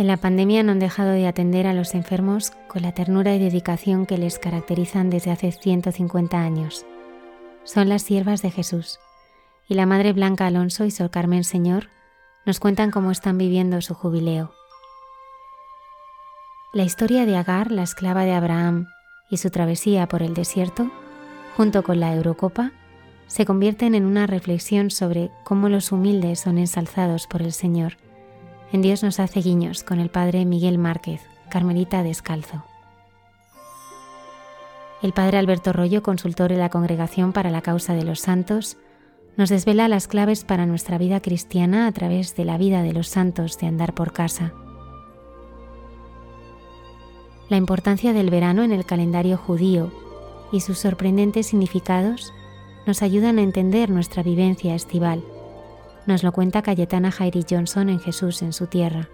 En la pandemia no han dejado de atender a los enfermos con la ternura y dedicación que les caracterizan desde hace 150 años. Son las siervas de Jesús y la Madre Blanca Alonso y Sor Carmen Señor nos cuentan cómo están viviendo su jubileo. La historia de Agar, la esclava de Abraham, y su travesía por el desierto, junto con la Eurocopa, se convierten en una reflexión sobre cómo los humildes son ensalzados por el Señor en Dios nos hace guiños con el Padre Miguel Márquez, Carmelita Descalzo. El Padre Alberto Rollo, consultor de la Congregación para la Causa de los Santos, nos desvela las claves para nuestra vida cristiana a través de la vida de los santos de andar por casa. La importancia del verano en el calendario judío y sus sorprendentes significados nos ayudan a entender nuestra vivencia estival nos lo cuenta Cayetana Jairi Johnson en Jesús en su tierra.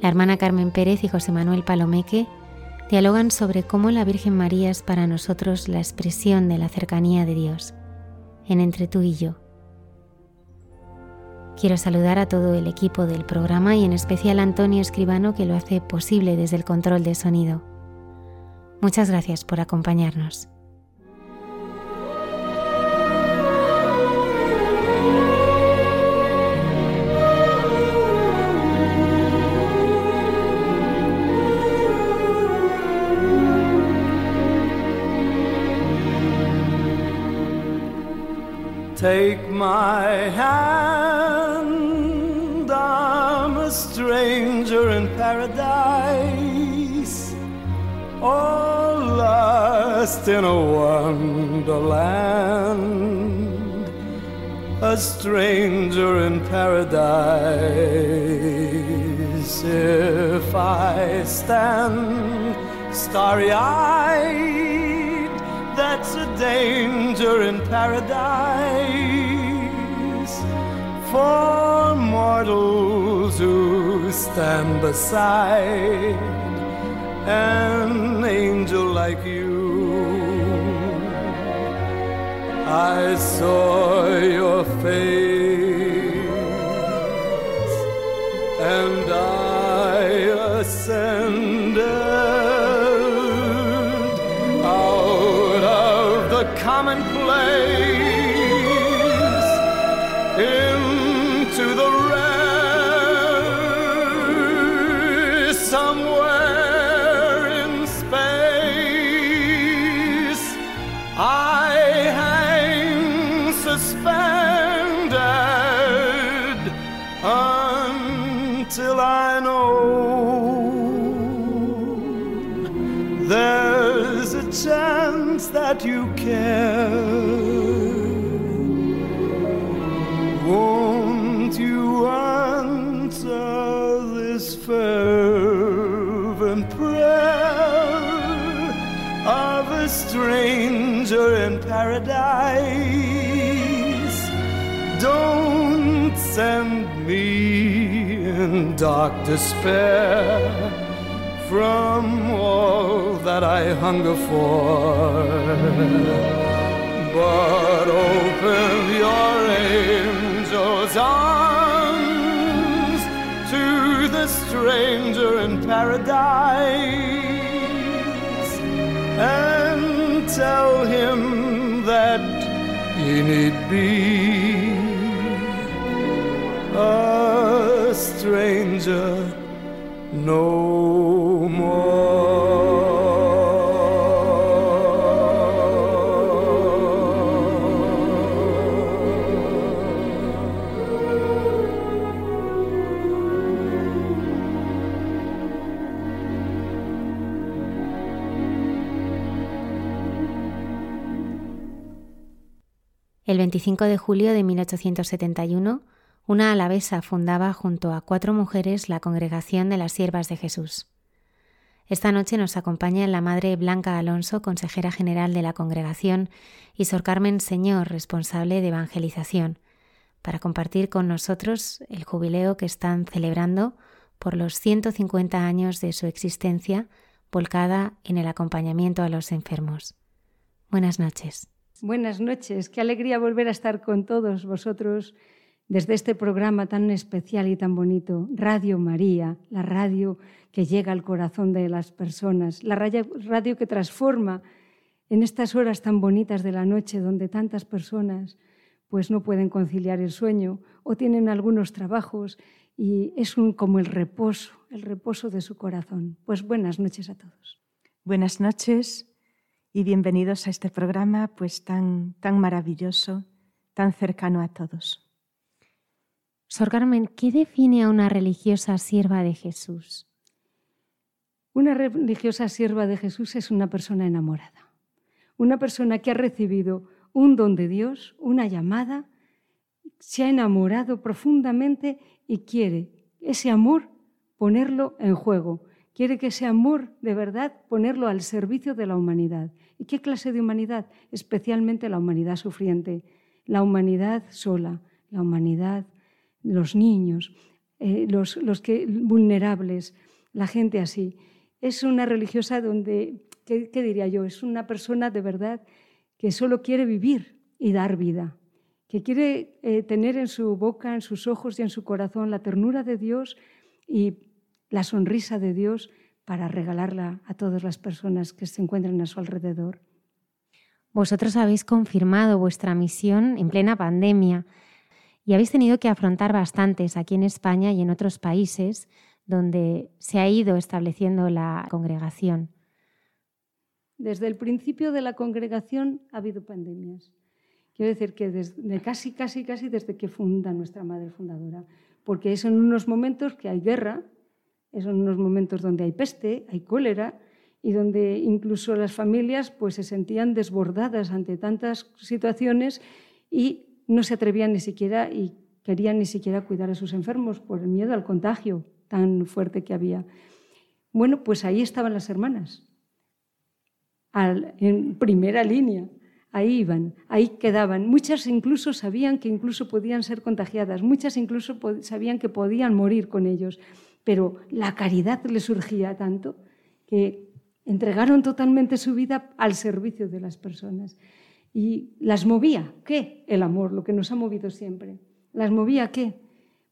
La hermana Carmen Pérez y José Manuel Palomeque dialogan sobre cómo la Virgen María es para nosotros la expresión de la cercanía de Dios, en Entre tú y yo. Quiero saludar a todo el equipo del programa y en especial a Antonio Escribano que lo hace posible desde el control de sonido. Muchas gracias por acompañarnos. Take my hand, I'm a stranger in paradise, all lost in a wonderland, a stranger in paradise. If I stand starry eyed, that's a danger in paradise for mortals who stand beside an angel like you. I saw your face and I ascended. Commonplace into the rare somewhere in space. I hang suspended until I know that you care. Won't you answer this fervent prayer of a stranger in paradise? Don't send me in dark despair from all that I hunger for. But open your angel's arms to the stranger in paradise and tell him that he need be a stranger no 25 de julio de 1871, una alavesa fundaba junto a cuatro mujeres la Congregación de las Siervas de Jesús. Esta noche nos acompaña la Madre Blanca Alonso, consejera general de la Congregación, y Sor Carmen Señor, responsable de evangelización, para compartir con nosotros el jubileo que están celebrando por los 150 años de su existencia, volcada en el acompañamiento a los enfermos. Buenas noches. Buenas noches, qué alegría volver a estar con todos vosotros desde este programa tan especial y tan bonito, Radio María, la radio que llega al corazón de las personas, la radio que transforma en estas horas tan bonitas de la noche donde tantas personas pues no pueden conciliar el sueño o tienen algunos trabajos y es un, como el reposo, el reposo de su corazón. Pues buenas noches a todos. Buenas noches y bienvenidos a este programa pues tan, tan maravilloso, tan cercano a todos. Sor Carmen, ¿qué define a una religiosa sierva de Jesús? Una religiosa sierva de Jesús es una persona enamorada, una persona que ha recibido un don de Dios, una llamada, se ha enamorado profundamente y quiere ese amor ponerlo en juego, quiere que ese amor de verdad ponerlo al servicio de la humanidad. ¿Y qué clase de humanidad? Especialmente la humanidad sufriente, la humanidad sola, la humanidad los niños, eh, los, que, vulnerables, la gente así. Es una religiosa donde, ¿qué, diría yo? Es una persona de verdad que solo quiere vivir y dar vida, que quiere eh, tener en su boca, en sus ojos y en su corazón la ternura de Dios y la sonrisa de Dios para regalarla a todas las personas que se encuentran a su alrededor. Vosotros habéis confirmado vuestra misión en plena pandemia y habéis tenido que afrontar bastantes aquí en España y en otros países donde se ha ido estableciendo la congregación. Desde el principio de la congregación ha habido pandemias. Quiero decir que desde, casi, casi, casi desde que funda nuestra madre fundadora, porque son unos momentos que hay guerra, son unos momentos donde hay peste, hay cólera y donde incluso las familias pues, se sentían desbordadas ante tantas situaciones y no se atrevían ni siquiera y querían ni siquiera cuidar a sus enfermos por el miedo al contagio tan fuerte que había. Bueno, pues ahí estaban las hermanas, en primera línea. Ahí iban, ahí quedaban. Muchas incluso sabían que incluso podían ser contagiadas, muchas incluso sabían que podían morir con ellos, pero la caridad les surgía tanto que entregaron totalmente su vida al servicio de las personas. Y las movía, ¿qué? El amor, lo que nos ha movido siempre. ¿Las movía qué?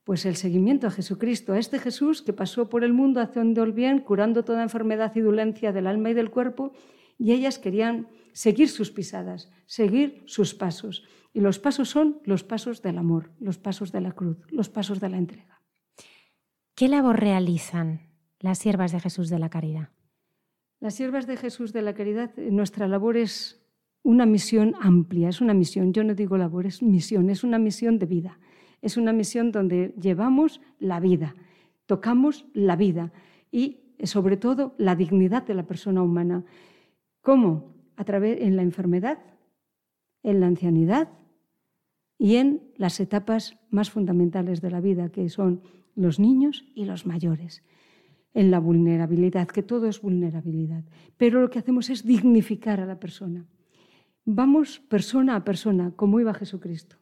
Pues el seguimiento a Jesucristo, a este Jesús que pasó por el mundo haciendo el bien, curando toda enfermedad y dolencia del alma y del cuerpo, y ellas querían seguir sus pisadas, seguir sus pasos. Y los pasos son los pasos del amor, los pasos de la cruz, los pasos de la entrega. ¿Qué labor realizan las siervas de Jesús de la Caridad? Las siervas de Jesús de la Caridad, nuestra labor es una misión amplia, es una misión, yo no digo labor, es misión, es una misión de vida, es una misión donde llevamos la vida, tocamos la vida y sobre todo la dignidad de la persona humana. ¿Cómo? A través en la enfermedad, en la ancianidad y en las etapas más fundamentales de la vida, que son los niños y los mayores en la vulnerabilidad, que todo es vulnerabilidad. Pero lo que hacemos es dignificar a la persona. Vamos persona a persona, como iba Jesucristo.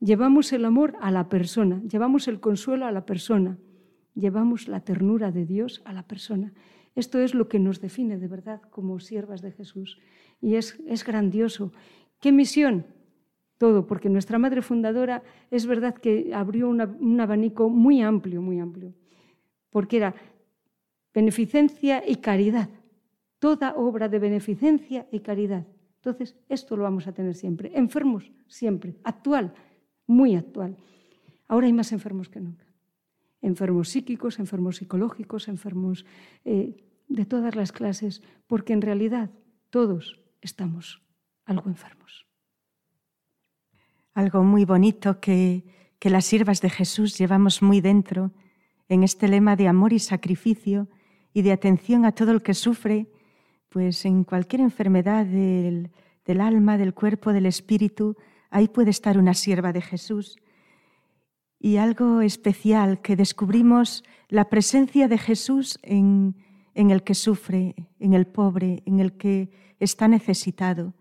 Llevamos el amor a la persona, llevamos el consuelo a la persona, llevamos la ternura de Dios a la persona. Esto es lo que nos define de verdad como siervas de Jesús. Y es, es grandioso. ¿Qué misión? Todo, porque nuestra madre fundadora es verdad que abrió un abanico muy amplio, muy amplio, porque era beneficencia y caridad, toda obra de beneficencia y caridad. Entonces, esto lo vamos a tener siempre. Enfermos, siempre. Actual, muy actual. Ahora hay más enfermos que nunca. Enfermos psíquicos, enfermos psicológicos, enfermos eh, de todas las clases, porque en realidad todos estamos algo enfermos. Algo muy bonito que, que las siervas de Jesús llevamos muy dentro en este lema de amor y sacrificio y de atención a todo el que sufre pues en cualquier enfermedad del, alma, del cuerpo, del espíritu, ahí puede estar una sierva de Jesús. Y algo especial que descubrimos la presencia de Jesús en, en el que sufre, en el pobre, en el que está necesitado.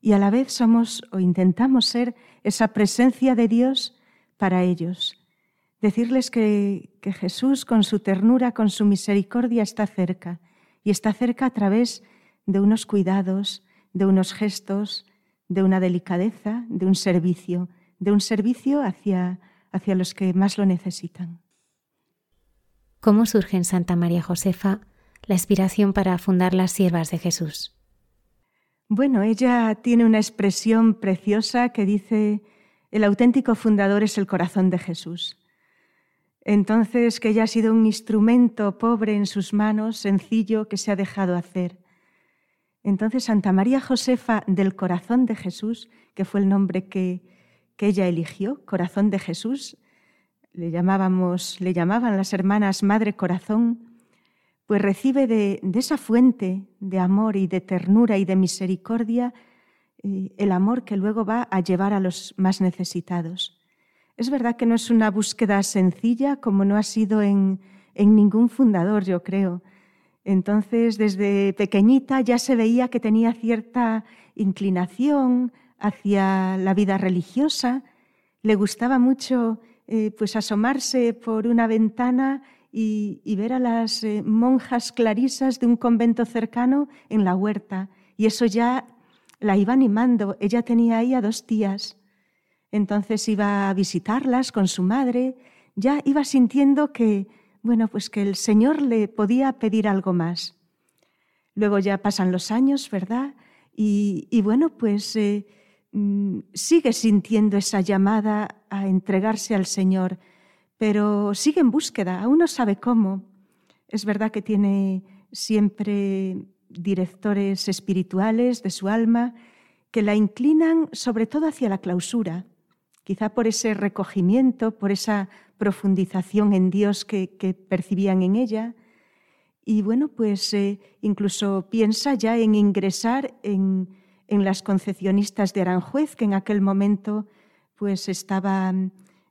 Y a la vez somos o intentamos ser esa presencia de Dios para ellos. Decirles que, Jesús con su ternura, con su misericordia está cerca y está cerca a través de unos cuidados, de unos gestos, de una delicadeza, de un servicio, de un servicio hacia, hacia los que más lo necesitan. ¿Cómo surge en Santa María Josefa la inspiración para fundar las siervas de Jesús? Bueno, ella tiene una expresión preciosa que dice, el auténtico fundador es el corazón de Jesús. Entonces, que ella ha sido un instrumento pobre en sus manos, sencillo, que se ha dejado hacer. Entonces, Santa María Josefa del Corazón de Jesús, que fue el nombre que, que ella eligió, Corazón de Jesús, le, llamábamos, le llamaban las hermanas Madre Corazón, pues recibe de, esa fuente de amor y de ternura y de misericordia eh, el amor que luego va a llevar a los más necesitados. Es verdad que no es una búsqueda sencilla como no ha sido en, en ningún fundador, yo creo. Entonces, desde pequeñita ya se veía que tenía cierta inclinación hacia la vida religiosa. Le gustaba mucho eh, pues asomarse por una ventana y, ver a las eh, monjas clarisas de un convento cercano en la huerta. Y eso ya la iba animando. Ella tenía ahí a dos tías. Entonces iba a visitarlas con su madre. Ya iba sintiendo que bueno, pues que el Señor le podía pedir algo más. Luego ya pasan los años, ¿verdad? Y, bueno, pues eh, mm, sigue sintiendo esa llamada a entregarse al Señor, pero sigue en búsqueda, aún no sabe cómo. Es verdad que tiene siempre directores espirituales de su alma que la inclinan sobre todo hacia la clausura, quizá por ese recogimiento, por esa profundización en Dios que, percibían en ella. Y bueno, pues eh, incluso piensa ya en ingresar en, las concepcionistas de Aranjuez, que en aquel momento pues estaba,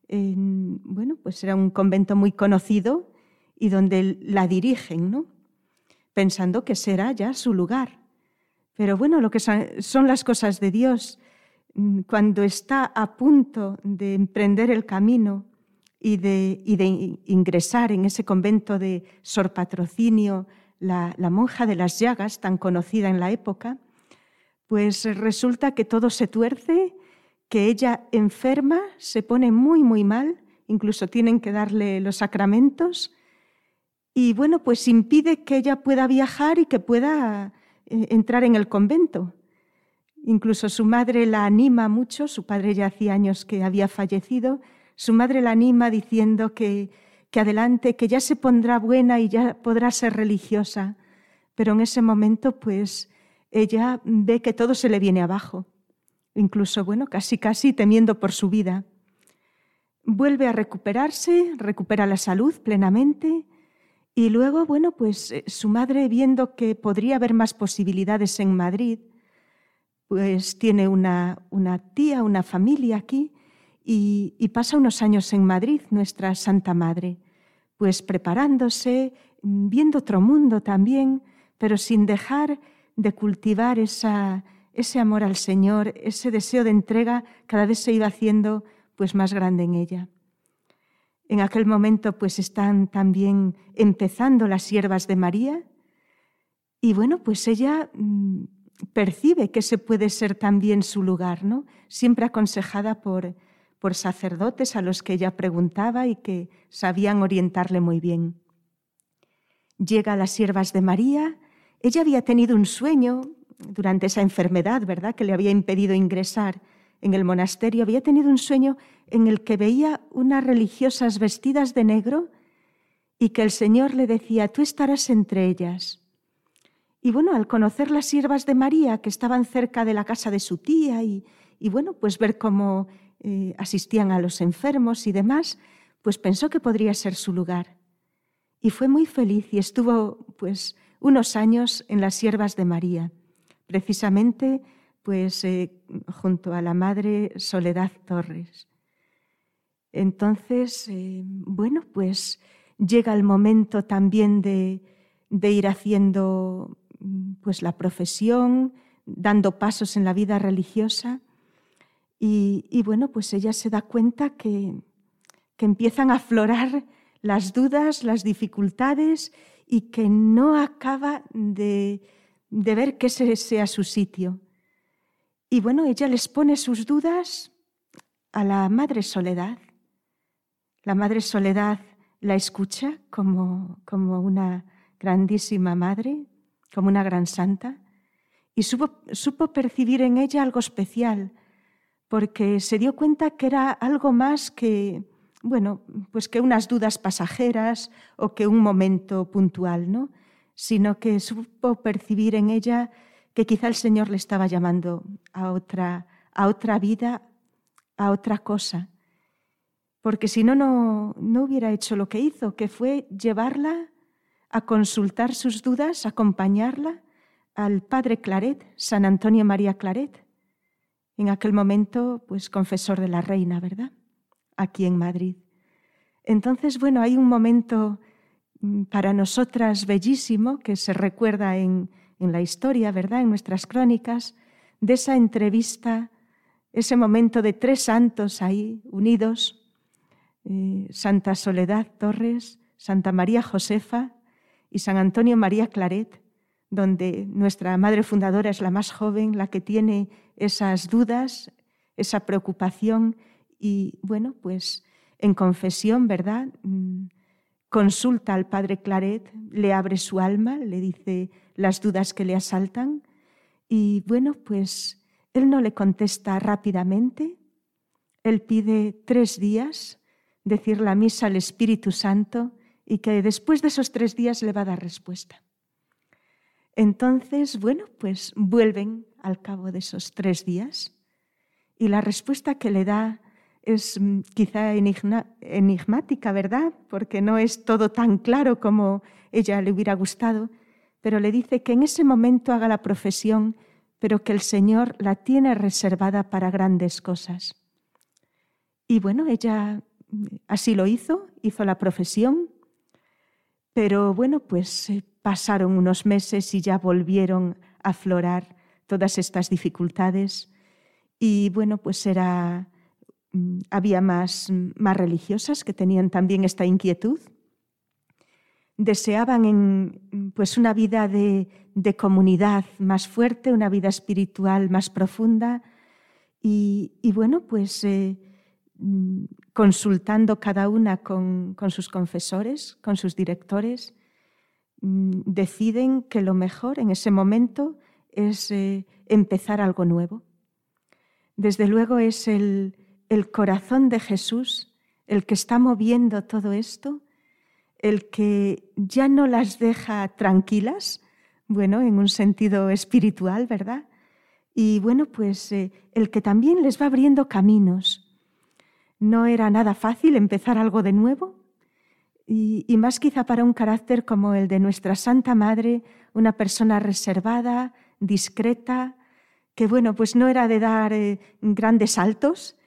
en, bueno, pues era un convento muy conocido y donde la dirigen, ¿no? Pensando que será ya su lugar. Pero bueno, lo que son las cosas de Dios, mm, cuando está a punto de emprender el camino y de, ingresar en ese convento de Sor Patrocinio, la, monja de las llagas, tan conocida en la época, pues resulta que todo se tuerce, que ella enferma, se pone muy, muy mal, incluso tienen que darle los sacramentos, y bueno, pues impide que ella pueda viajar y que pueda eh, entrar en el convento. Incluso su madre la anima mucho, su padre ya hacía años que había fallecido, su madre la anima diciendo que, que adelante, que ya se pondrá buena y ya podrá ser religiosa. Pero en ese momento, pues, ella ve que todo se le viene abajo, incluso, bueno, casi, casi temiendo por su vida. Vuelve a recuperarse, recupera la salud plenamente y luego, bueno, pues eh, su madre, viendo que podría haber más posibilidades en Madrid, pues tiene una, una tía, una familia aquí y, pasa unos años en Madrid, nuestra Santa Madre, pues preparándose, viendo otro mundo también, pero sin dejar de cultivar esa, ese amor al Señor, ese deseo de entrega, cada vez se iba haciendo pues más grande en ella. En aquel momento pues están también empezando las siervas de María y bueno, pues ella mm, percibe que ese puede ser también su lugar, ¿no? Siempre aconsejada por por sacerdotes a los que ella preguntaba y que sabían orientarle muy bien. Llega a las siervas de María. Ella había tenido un sueño durante esa enfermedad, ¿verdad?, que le había impedido ingresar en el monasterio. Había tenido un sueño en el que veía unas religiosas vestidas de negro y que el Señor le decía, tú estarás entre ellas. Y bueno, al conocer las siervas de María que estaban cerca de la casa de su tía y, bueno, pues ver cómo eh, asistían a los enfermos y demás, pues pensó que podría ser su lugar. Y fue muy feliz y estuvo pues unos años en las siervas de María, precisamente pues eh, junto a la madre Soledad Torres. Entonces, eh, bueno, pues llega el momento también de, ir haciendo pues la profesión, dando pasos en la vida religiosa. Y, bueno, pues ella se da cuenta que, que empiezan a aflorar las dudas, las dificultades y que no acaba de, de ver que ese sea su sitio. Y bueno, ella les pone sus dudas a la Madre Soledad. La Madre Soledad la escucha como, como una grandísima madre, como una gran santa, y supo, supo percibir en ella algo especial, porque se dio cuenta que era algo más que, bueno, pues que unas dudas pasajeras o que un momento puntual, ¿no? Sino que supo percibir en ella que quizá el Señor le estaba llamando a otra, a otra vida, a otra cosa. Porque si no, no, no hubiera hecho lo que hizo, que fue llevarla a consultar sus dudas, acompañarla al padre Claret, San Antonio María Claret, en aquel momento, pues confesor de la reina, ¿verdad? Aquí en Madrid. Entonces, bueno, hay un momento para nosotras bellísimo que se recuerda en, en la historia, ¿verdad? En nuestras crónicas, de esa entrevista, ese momento de tres santos ahí unidos, eh, Santa Soledad Torres, Santa María Josefa y San Antonio María Claret, donde nuestra madre fundadora es la más joven, la que tiene esas dudas, esa preocupación y, bueno, pues en confesión, ¿verdad? Mm, consulta al padre Claret, le abre su alma, le dice las dudas que le asaltan y bueno, pues él no le contesta rápidamente, él pide tres días decir la misa al Espíritu Santo y que después de esos tres días le va a dar respuesta. Entonces, bueno, pues vuelven al cabo de esos tres días y la respuesta que le da es mm, quizá enigmática, ¿verdad? Porque no es todo tan claro como ella le hubiera gustado, pero le dice que en ese momento haga la profesión, pero que el Señor la tiene reservada para grandes cosas. Y bueno, ella mm, así lo hizo, hizo la profesión, pero bueno, pues eh, pasaron unos meses y ya volvieron a aflorar todas estas dificultades. Y bueno, pues era había más, más religiosas que tenían también esta inquietud. Deseaban en, pues una vida de, comunidad más fuerte, una vida espiritual más profunda y, bueno, pues eh, mm, consultando cada una con, sus confesores, con sus directores, mm, deciden que lo mejor en ese momento es eh, empezar algo nuevo. Desde luego es el, el corazón de Jesús el que está moviendo todo esto, el que ya no las deja tranquilas, bueno, en un sentido espiritual, ¿verdad? Y bueno, pues eh, el que también les va abriendo caminos. No era nada fácil empezar algo de nuevo, y, más quizá para un carácter como el de nuestra Santa Madre, una persona reservada, discreta, que bueno, pues no era de dar eh, grandes saltos,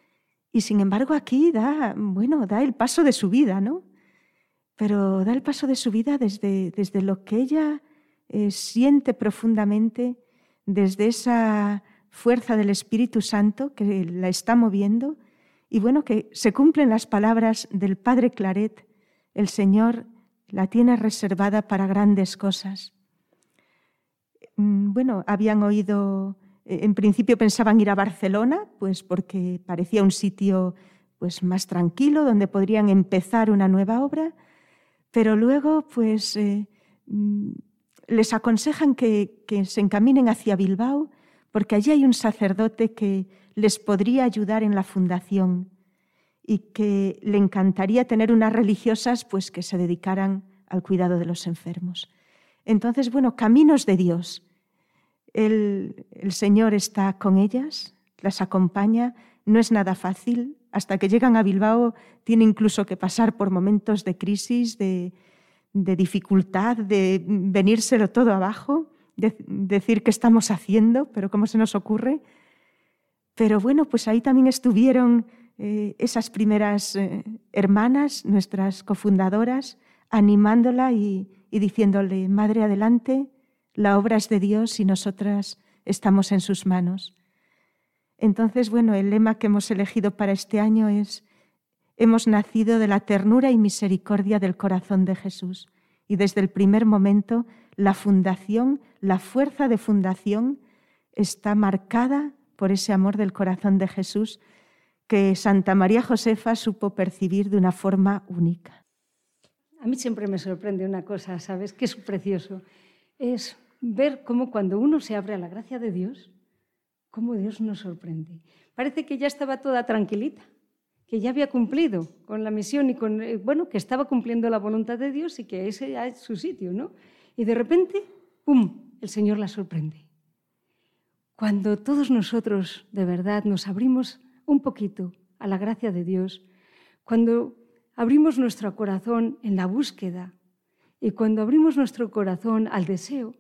y sin embargo aquí da, bueno, da el paso de su vida, ¿no? Pero da el paso de su vida desde, desde lo que ella eh, siente profundamente, desde esa fuerza del Espíritu Santo que la está moviendo. Y bueno, que se cumplen las palabras del Padre Claret, el Señor la tiene reservada para grandes cosas. Mm, bueno, habían oído en principio pensaban ir a Barcelona, pues porque parecía un sitio pues más tranquilo donde podrían empezar una nueva obra, pero luego pues eh, mm, les aconsejan que, que se encaminen hacia Bilbao porque allí hay un sacerdote que les podría ayudar en la fundación y que le encantaría tener unas religiosas pues que se dedicaran al cuidado de los enfermos. Entonces, bueno, caminos de Dios el, Señor está con ellas, las acompaña, no es nada fácil. Hasta que llegan a Bilbao tiene incluso que pasar por momentos de crisis, de, dificultad, de venírselo todo abajo, de decir qué estamos haciendo, pero cómo se nos ocurre Pero bueno, pues ahí también estuvieron eh, esas primeras eh, hermanas, nuestras cofundadoras, animándola y, y diciéndole, Madre, adelante, la obra es de Dios y nosotras estamos en sus manos. Entonces, bueno, el lema que hemos elegido para este año es, hemos nacido de la ternura y misericordia del corazón de Jesús. Y desde el primer momento, la fundación, la fuerza de fundación está marcada por ese amor del corazón de Jesús que Santa María Josefa supo percibir de una forma única. A mí siempre me sorprende una cosa, ¿sabes? Que es precioso. Es ver cómo cuando uno se abre a la gracia de Dios, cómo Dios nos sorprende. Parece que ya estaba toda tranquilita, que ya había cumplido con la misión y con, eh, bueno, que estaba cumpliendo la voluntad de Dios y que ese ya es su sitio, ¿no? Y de repente, ¡pum!, el Señor la sorprende. Cuando todos nosotros de verdad nos abrimos un poquito a la gracia de Dios, cuando abrimos nuestro corazón en la búsqueda y cuando abrimos nuestro corazón al deseo,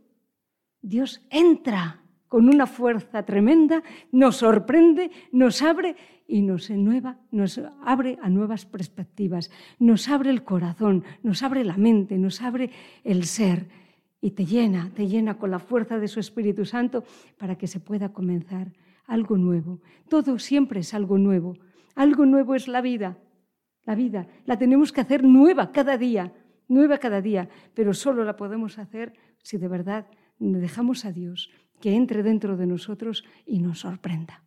Dios entra con una fuerza tremenda, nos sorprende, nos abre y nos, nos abre a nuevas perspectivas, nos abre el corazón, nos abre la mente, nos abre el ser y te llena, te llena con la fuerza de su Espíritu Santo para que se pueda comenzar algo nuevo. Todo siempre es algo nuevo. Algo nuevo es la vida. La vida la tenemos que hacer nueva cada día, nueva cada día, pero solo la podemos hacer si de verdad dejamos a Dios que entre dentro de nosotros y nos sorprenda.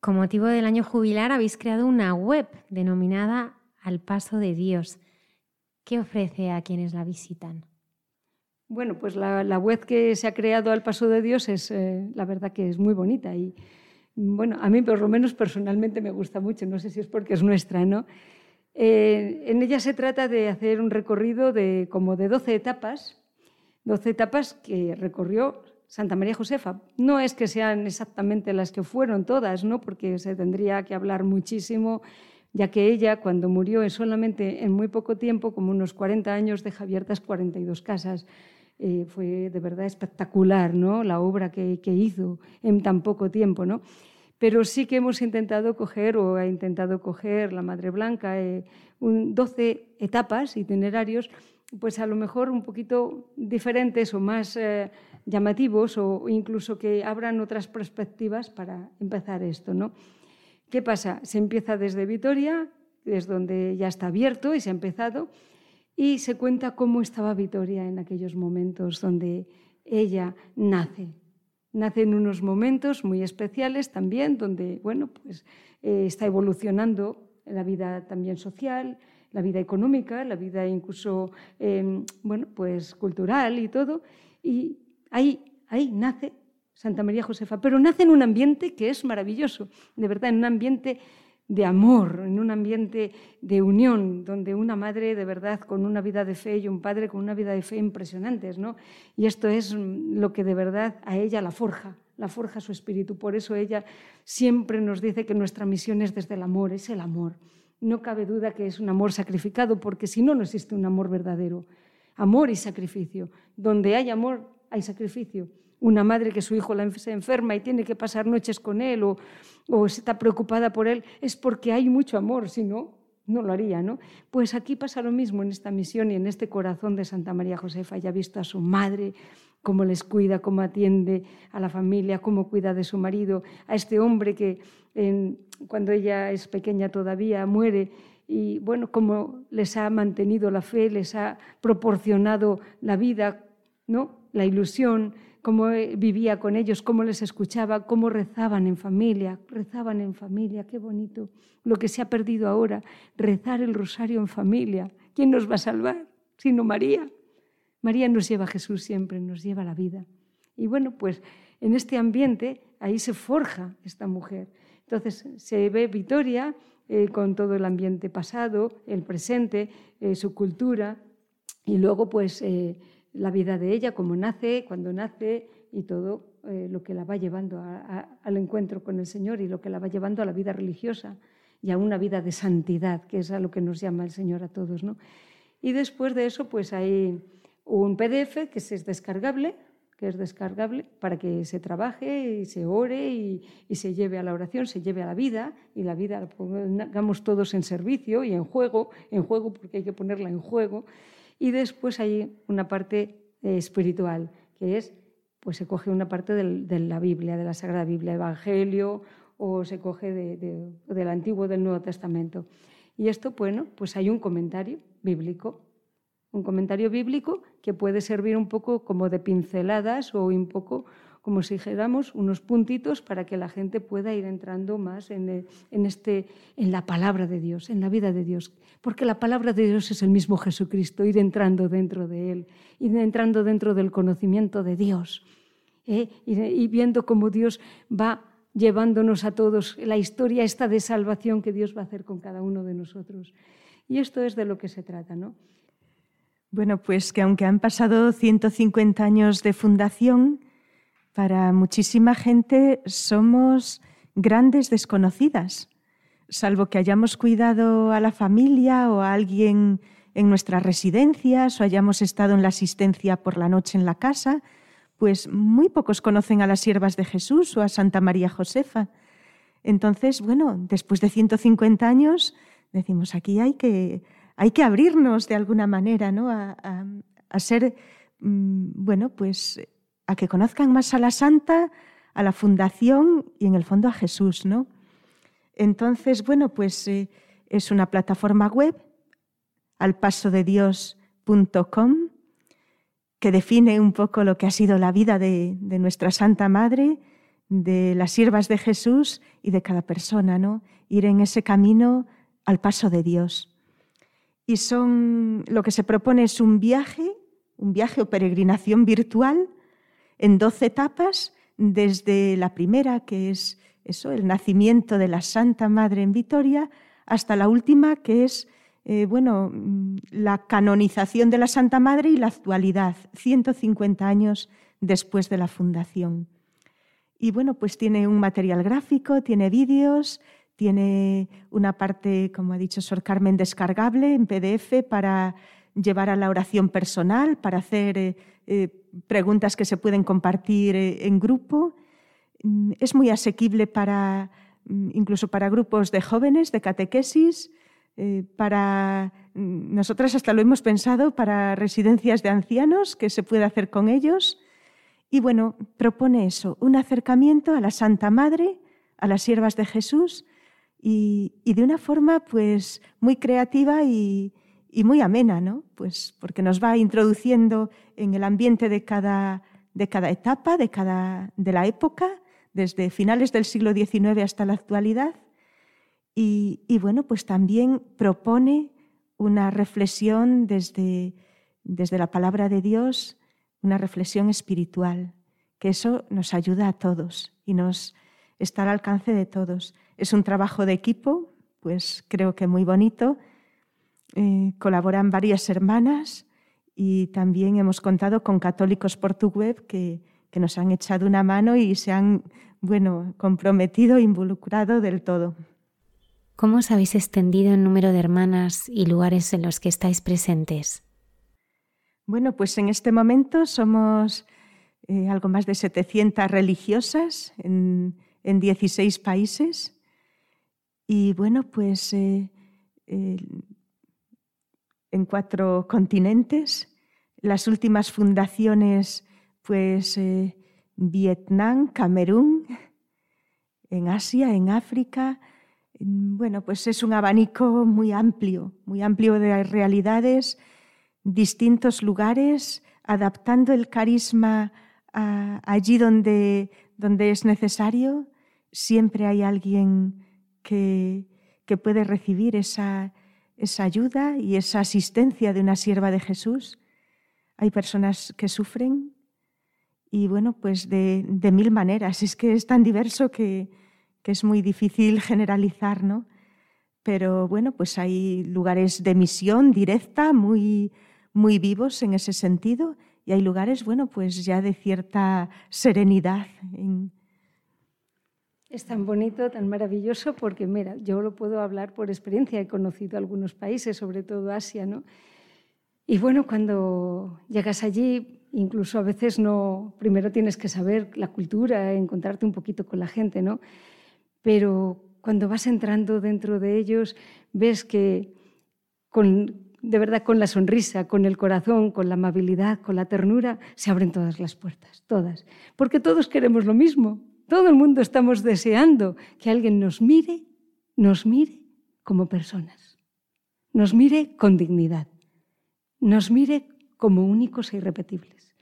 Con motivo del año jubilar habéis creado una web denominada Al Paso de Dios. ¿Qué ofrece a quienes la visitan? Bueno, pues la, web que se ha creado Al Paso de Dios es, eh, la verdad que es muy bonita y, bueno, a mí por lo menos personalmente me gusta mucho, no sé si es porque es nuestra, ¿no? Eh, en ella se trata de hacer un recorrido de como de 12 etapas 12 etapas que recorrió Santa María Josefa. No es que sean exactamente las que fueron todas, ¿no? porque se tendría que hablar muchísimo, ya que ella, cuando murió en solamente en muy poco tiempo, como unos 40 años, deja abiertas 42 casas. Eh, fue de verdad espectacular ¿no? la obra que, hizo en tan poco tiempo. ¿no? Pero sí que hemos intentado coger, o ha intentado coger la Madre Blanca, eh, un, 12 etapas, itinerarios, pues a lo mejor un poquito diferentes o más eh, llamativos o incluso que abran otras perspectivas para empezar esto. ¿no? ¿Qué pasa? Se empieza desde Vitoria, es donde ya está abierto y se ha empezado, y se cuenta cómo estaba Vitoria en aquellos momentos donde ella nace. Nace en unos momentos muy especiales también, donde bueno, pues, eh, está evolucionando la vida también social, la vida económica, la vida incluso em, bueno, pues cultural y todo. Y ahí, ahí nace Santa María Josefa, pero nace en un ambiente que es maravilloso, de verdad, en un ambiente de amor, en un ambiente de unión, donde una madre de verdad con una vida de fe y un padre con una vida de fe impresionantes, ¿no? Y esto es lo que de verdad a ella la forja, la forja su espíritu. Por eso ella siempre nos dice que nuestra misión es desde el amor, es el amor no cabe duda que es un amor sacrificado, porque si no, no existe un amor verdadero. Amor y sacrificio. Donde hay amor, hay sacrificio. Una madre que su hijo se enferma y tiene que pasar noches con él o, o está preocupada por él, es porque hay mucho amor, si no, no lo haría, ¿no? Pues aquí pasa lo mismo en esta misión y en este corazón de Santa María Josefa. Ya ha visto a su madre, cómo les cuida, cómo atiende a la familia, cómo cuida de su marido, a este hombre que cuando ella es pequeña todavía muere y bueno, cómo les ha mantenido la fe, les ha proporcionado la vida, ¿no? La ilusión, cómo vivía con ellos, cómo les escuchaba, cómo rezaban en familia, rezaban en familia, qué bonito. Lo que se ha perdido ahora, rezar el rosario en familia. ¿Quién nos va a salvar? Sino María. María nos lleva a Jesús siempre, nos lleva a la vida. Y bueno, pues en este ambiente ahí se forja esta mujer. Entonces se ve Vitoria eh, con todo el ambiente pasado, el presente, eh, su cultura y luego pues eh, la vida de ella, cómo nace, cuando nace y todo lo que la va llevando al encuentro con el Señor y lo que la va llevando a la vida religiosa y a una vida de santidad, que es a lo que nos llama el Señor a todos. ¿no? Y después de eso pues hay un PDF que es descargable que es descargable, para que se trabaje y se ore y, se lleve a la oración, se lleve a la vida y la vida la pongamos todos en servicio y en juego, en juego porque hay que ponerla en juego. Y después hay una parte eh, espiritual, que es, pues se coge una parte de la Biblia, de la Sagrada Biblia, Evangelio, o se coge del Antiguo del Nuevo Testamento. Y esto, bueno, pues hay un comentario bíblico un comentario bíblico que puede servir un poco como de pinceladas o un poco como si dijéramos unos puntitos para que la gente pueda ir entrando más en, este, en la palabra de Dios, en la vida de Dios. Porque la palabra de Dios es el mismo Jesucristo, ir entrando dentro de Él, ir entrando dentro del conocimiento de Dios ¿eh? y, y viendo cómo Dios va llevándonos a todos la historia esta de salvación que Dios va a hacer con cada uno de nosotros. Y esto es de lo que se trata, ¿no? Bueno, pues que aunque han pasado 150 años de fundación, para muchísima gente somos grandes desconocidas, salvo que hayamos cuidado a la familia o a alguien en nuestras residencias o hayamos estado en la asistencia por la noche en la casa, pues muy pocos conocen a las siervas de Jesús o a Santa María Josefa. Entonces, bueno, después de 150 años, decimos, aquí hay que hay que abrirnos de alguna manera ¿no? a, ser, mm, bueno, pues a que conozcan más a la Santa, a la Fundación y en el fondo a Jesús. ¿no? Entonces, bueno, pues eh, es una plataforma web, alpasodedios.com, que define un poco lo que ha sido la vida de, de, nuestra Santa Madre, de las siervas de Jesús y de cada persona, ¿no? Ir en ese camino al paso de Dios y son lo que se propone es un viaje, un viaje o peregrinación virtual en 12 etapas, desde la primera, que es eso, el nacimiento de la Santa Madre en Vitoria, hasta la última, que es eh, bueno, la canonización de la Santa Madre y la actualidad, 150 años después de la fundación. Y bueno, pues tiene un material gráfico, tiene vídeos, tiene una parte, como ha dicho Sor Carmen, descargable en PDF para llevar a la oración personal, para hacer eh, eh, preguntas que se pueden compartir eh, en grupo. Mm, es muy asequible para, mm, incluso para grupos de jóvenes, de catequesis, para mm, nosotras hasta lo hemos pensado para residencias de ancianos, que se puede hacer con ellos. Y bueno, propone eso, un acercamiento a la Santa Madre, a las siervas de Jesús, y, de una forma pues muy creativa y, muy amena, ¿no? Pues porque nos va introduciendo en el ambiente de cada, de cada etapa, de, cada, de la época, desde finales del siglo XIX hasta la actualidad. Y, bueno, pues también propone una reflexión desde, desde la palabra de Dios, una reflexión espiritual, que eso nos ayuda a todos y nos está al alcance de todos. Es un trabajo de equipo, pues creo que muy bonito. Eh, colaboran varias hermanas y también hemos contado con católicos por tu web que, que nos han echado una mano y se han bueno, comprometido e involucrado del todo. ¿Cómo os habéis extendido en número de hermanas y lugares en los que estáis presentes? Bueno, pues en este momento somos eh, algo más de 700 religiosas en, en 16 países y bueno, pues eh, en cuatro continentes. Las últimas fundaciones, pues eh, Vietnam, Camerún, en Asia, en África. Bueno, pues es un abanico muy amplio, muy amplio de realidades, distintos lugares, adaptando el carisma allí donde, donde es necesario. Siempre hay alguien que, puede recibir esa, ayuda y esa asistencia de una sierva de Jesús. Hay personas que sufren y bueno, pues de, mil maneras. Es que es tan diverso que, es muy difícil generalizar, ¿no? Pero bueno, pues hay lugares de misión directa muy, muy vivos en ese sentido y hay lugares, bueno, pues ya de cierta serenidad en, es tan bonito, tan maravilloso, porque mira, yo lo puedo hablar por experiencia, he conocido algunos países, sobre todo Asia, ¿no? Y bueno, cuando llegas allí, incluso a veces no, primero tienes que saber la cultura, encontrarte un poquito con la gente, ¿no? Pero cuando vas entrando dentro de ellos, ves que con, de verdad con la sonrisa, con el corazón, con la amabilidad, con la ternura, se abren todas las puertas, todas. Porque todos queremos lo mismo. Todo el mundo estamos deseando que alguien nos mire, nos mire como personas, nos mire con dignidad, nos mire como únicos e irrepetibles.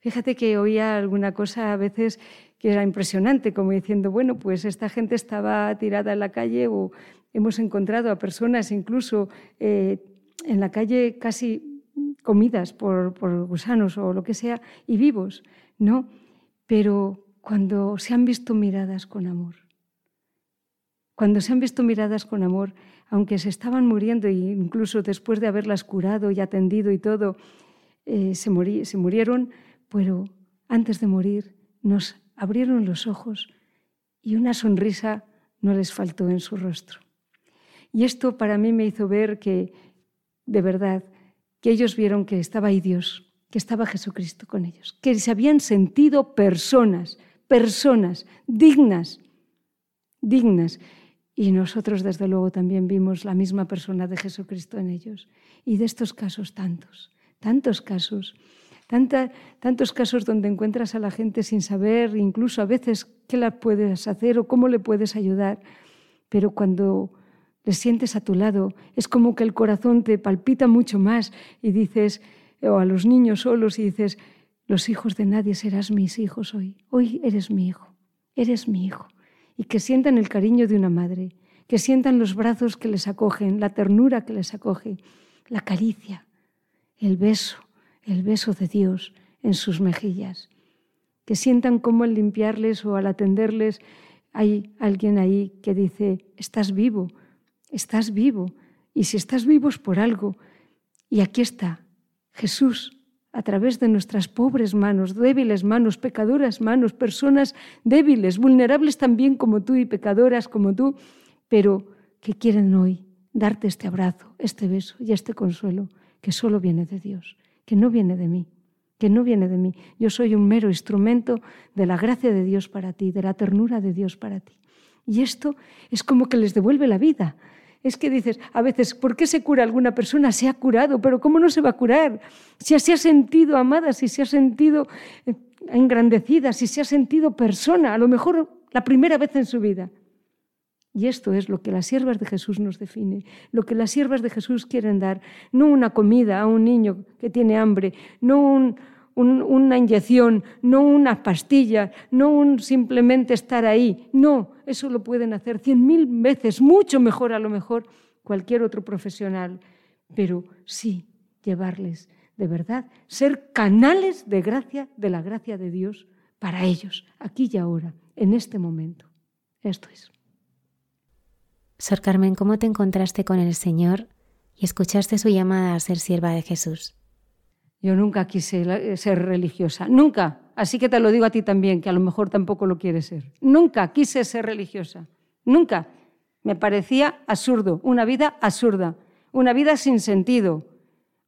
Fíjate que oía alguna cosa a veces que era impresionante, como diciendo, bueno, pues esta gente estaba tirada en la calle o hemos encontrado a personas incluso eh, en la calle casi comidas por, por gusanos o lo que sea y vivos, ¿no? Pero cuando se han visto miradas con amor, cuando se han visto miradas con amor, aunque se estaban muriendo e incluso después de haberlas curado y atendido y todo, eh, se, se murieron, pero antes de morir nos abrieron los ojos y una sonrisa no les faltó en su rostro. Y esto para mí me hizo ver que, de verdad, que ellos vieron que estaba ahí Dios, que estaba Jesucristo con ellos, que se habían sentido personas, personas dignas, dignas. Y nosotros, desde luego, también vimos la misma persona de Jesucristo en ellos. Y de estos casos tantos, tantos casos, tantos casos donde encuentras a la gente sin saber, incluso a veces qué la puedes hacer o cómo le puedes ayudar. Pero cuando les sientes a tu lado, es como que el corazón te palpita mucho más y dices, o a los niños solos y dices, los hijos de nadie serás mis hijos hoy. Hoy eres mi hijo, eres mi hijo. Y que sientan el cariño de una madre, que sientan los brazos que les acogen, la ternura que les acoge, la caricia, el beso, el beso de Dios en sus mejillas, que sientan cómo al limpiarles o al atenderles hay alguien ahí que dice, estás vivo, estás vivo, y si estás vivo es por algo, y aquí está Jesús a través de nuestras pobres manos, débiles manos, pecadoras manos, personas débiles, vulnerables también como tú y pecadoras como tú, pero que quieren hoy darte este abrazo, este beso y este consuelo que solo viene de Dios, que no viene de mí, que no viene de mí. Yo soy un mero instrumento de la gracia de Dios para ti, de la ternura de Dios para ti. Y esto es como que les devuelve la vida, es que dices, a veces, ¿por qué se cura alguna persona? Se ha curado, pero ¿cómo no se va a curar? Si se ha sentido amada, si se ha sentido eh, engrandecida, si se ha sentido persona, a lo mejor la primera vez en su vida. Y esto es lo que las siervas de Jesús nos define, lo que las siervas de Jesús quieren dar, no una comida a un niño que tiene hambre, no un, una inyección, no una pastilla, no un simplemente estar ahí. No, eso lo pueden hacer cien mil veces, mucho mejor a lo mejor cualquier otro profesional. Pero sí llevarles de verdad, ser canales de gracia, de la gracia de Dios para ellos, aquí y ahora, en este momento. Esto es. Sor Carmen, ¿cómo te encontraste con el Señor y escuchaste su llamada a ser sierva de Jesús? Yo nunca quise eh, ser religiosa, nunca. Así que te lo digo a ti también, que a lo mejor tampoco lo quieres ser. Nunca quise ser religiosa, nunca. Me parecía absurdo, una vida absurda, una vida sin sentido,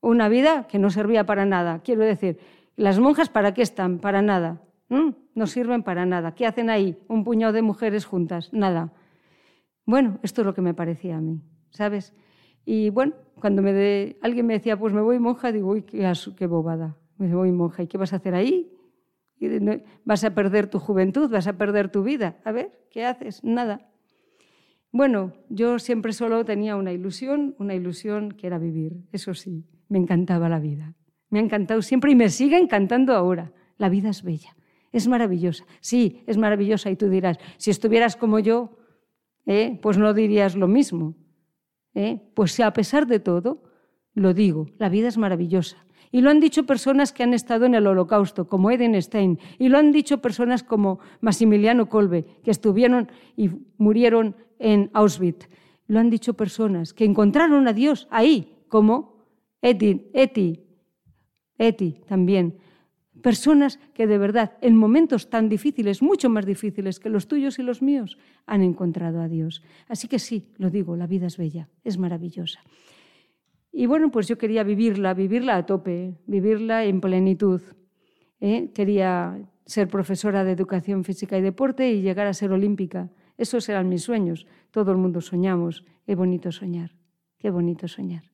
una vida que no servía para nada. Quiero decir, ¿las monjas para qué están? Para nada. No sirven para nada. ¿Qué hacen ahí? Un puñado de mujeres juntas. Nada. Bueno, esto es lo que me parecía a mí, ¿sabes? Y bueno, cuando me alguien me decía, pues me voy monja, digo, uy, qué, bobada, me voy monja, ¿y qué vas a hacer ahí? ¿Vas a perder tu juventud? ¿Vas a perder tu vida? A ver, ¿qué haces? Nada. Bueno, yo siempre solo tenía una ilusión, una ilusión que era vivir, eso sí, me encantaba la vida. Me ha encantado siempre y me sigue encantando ahora. La vida es bella, es maravillosa. Sí, es maravillosa y tú dirás, si estuvieras como yo, ¿eh? pues no dirías lo mismo. ¿Eh? Pues a pesar de todo, lo digo, la vida es maravillosa. Y lo han dicho personas que han estado en el holocausto, como Eden Stein, y lo han dicho personas como Maximiliano Kolbe, que estuvieron y murieron en Auschwitz. Lo han dicho personas que encontraron a Dios ahí, como Eti, Eti, Eti también. Personas que de verdad, en momentos tan difíciles, mucho más difíciles que los tuyos y los míos, han encontrado a Dios. Así que sí, lo digo, la vida es bella, es maravillosa. Y bueno, pues yo quería vivirla, vivirla a tope, vivirla en plenitud. ¿eh? quería ser profesora de educación física y deporte y llegar a ser olímpica. Esos eran mis sueños. Todo el mundo soñamos. Qué bonito soñar. Qué bonito soñar.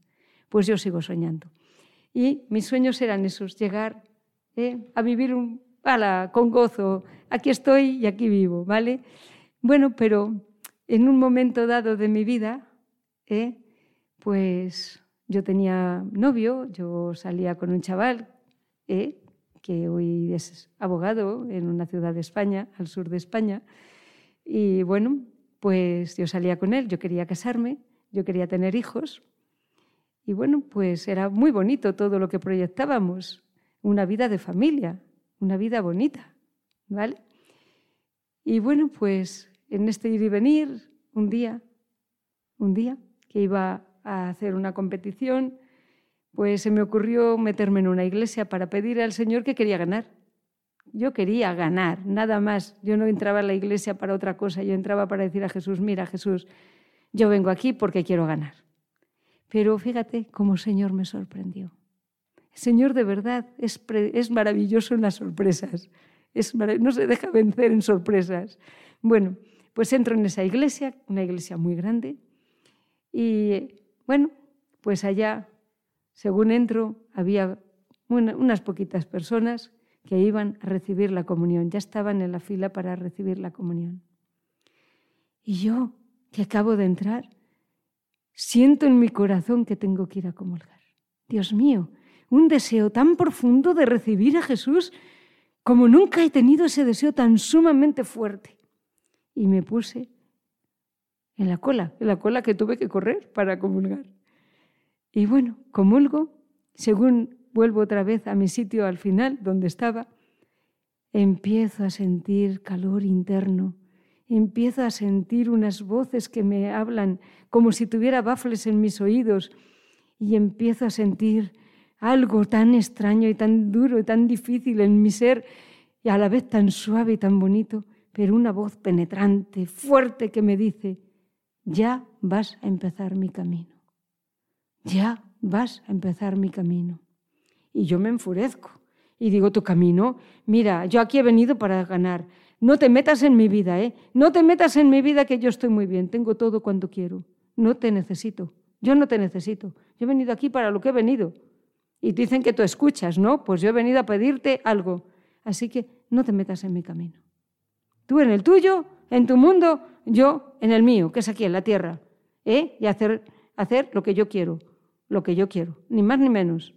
Pues yo sigo soñando. Y mis sueños eran esos, llegar ¿eh? a vivir un, con gozo. Aquí estoy y aquí vivo, ¿vale? Bueno, pero en un momento dado de mi vida, ¿eh? pues yo tenía novio, yo salía con un chaval ¿eh? que hoy es abogado en una ciudad de España, al sur de España, y bueno, pues yo salía con él, yo quería casarme, yo quería tener hijos, y bueno, pues era muy bonito todo lo que proyectábamos, una vida de familia, una vida bonita, ¿vale? Y bueno, pues en este ir y venir, un día, un día que iba a hacer una competición, pues se me ocurrió meterme en una iglesia para pedir al Señor que quería ganar. Yo quería ganar, nada más. Yo no entraba a la iglesia para otra cosa, yo entraba para decir a Jesús, mira Jesús, yo vengo aquí porque quiero ganar. Pero fíjate cómo el Señor me sorprendió. Señor de verdad es, es maravilloso en las sorpresas, es no se deja vencer en sorpresas. Bueno, pues entro en esa iglesia, una iglesia muy grande, y bueno, pues allá, según entro, había unas poquitas personas que iban a recibir la comunión, ya estaban en la fila para recibir la comunión. Y yo, que acabo de entrar, siento en mi corazón que tengo que ir a comulgar. Dios mío, un deseo tan profundo de recibir a Jesús como nunca he tenido ese deseo tan sumamente fuerte. Y me puse en la cola, en la cola que tuve que correr para comulgar. Y bueno, comulgo, según vuelvo otra vez a mi sitio al final, donde estaba, empiezo a sentir calor interno, empiezo a sentir unas voces que me hablan como si tuviera bafles en mis oídos y empiezo a sentir algo tan extraño y tan duro y tan difícil en mi ser y a la vez tan suave y tan bonito, pero una voz penetrante, fuerte que me dice, ya vas a empezar mi camino. Ya vas a empezar mi camino. Y yo me enfurezco y digo, tu camino, mira, yo aquí he venido para ganar. No te metas en mi vida, ¿eh? No te metas en mi vida que yo estoy muy bien, tengo todo cuanto quiero. No te necesito, yo no te necesito. Yo he venido aquí para lo que he venido. Y dicen que tú escuchas, ¿no? Pues yo he venido a pedirte algo. Así que no te metas en mi camino. Tú en el tuyo, en tu mundo, yo en el mío, que es aquí, en la tierra, ¿eh? y hacer, hacer lo que yo quiero, lo que yo quiero, ni más ni menos.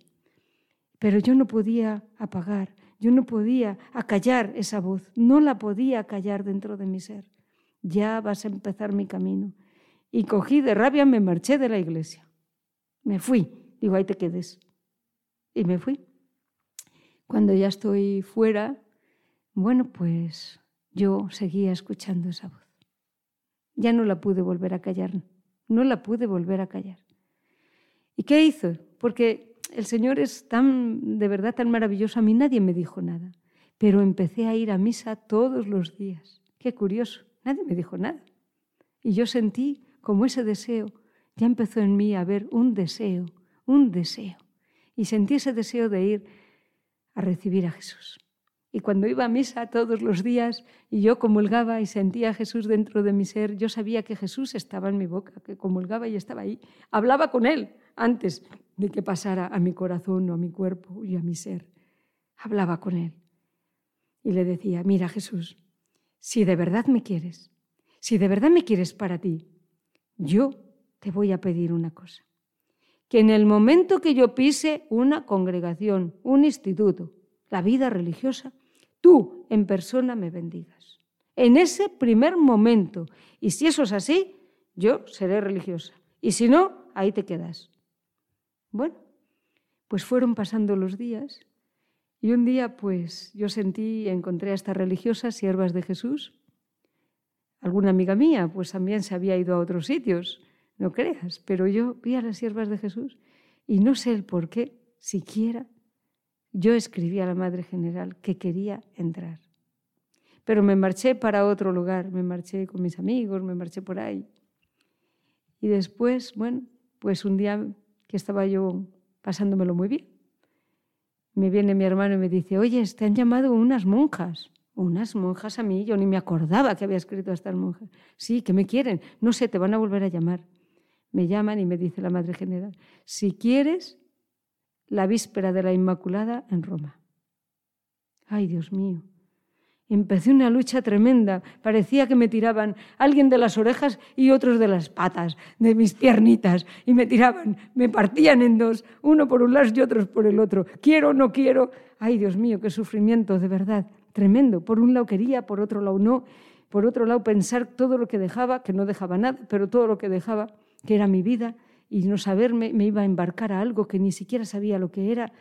Pero yo no podía apagar, yo no podía acallar esa voz, no la podía callar dentro de mi ser. Ya vas a empezar mi camino. Y cogí de rabia, me marché de la iglesia. Me fui, digo, ahí te quedes. Y me fui. Cuando ya estoy fuera, bueno, pues yo seguía escuchando esa voz. Ya no la pude volver a callar, no la pude volver a callar. ¿Y qué hizo? Porque el Señor es tan, de verdad, tan maravilloso. A mí nadie me dijo nada, pero empecé a ir a misa todos los días. Qué curioso, nadie me dijo nada. Y yo sentí como ese deseo, ya empezó en mí a haber un deseo, un deseo. Y sentí ese deseo de ir a recibir a Jesús. Y cuando iba a misa todos los días y yo comulgaba y sentía a Jesús dentro de mi ser, yo sabía que Jesús estaba en mi boca, que comulgaba y estaba ahí. Hablaba con Él antes de que pasara a mi corazón o a mi cuerpo y a mi ser. Hablaba con Él. Y le decía, mira Jesús, si de verdad me quieres, si de verdad me quieres para ti, yo te voy a pedir una cosa. Que en el momento que yo pise una congregación, un instituto, la vida religiosa, tú en persona me bendigas. En ese primer momento. Y si eso es así, yo seré religiosa. Y si no, ahí te quedas. Bueno, pues fueron pasando los días y un día pues yo sentí, encontré a estas religiosas, siervas de Jesús. Alguna amiga mía pues también se había ido a otros sitios, no creas, pero yo vi a las siervas de Jesús y no sé el por qué, siquiera yo escribí a la Madre General que quería entrar. Pero me marché para otro lugar, me marché con mis amigos, me marché por ahí. Y después, bueno, pues un día que estaba yo pasándomelo muy bien, Me viene mi hermano y me dice, oye, te han llamado unas monjas. Unas monjas a mí, yo ni me acordaba que había escrito a estas monjas. Sí, que me quieren. No sé, te van a volver a llamar. Me llaman y me dice la Madre General, si quieres, la víspera de la Inmaculada en Roma. Ay, Dios mío. Empecé una lucha tremenda. Parecía que me tiraban alguien de las orejas y otros de las patas, de mis piernitas, y me tiraban, me partían en dos, uno por un lado y otros por el otro. Quiero, no quiero. Ay, Dios mío, qué sufrimiento, de verdad, tremendo. Por un lado quería, por otro lado no. Por otro lado pensar todo lo que dejaba, que no dejaba nada, pero todo lo que dejaba, que era mi vida, y no saberme, me iba a embarcar a algo que ni siquiera sabía lo que era.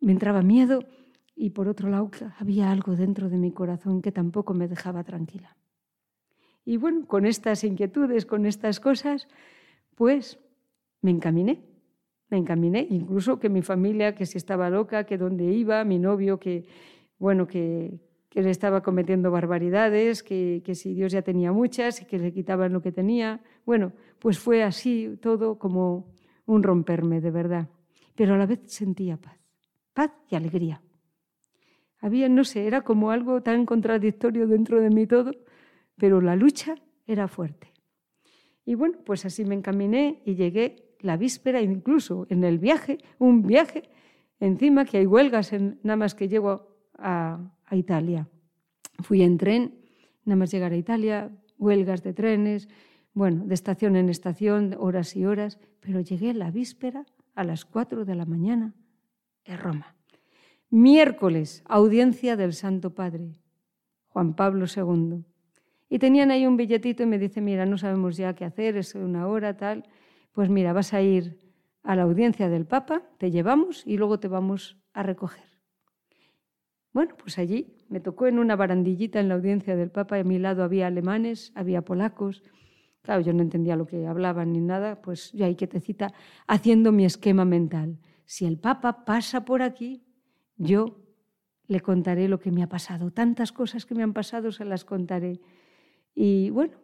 Me entraba miedo y por otro lado había algo dentro de mi corazón que tampoco me dejaba tranquila. Y bueno, con estas inquietudes, con estas cosas, pues me encaminé, me encaminé, incluso que mi familia, que si estaba loca, que dónde iba, mi novio, que bueno, que, que le estaba cometiendo barbaridades, que, que si Dios ya tenía muchas y que le quitaban lo que tenía. Bueno, pues fue así todo como un romperme de verdad. Pero a la vez sentía paz, paz y alegría. Había, no sé, era como algo tan contradictorio dentro de mí todo, pero la lucha era fuerte. Y bueno, pues así me encaminé y llegué la víspera, incluso en el viaje, un viaje, encima que hay huelgas en, nada más que llego a, a Italia. Fui en tren, nada más llegar a Italia, huelgas de trenes, bueno, de estación en estación, horas y horas, pero llegué la víspera a las 4 de la mañana en Roma. Miércoles, audiencia del Santo Padre, Juan Pablo II. Y tenían ahí un billetito y me dice, mira, no sabemos ya qué hacer, es una hora, tal. Pues mira, vas a ir a la audiencia del Papa, te llevamos y luego te vamos a recoger. Bueno, pues allí me tocó en una barandillita en la audiencia del Papa y a mi lado había alemanes, había polacos. Yo no entendía lo que hablaban ni nada, pues yo ahí quietecita haciendo mi esquema mental. Si el Papa pasa por aquí, yo le contaré lo que me ha pasado. Tantas cosas que me han pasado se las contaré. Y bueno,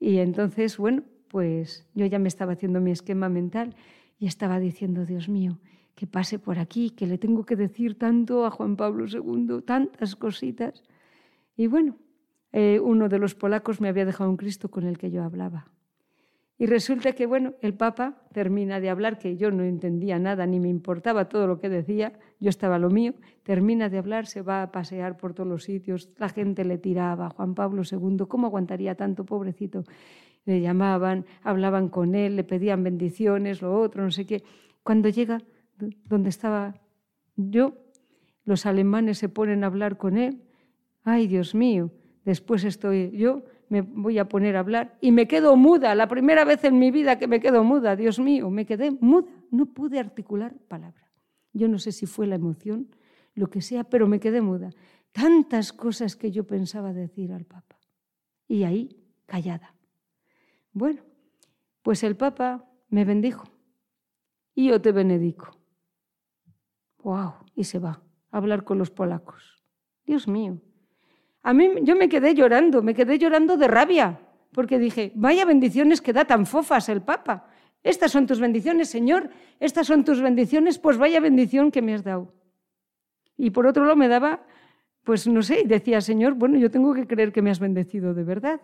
y entonces, bueno, pues yo ya me estaba haciendo mi esquema mental y estaba diciendo, Dios mío, que pase por aquí, que le tengo que decir tanto a Juan Pablo II, tantas cositas. Y bueno, eh, uno de los polacos me había dejado un Cristo con el que yo hablaba. Y resulta que, bueno, el Papa termina de hablar, que yo no entendía nada, ni me importaba todo lo que decía, yo estaba lo mío, termina de hablar, se va a pasear por todos los sitios, la gente le tiraba, Juan Pablo II, ¿cómo aguantaría tanto, pobrecito? Le llamaban, hablaban con él, le pedían bendiciones, lo otro, no sé qué. Cuando llega donde estaba yo, los alemanes se ponen a hablar con él, ay Dios mío, después estoy yo me voy a poner a hablar y me quedo muda, la primera vez en mi vida que me quedo muda, Dios mío, me quedé muda, no pude articular palabra. Yo no sé si fue la emoción, lo que sea, pero me quedé muda. Tantas cosas que yo pensaba decir al Papa. Y ahí, callada. Bueno, pues el Papa me bendijo y yo te benedico. ¡Wow! Y se va a hablar con los polacos. Dios mío, a mí yo me quedé llorando, me quedé llorando de rabia, porque dije, vaya bendiciones que da tan fofas el Papa. Estas son tus bendiciones, Señor, estas son tus bendiciones, pues vaya bendición que me has dado. Y por otro lado me daba, pues no sé, decía, Señor, bueno, yo tengo que creer que me has bendecido de verdad.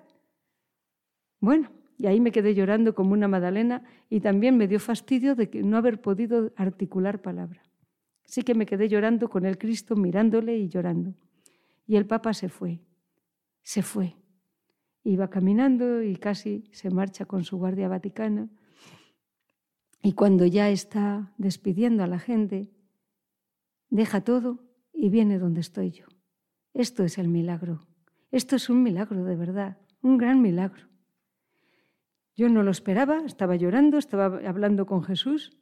Bueno, y ahí me quedé llorando como una Madalena y también me dio fastidio de no haber podido articular palabra. Así que me quedé llorando con el Cristo, mirándole y llorando. Y el Papa se fue, se fue. Iba caminando y casi se marcha con su guardia vaticana. Y cuando ya está despidiendo a la gente, deja todo y viene donde estoy yo. Esto es el milagro. Esto es un milagro de verdad, un gran milagro. Yo no lo esperaba, estaba llorando, estaba hablando con Jesús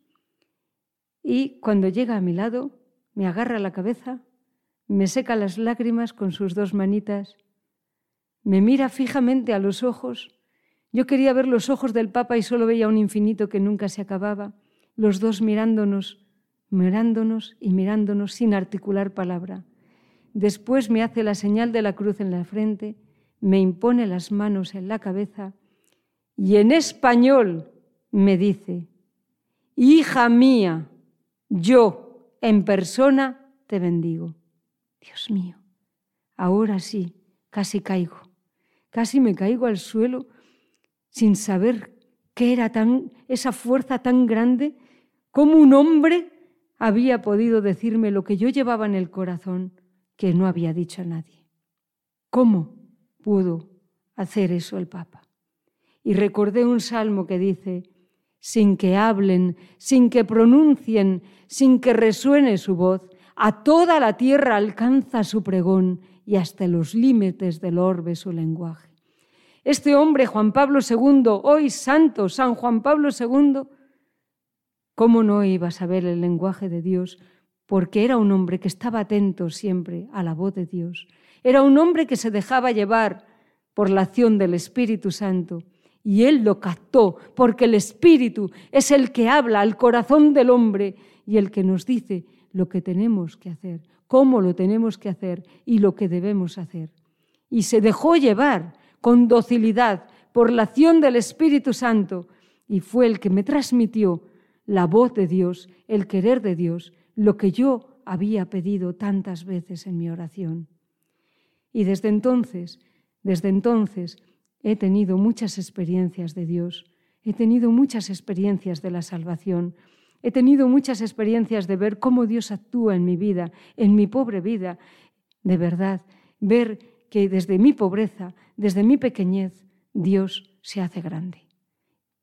y cuando llega a mi lado me agarra la cabeza me seca las lágrimas con sus dos manitas, me mira fijamente a los ojos. Yo quería ver los ojos del Papa y solo veía un infinito que nunca se acababa, los dos mirándonos, mirándonos y mirándonos sin articular palabra. Después me hace la señal de la cruz en la frente, me impone las manos en la cabeza y en español me dice, hija mía, yo en persona te bendigo. Dios mío, ahora sí, casi caigo, casi me caigo al suelo sin saber qué era tan, esa fuerza tan grande, como un hombre había podido decirme lo que yo llevaba en el corazón que no había dicho a nadie. ¿Cómo pudo hacer eso el Papa? Y recordé un salmo que dice, sin que hablen, sin que pronuncien, sin que resuene su voz, a toda la tierra alcanza su pregón y hasta los límites del orbe su lenguaje. Este hombre, Juan Pablo II, hoy santo, San Juan Pablo II, ¿cómo no iba a saber el lenguaje de Dios? Porque era un hombre que estaba atento siempre a la voz de Dios. Era un hombre que se dejaba llevar por la acción del Espíritu Santo. Y él lo captó, porque el Espíritu es el que habla al corazón del hombre y el que nos dice lo que tenemos que hacer, cómo lo tenemos que hacer y lo que debemos hacer. Y se dejó llevar con docilidad por la acción del Espíritu Santo y fue el que me transmitió la voz de Dios, el querer de Dios, lo que yo había pedido tantas veces en mi oración. Y desde entonces, desde entonces, he tenido muchas experiencias de Dios, he tenido muchas experiencias de la salvación, he tenido muchas experiencias de ver cómo Dios actúa en mi vida, en mi pobre vida, de verdad, ver que desde mi pobreza, desde mi pequeñez, Dios se hace grande.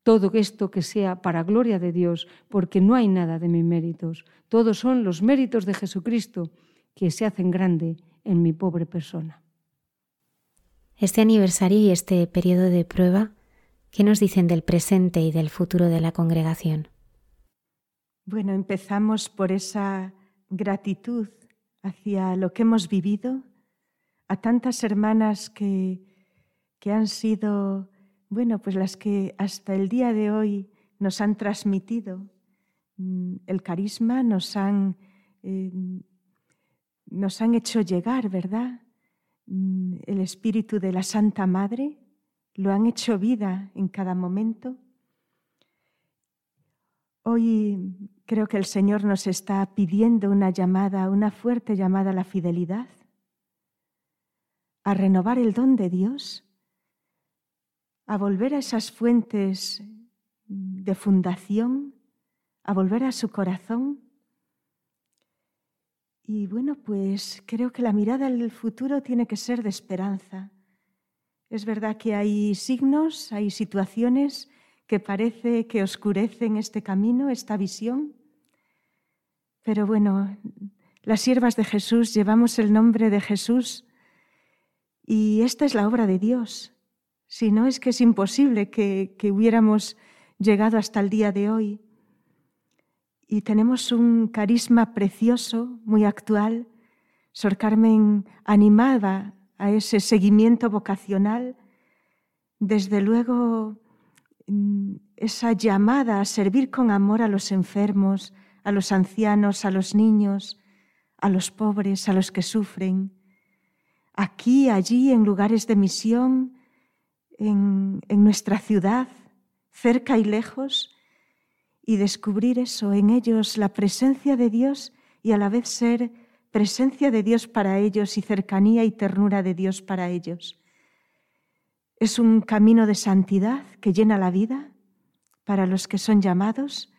Todo esto que sea para gloria de Dios, porque no hay nada de mis méritos, todos son los méritos de Jesucristo que se hacen grande en mi pobre persona. Este aniversario y este periodo de prueba, ¿qué nos dicen del presente y del futuro de la congregación? Bueno, empezamos por esa gratitud hacia lo que hemos vivido a tantas hermanas que, que han sido, bueno, pues las que hasta el día de hoy nos han transmitido mm, el carisma, nos han, eh, nos han hecho llegar, ¿verdad? Mm, el espíritu de la Santa Madre, lo han hecho vida en cada momento. Hoy creo que el Señor nos está pidiendo una llamada, una fuerte llamada a la fidelidad a renovar el don de Dios, a volver a esas fuentes de fundación, a volver a su corazón. Y bueno, pues creo que la mirada del futuro tiene que ser de esperanza. Es verdad que hay signos, hay situaciones que parece que oscurecen este camino, esta visión, pero bueno, las siervas de Jesús llevamos el nombre de Jesús y esta es la obra de Dios. Si no es que es imposible que, hubiéramos llegado hasta el día de hoy. Y tenemos un carisma precioso, muy actual. Sor Carmen animada a ese seguimiento vocacional. Desde luego, mm, esa llamada a servir con amor a los enfermos, a los ancianos, a los niños, a los pobres, a los que sufren aquí, allí, en lugares de misión, en, nuestra ciudad, cerca y lejos, y descubrir eso, en ellos la presencia de Dios y a la vez ser presencia de Dios para ellos y cercanía y ternura de Dios para ellos. Es un camino de santidad que llena la vida para los que son llamados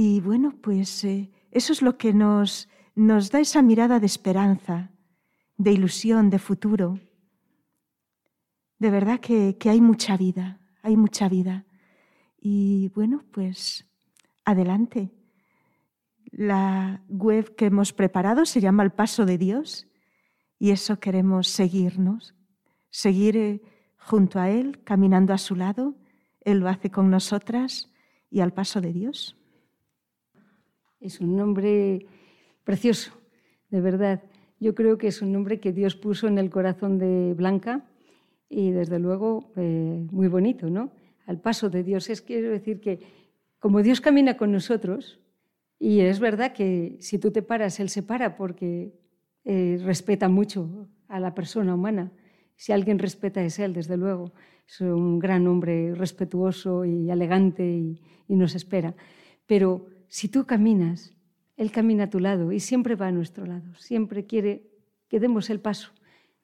y bueno, pues eh, eso es lo que nos, da esa mirada de esperanza, de ilusión, de futuro. De verdad que, hay mucha vida, hay mucha vida. Y bueno, pues adelante. La web que hemos preparado se llama El Paso de Dios y eso queremos seguirnos, seguir eh, junto a Él, caminando a su lado. Él lo hace con nosotras y al paso de Dios. Es un nombre precioso, de verdad. Yo creo que es un nombre que Dios puso en el corazón de Blanca y desde luego eh, muy bonito, ¿no? Al paso de Dios. Es quiero decir que como Dios camina con nosotros, y es verdad que si tú te paras, Él se para porque eh, respeta mucho a la persona humana. Si alguien respeta es Él, desde luego. Es un gran hombre respetuoso y elegante y, y nos espera. Pero si tú caminas, Él camina a tu lado y siempre va a nuestro lado. Siempre quiere que demos el paso.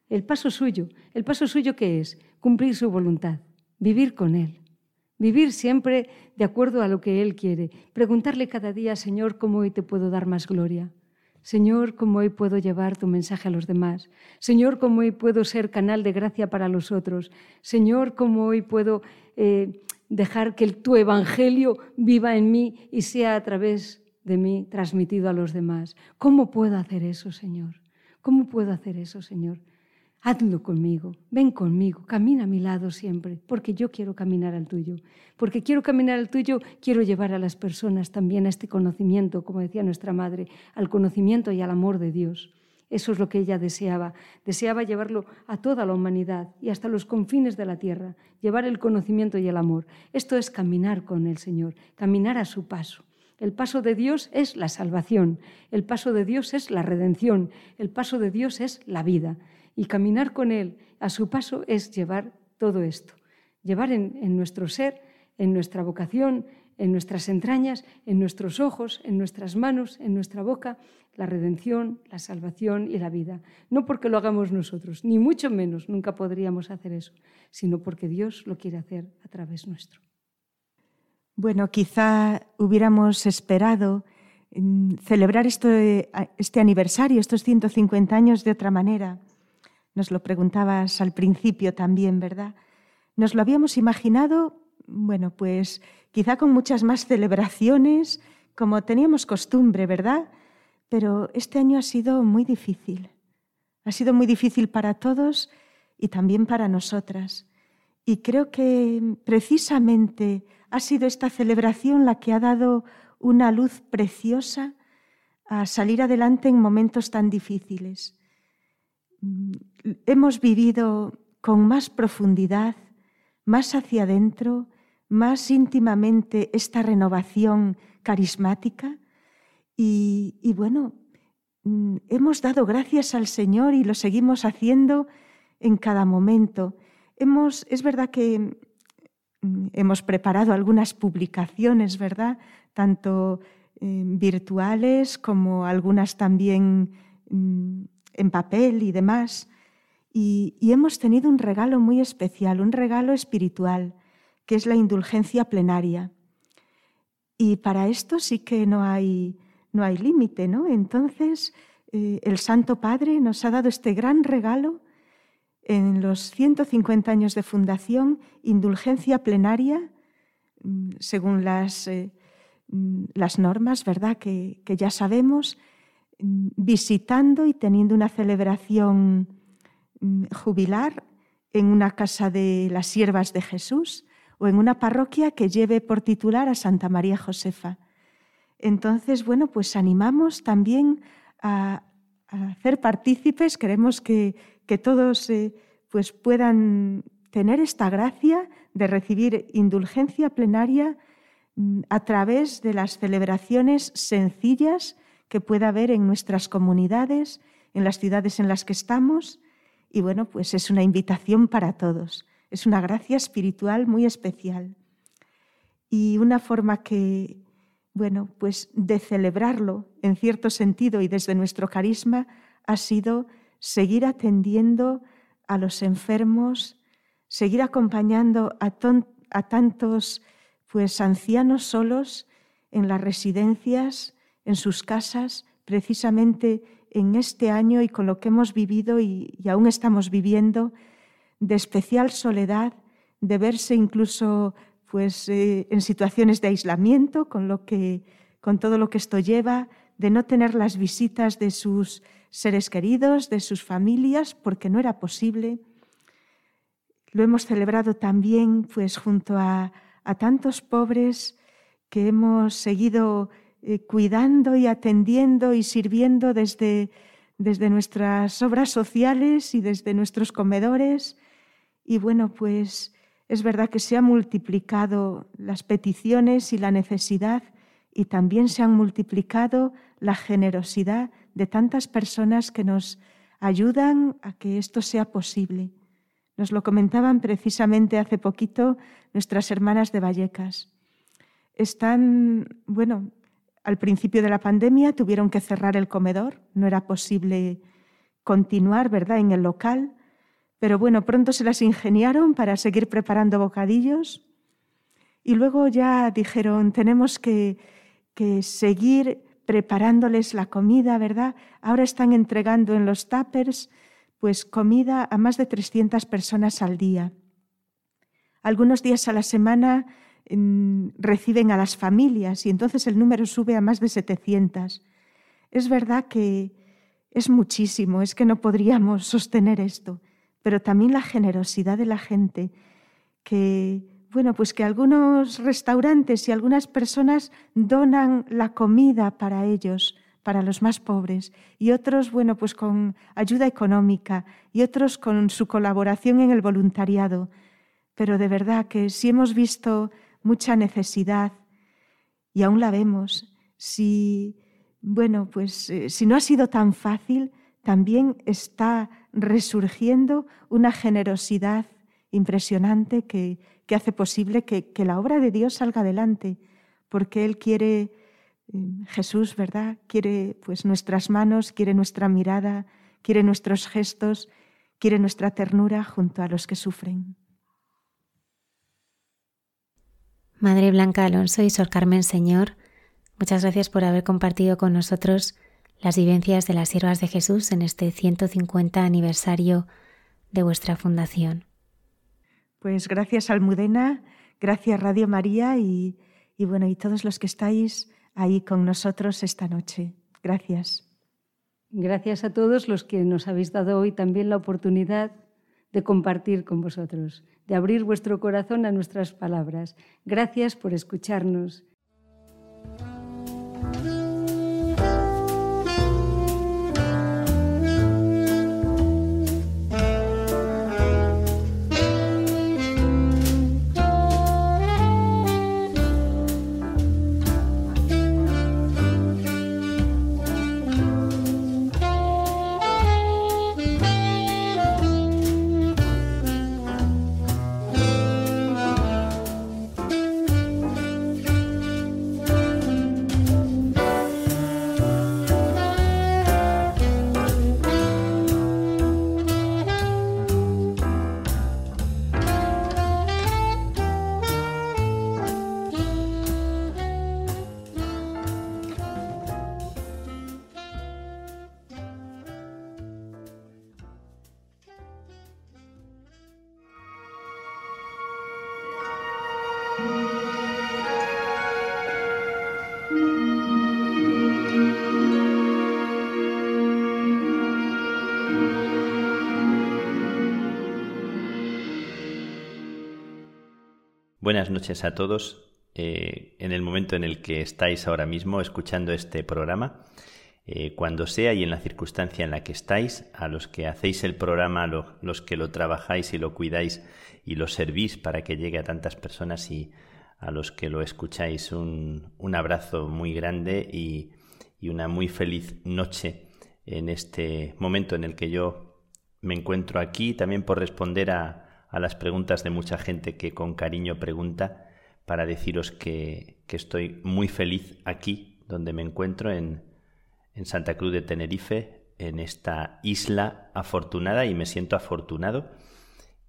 El paso suyo. ¿El paso suyo qué es? Cumplir su voluntad, vivir con Él. Vivir siempre de acuerdo a lo que Él quiere. Preguntarle cada día, Señor, ¿cómo hoy te puedo dar más gloria? Señor, ¿cómo hoy puedo llevar tu mensaje a los demás? Señor, ¿cómo hoy puedo ser canal de gracia para los otros? Señor, ¿cómo hoy puedo eh, dejar que tu evangelio viva en mí y sea a través de mí transmitido a los demás? ¿Cómo puedo hacer eso, Señor? ¿Cómo puedo hacer eso, Señor? Hazlo conmigo, ven conmigo, camina a mi lado siempre, porque yo quiero caminar al tuyo. Porque quiero caminar al tuyo, quiero llevar a las personas también a este conocimiento, como decía nuestra madre, al conocimiento y al amor de Dios. Eso es lo que ella deseaba. Deseaba llevarlo a toda la humanidad y hasta los confines de la tierra, llevar el conocimiento y el amor. Esto es caminar con el Señor, caminar a su paso. El paso de Dios es la salvación, el paso de Dios es la redención, el paso de Dios es la vida. Y caminar con Él a su paso es llevar todo esto, llevar en, nuestro ser, en nuestra vocación, en nuestras entrañas, en nuestros ojos, en nuestras manos, en nuestra boca, la redención, la salvación y la vida. No porque lo hagamos nosotros, ni mucho menos, nunca podríamos hacer eso, sino porque Dios lo quiere hacer a través nuestro. Bueno, quizá hubiéramos esperado mm, celebrar este, este aniversario, estos 150 años de otra manera nos lo preguntabas al principio también, ¿verdad? Nos lo habíamos imaginado, bueno, pues quizá con muchas más celebraciones, como teníamos costumbre, ¿verdad? Pero este año ha sido muy difícil. Ha sido muy difícil para todos y también para nosotras. Y creo que precisamente ha sido esta celebración la que ha dado una luz preciosa a salir adelante en momentos tan difíciles hemos vivido con más profundidad, más hacia adentro, más íntimamente esta renovación carismática y, bueno, mm, hemos dado gracias al Señor y lo seguimos haciendo en cada momento. Hemos, es verdad que mm, hemos preparado algunas publicaciones, ¿verdad? Tanto eh, virtuales como algunas también mm, en papel y demás. Y, hemos tenido un regalo muy especial, un regalo espiritual, que es la indulgencia plenaria. Y para esto sí que no hay, no hay límite, ¿no? Entonces, eh, el Santo Padre nos ha dado este gran regalo en los 150 años de fundación, indulgencia plenaria, mm, según las, eh, mm, las normas, ¿verdad?, que, que ya sabemos, Mm, visitando y teniendo una celebración jubilar en una casa de las siervas de Jesús o en una parroquia que lleve por titular a Santa María Josefa. Entonces, bueno, pues animamos también a, hacer partícipes, queremos que, todos eh, pues puedan tener esta gracia de recibir indulgencia plenaria mm, a través de las celebraciones sencillas que pueda haber en nuestras comunidades, en las ciudades en las que estamos. Y bueno, pues es una invitación para todos. Es una gracia espiritual muy especial. Y una forma que, bueno, pues de celebrarlo en cierto sentido y desde nuestro carisma ha sido seguir atendiendo a los enfermos, seguir acompañando a, tantos pues ancianos solos en las residencias, en sus casas, precisamente en este año y con lo que hemos vivido y, aún estamos viviendo, de especial soledad, de verse incluso pues, eh, en situaciones de aislamiento, con, lo que, con todo lo que esto lleva, de no tener las visitas de sus seres queridos, de sus familias, porque no era posible. Lo hemos celebrado también pues, junto a, a tantos pobres que hemos seguido eh, cuidando y atendiendo y sirviendo desde, desde nuestras obras sociales y desde nuestros comedores. Y bueno, pues es verdad que se han multiplicado las peticiones y la necesidad y también se han multiplicado la generosidad de tantas personas que nos ayudan a que esto sea posible. Nos lo comentaban precisamente hace poquito nuestras hermanas de Vallecas. Están, bueno, al principio de la pandemia tuvieron que cerrar el comedor, no era posible continuar, ¿verdad?, en el local, pero bueno, pronto se las ingeniaron para seguir preparando bocadillos y luego ya dijeron, tenemos que, seguir preparándoles la comida, ¿verdad? Ahora están entregando en los tuppers pues comida a más de 300 personas al día. Algunos días a la semana mm, reciben a las familias y entonces el número sube a más de 700. Es verdad que es muchísimo, es que no podríamos sostener esto, pero también la generosidad de la gente, que bueno, pues que algunos restaurantes y algunas personas donan la comida para ellos, para los más pobres, y otros, bueno, pues con ayuda económica, y otros con su colaboración en el voluntariado. Pero de verdad que si hemos visto mucha necesidad, y aún la vemos, si, bueno, pues eh, si no ha sido tan fácil, también está resurgiendo una generosidad impresionante que, que hace posible que, la obra de Dios salga adelante, porque Él quiere, eh, Jesús, ¿verdad? Quiere pues nuestras manos, quiere nuestra mirada, quiere nuestros gestos, quiere nuestra ternura junto a los que sufren. Madre Blanca Alonso y Sor Carmen Señor, muchas gracias por haber compartido con nosotros las vivencias de las siervas de Jesús en este 150 aniversario de vuestra fundación. Pues gracias Almudena, gracias Radio María y, y bueno, y todos los que estáis ahí con nosotros esta noche. Gracias. Gracias a todos los que nos habéis dado hoy también la oportunidad de compartir con vosotros, de abrir vuestro corazón a nuestras palabras. Gracias por escucharnos. Buenas noches a todos. Eh, en el momento en el que estáis ahora mismo escuchando este programa, eh, cuando sea y en la circunstancia en la que estáis, a los que hacéis el programa, los que lo trabajáis y lo cuidáis y lo servís para que llegue a tantas personas y a los que lo escucháis, un, abrazo muy grande y, y una muy feliz noche en este momento en el que yo me encuentro aquí, también por responder a, a las preguntas de mucha gente que con cariño pregunta para deciros que, estoy muy feliz aquí donde me encuentro en, en Santa Cruz de Tenerife, en esta isla afortunada y me siento afortunado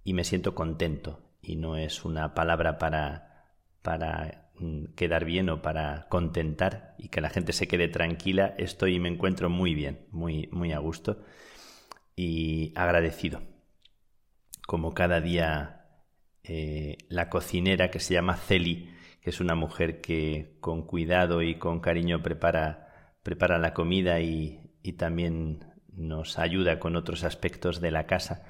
y me siento contento. Y no es una palabra para, para mm, quedar bien o para contentar y que la gente se quede tranquila, estoy y me encuentro muy bien, muy, muy a gusto y agradecido como cada día eh, la cocinera que se llama Celi, que es una mujer que con cuidado y con cariño prepara, prepara la comida y, y también nos ayuda con otros aspectos de la casa.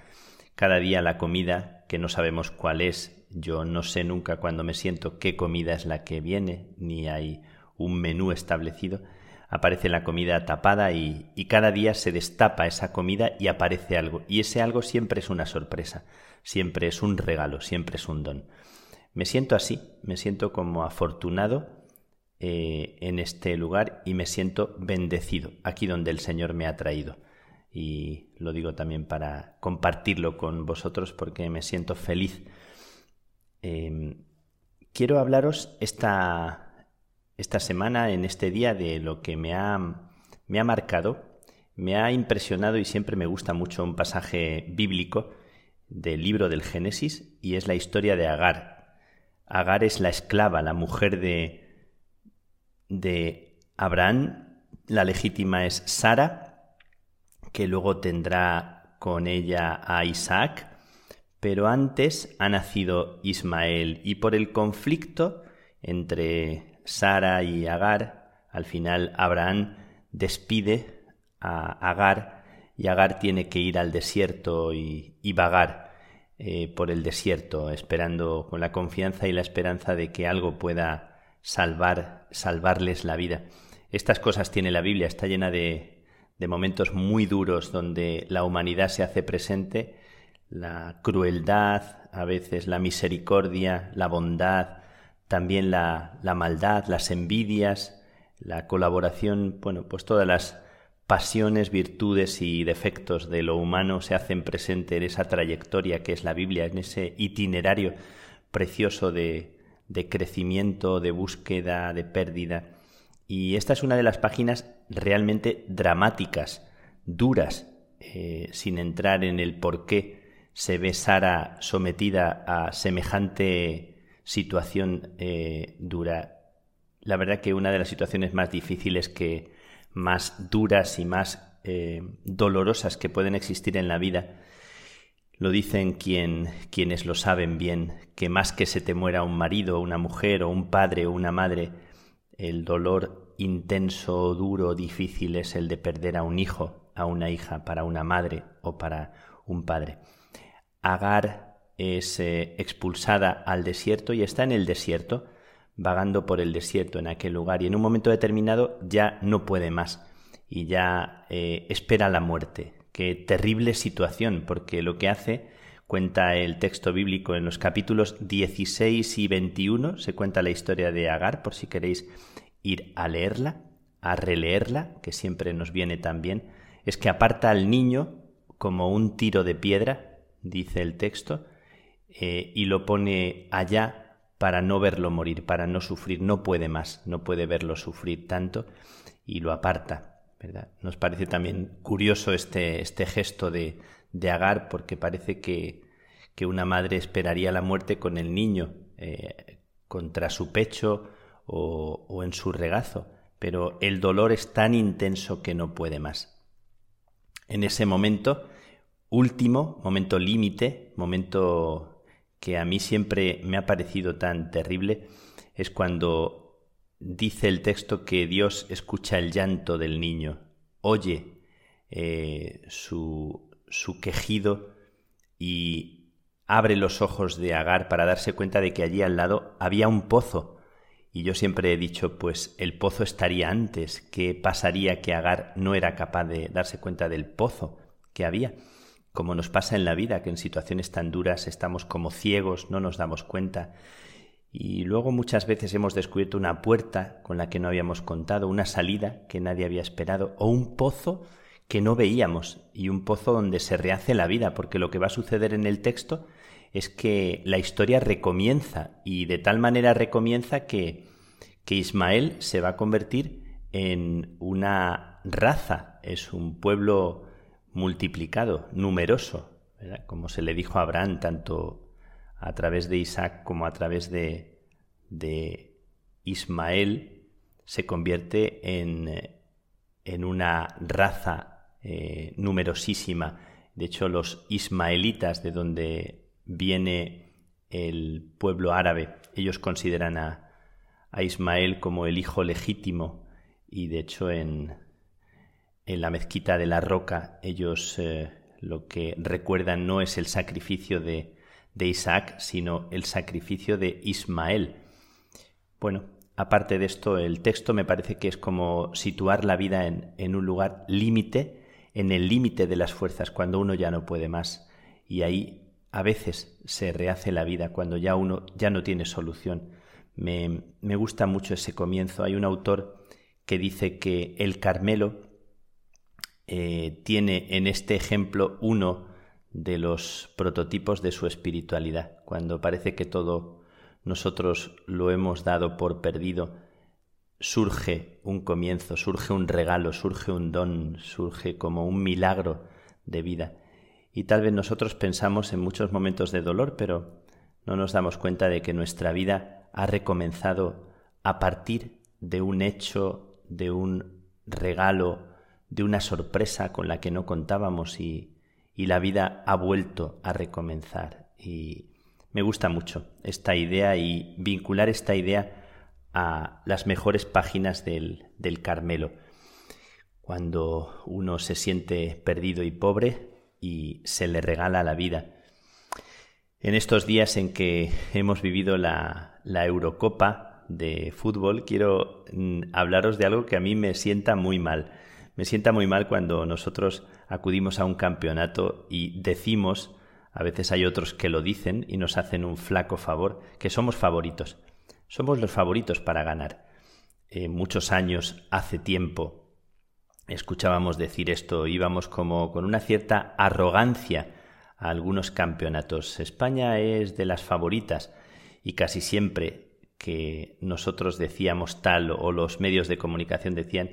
Cada día la comida, que no sabemos cuál es, yo no sé nunca cuando me siento qué comida es la que viene, ni hay un menú establecido, aparece la comida tapada y, cada día se destapa esa comida y aparece algo. Y ese algo siempre es una sorpresa, siempre es un regalo, siempre es un don. Me siento así, me siento como afortunado eh, en este lugar y me siento bendecido aquí donde el Señor me ha traído. Y lo digo también para compartirlo con vosotros porque me siento feliz. Em, quiero hablaros esta, esta semana, en este día, de lo que me ha, me ha marcado, me ha impresionado y siempre me gusta mucho un pasaje bíblico del libro del Génesis y es la historia de Agar. Agar es la esclava, la mujer de, de Abraham, la legítima es Sara, que luego tendrá con ella a Isaac, pero antes ha nacido Ismael y por el conflicto entre Sara y Agar, al final Abraham despide a Agar y Agar tiene que ir al desierto y, vagar eh, por el desierto, esperando con la confianza y la esperanza de que algo pueda salvar, salvarles la vida. Estas cosas tiene la Biblia, está llena de, de momentos muy duros donde la humanidad se hace presente. La crueldad, a veces la misericordia, la bondad, también la, la, maldad, las envidias, la colaboración, bueno, pues todas las pasiones, virtudes y defectos de lo humano se hacen presente en esa trayectoria que es la Biblia, en ese itinerario precioso de, de crecimiento, de búsqueda, de pérdida. Y esta es una de las páginas realmente dramáticas, duras, eh, sin entrar en el por qué se ve Sara sometida a semejante situación eh, dura. La verdad que una de las situaciones más difíciles que más duras y más eh, dolorosas que pueden existir en la vida, lo dicen quien, quienes lo saben bien, que más que se te muera un marido, una mujer o un padre o una madre, el dolor intenso, duro, difícil es el de perder a un hijo, a una hija, para una madre o para un padre. Agar es eh, expulsada al desierto y está en el desierto, vagando por el desierto en aquel lugar y en un momento determinado ya no puede más y ya eh, espera la muerte. Qué terrible situación, porque lo que hace, cuenta el texto bíblico en los capítulos 16 y 21, se cuenta la historia de Agar, por si queréis ir a leerla, a releerla, que siempre nos viene tan bien, es que aparta al niño como un tiro de piedra dice el texto, eh, y lo pone allá para no verlo morir, para no sufrir, no puede más, no puede verlo sufrir tanto y lo aparta. ¿verdad? Nos parece también curioso este, este gesto de, de Agar porque parece que, que, una madre esperaría la muerte con el niño eh, contra su pecho o, o en su regazo, pero el dolor es tan intenso que no puede más. En ese momento último, momento límite, momento que a mí siempre me ha parecido tan terrible, es cuando dice el texto que Dios escucha el llanto del niño, oye eh, su, su quejido y abre los ojos de Agar para darse cuenta de que allí al lado había un pozo. Y yo siempre he dicho, pues el pozo estaría antes. ¿Qué pasaría que Agar no era capaz de darse cuenta del pozo que había? Como nos pasa en la vida, que en situaciones tan duras estamos como ciegos, no nos damos cuenta. Y luego muchas veces hemos descubierto una puerta con la que no habíamos contado, una salida que nadie había esperado, o un pozo que no veíamos, y un pozo donde se rehace la vida, porque lo que va a suceder en el texto es que la historia recomienza, y de tal manera recomienza que, que Ismael se va a convertir en una raza, es un pueblo multiplicado, numeroso, como se le dijo a Abraham, tanto a través de Isaac como a través de, de Ismael, se convierte en, en una raza eh, numerosísima. De hecho, los ismaelitas, de donde viene el pueblo árabe, ellos consideran a, a Ismael como el hijo legítimo y de hecho en, en la mezquita de la roca ellos eh, lo que recuerdan no es el sacrificio de, de, Isaac, sino el sacrificio de Ismael. Bueno, aparte de esto, el texto me parece que es como situar la vida en, en un lugar límite, en el límite de las fuerzas, cuando uno ya no puede más. Y ahí a veces se rehace la vida, cuando ya uno ya no tiene solución. Me, me gusta mucho ese comienzo. Hay un autor que dice que el Carmelo eh, tiene en este ejemplo uno de los prototipos de su espiritualidad, cuando parece que todo nosotros lo hemos dado por perdido, surge un comienzo, surge un regalo, surge un don, surge como un milagro de vida. Y tal vez nosotros pensamos en muchos momentos de dolor, pero no nos damos cuenta de que nuestra vida ha recomenzado a partir de un hecho, de un regalo, de una sorpresa con la que no contábamos y, la vida ha vuelto a recomenzar. Y me gusta mucho esta idea y vincular esta idea a las mejores páginas del, del Carmelo. Cuando uno se siente perdido y pobre y se le regala la vida. En estos días en que hemos vivido la, la Eurocopa de fútbol, quiero mm, hablaros de algo que a mí me sienta muy mal. Me sienta muy mal cuando nosotros acudimos a un campeonato y decimos, a veces hay otros que lo dicen y nos hacen un flaco favor, que somos favoritos. Somos los favoritos para ganar. Eh, muchos años, hace tiempo, escuchábamos decir esto, íbamos como con una cierta arrogancia a algunos campeonatos. España es de las favoritas y casi siempre que nosotros decíamos tal o los medios de comunicación decían,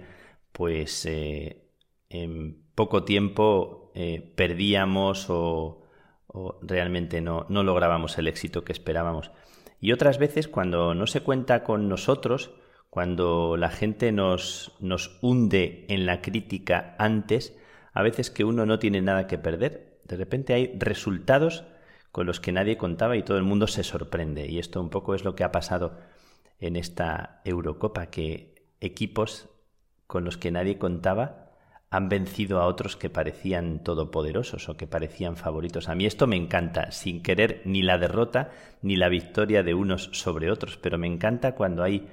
pues eh, en poco tiempo eh, perdíamos o, o realmente no, no lográbamos el éxito que esperábamos. Y otras veces cuando no se cuenta con nosotros, cuando la gente nos, nos hunde en la crítica antes, a veces que uno no tiene nada que perder. De repente hay resultados con los que nadie contaba y todo el mundo se sorprende. Y esto un poco es lo que ha pasado en esta Eurocopa, que equipos con los que nadie contaba han vencido a otros que parecían todopoderosos o que parecían favoritos. A mí esto me encanta, sin querer ni la derrota ni la victoria de unos sobre otros, pero me encanta cuando hay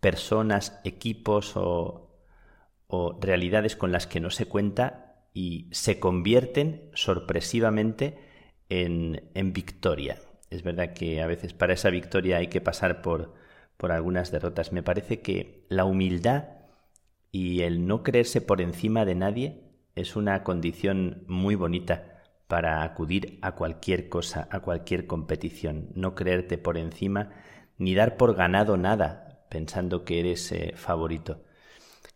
personas, equipos o, realidades con las que no se cuenta y se convierten sorpresivamente en, en victoria. Es verdad que a veces para esa victoria hay que pasar por, por algunas derrotas. Me parece que la humildad y el no creerse por encima de nadie es una condición muy bonita para acudir a cualquier cosa, a cualquier competición. No creerte por encima ni dar por ganado nada pensando que eres eh, favorito.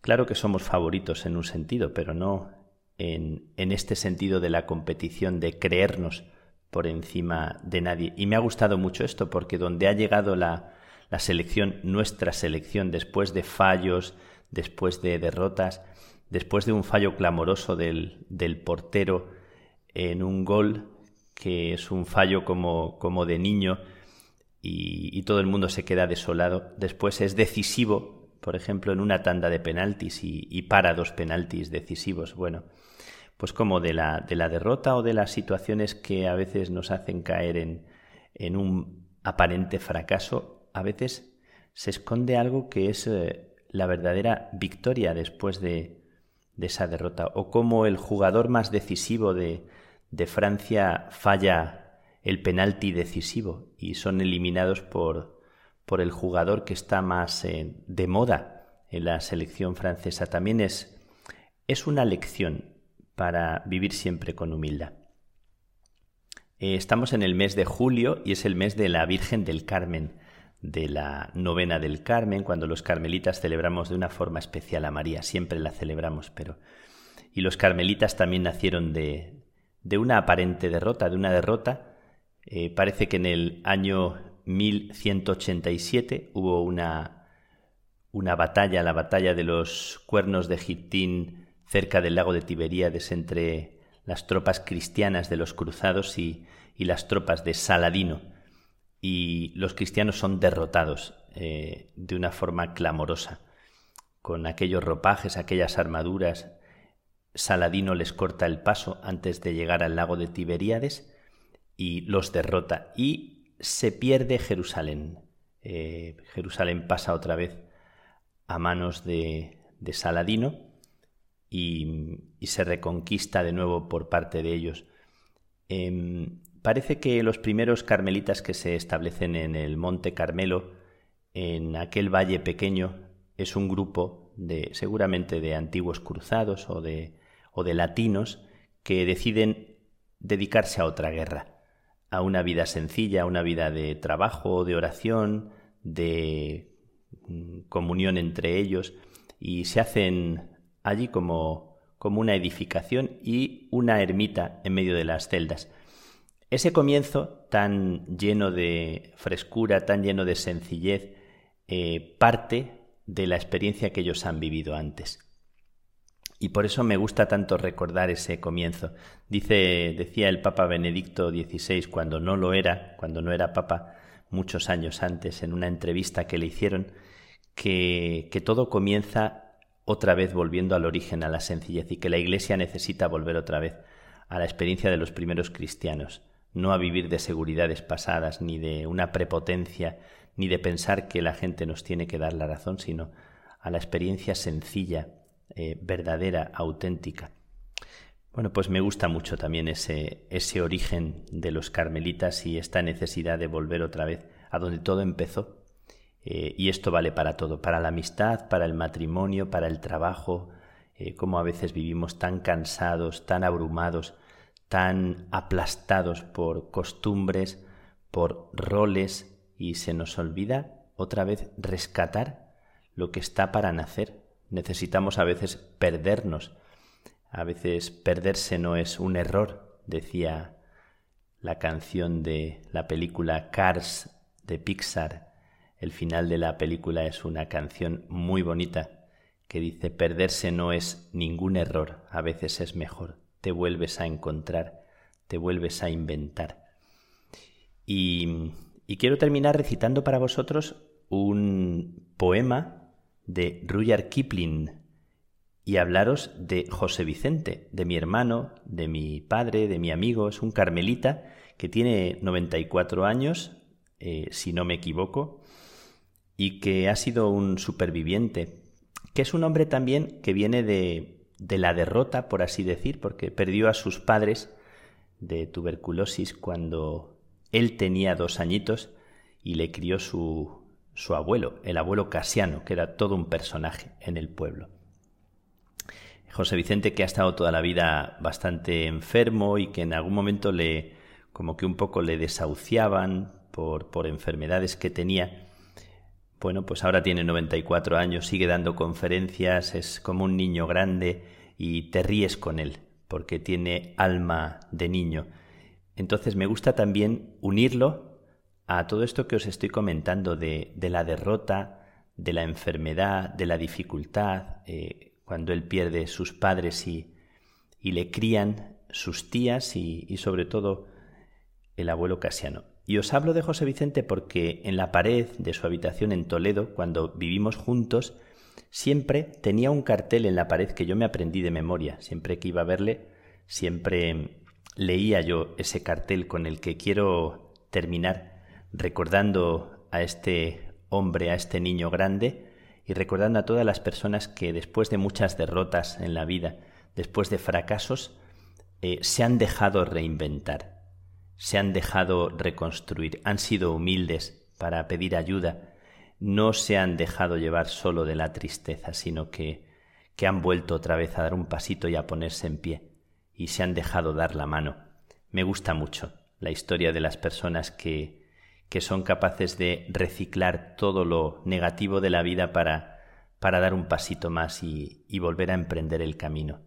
Claro que somos favoritos en un sentido, pero no en, en este sentido de la competición, de creernos por encima de nadie. Y me ha gustado mucho esto porque donde ha llegado la, la selección, nuestra selección, después de fallos, después de derrotas, después de un fallo clamoroso del, del portero en un gol que es un fallo como, como de niño y, todo el mundo se queda desolado. Después es decisivo, por ejemplo, en una tanda de penaltis y, para dos penaltis decisivos. Bueno, pues como de la, de la derrota o de las situaciones que a veces nos hacen caer en, en un aparente fracaso, a veces se esconde algo que es eh, la verdadera victoria después de, esa derrota, o cómo el jugador más decisivo de, Francia falla el penalti decisivo y son eliminados por, por el jugador que está más eh, de moda en la selección francesa. También es, es una lección para vivir siempre con humildad. Eh, estamos en el mes de julio y es el mes de la Virgen del Carmen de la novena del Carmen, cuando los carmelitas celebramos de una forma especial a María, siempre la celebramos, pero... Y los carmelitas también nacieron de, de una aparente derrota, de una derrota. Eh, parece que en el año 1187 hubo una, una batalla, la batalla de los cuernos de Gitín cerca del lago de Tiberíades entre las tropas cristianas de los cruzados y, y las tropas de Saladino y los cristianos son derrotados eh, de una forma clamorosa. Con aquellos ropajes, aquellas armaduras, Saladino les corta el paso antes de llegar al lago de Tiberíades y los derrota y se pierde Jerusalén. Eh, Jerusalén pasa otra vez a manos de, Saladino y, se reconquista de nuevo por parte de ellos. Em, Parece que los primeros carmelitas que se establecen en el Monte Carmelo, en aquel valle pequeño, es un grupo de seguramente de antiguos cruzados o de, o de latinos que deciden dedicarse a otra guerra, a una vida sencilla, a una vida de trabajo, de oración, de mm, comunión entre ellos y se hacen allí como, como una edificación y una ermita en medio de las celdas. Ese comienzo tan lleno de frescura, tan lleno de sencillez, eh, parte de la experiencia que ellos han vivido antes. Y por eso me gusta tanto recordar ese comienzo. Dice, decía el Papa Benedicto XVI cuando no lo era, cuando no era Papa, muchos años antes, en una entrevista que le hicieron, que, que todo comienza otra vez volviendo al origen, a la sencillez, y que la Iglesia necesita volver otra vez a la experiencia de los primeros cristianos, no a vivir de seguridades pasadas, ni de una prepotencia, ni de pensar que la gente nos tiene que dar la razón, sino a la experiencia sencilla, eh, verdadera, auténtica. Bueno, pues me gusta mucho también ese, ese origen de los carmelitas y esta necesidad de volver otra vez a donde todo empezó. Eh, y esto vale para todo, para la amistad, para el matrimonio, para el trabajo, eh, como a veces vivimos tan cansados, tan abrumados, tan aplastados por costumbres, por roles, y se nos olvida otra vez rescatar lo que está para nacer. Necesitamos a veces perdernos. A veces perderse no es un error, decía la canción de la película Cars de Pixar. El final de la película es una canción muy bonita que dice perderse no es ningún error, a veces es mejor, te vuelves a encontrar, te vuelves a inventar. Y y quiero terminar recitando para vosotros un poema de Rudyard Kipling y hablaros de José Vicente, de mi hermano, de mi padre, de mi amigo. Es un carmelita que tiene 94 años, eh, si no me equivoco, y que ha sido un superviviente, que es un hombre también que viene de, de la derrota, por así decir, porque perdió a sus padres de tuberculosis cuando él tenía dos añitos y le crió su, su abuelo, el abuelo Casiano, que era todo un personaje en el pueblo. José Vicente, que ha estado toda la vida bastante enfermo y que en algún momento le, como que un poco le desahuciaban por, por enfermedades que tenía. Bueno, pues ahora tiene 94 años, sigue dando conferencias, es como un niño grande y te ríes con él, porque tiene alma de niño entonces me gusta también unirlo a todo esto que os estoy comentando de, la derrota, de la enfermedad, de la dificultad, eh, cuando él pierde sus padres y, y le crían sus tías y, y, sobre todo el abuelo Casiano. Y os hablo de José Vicente porque en la pared de su habitación en Toledo, cuando vivimos juntos, siempre tenía un cartel en la pared que yo me aprendí de memoria. Siempre que iba a verle, siempre leía yo ese cartel con el que quiero terminar recordando a este hombre, a este niño grande y recordando a todas las personas que después de muchas derrotas en la vida, después de fracasos, eh, se han dejado reinventar, se han dejado reconstruir, han sido humildes para pedir ayuda, no se han dejado llevar solo de la tristeza, sino que, que han vuelto otra vez a dar un pasito y a ponerse en pie y se han dejado dar la mano. Me gusta mucho la historia de las personas que, que son capaces de reciclar todo lo negativo de la vida para, para dar un pasito más y, y volver a emprender el camino.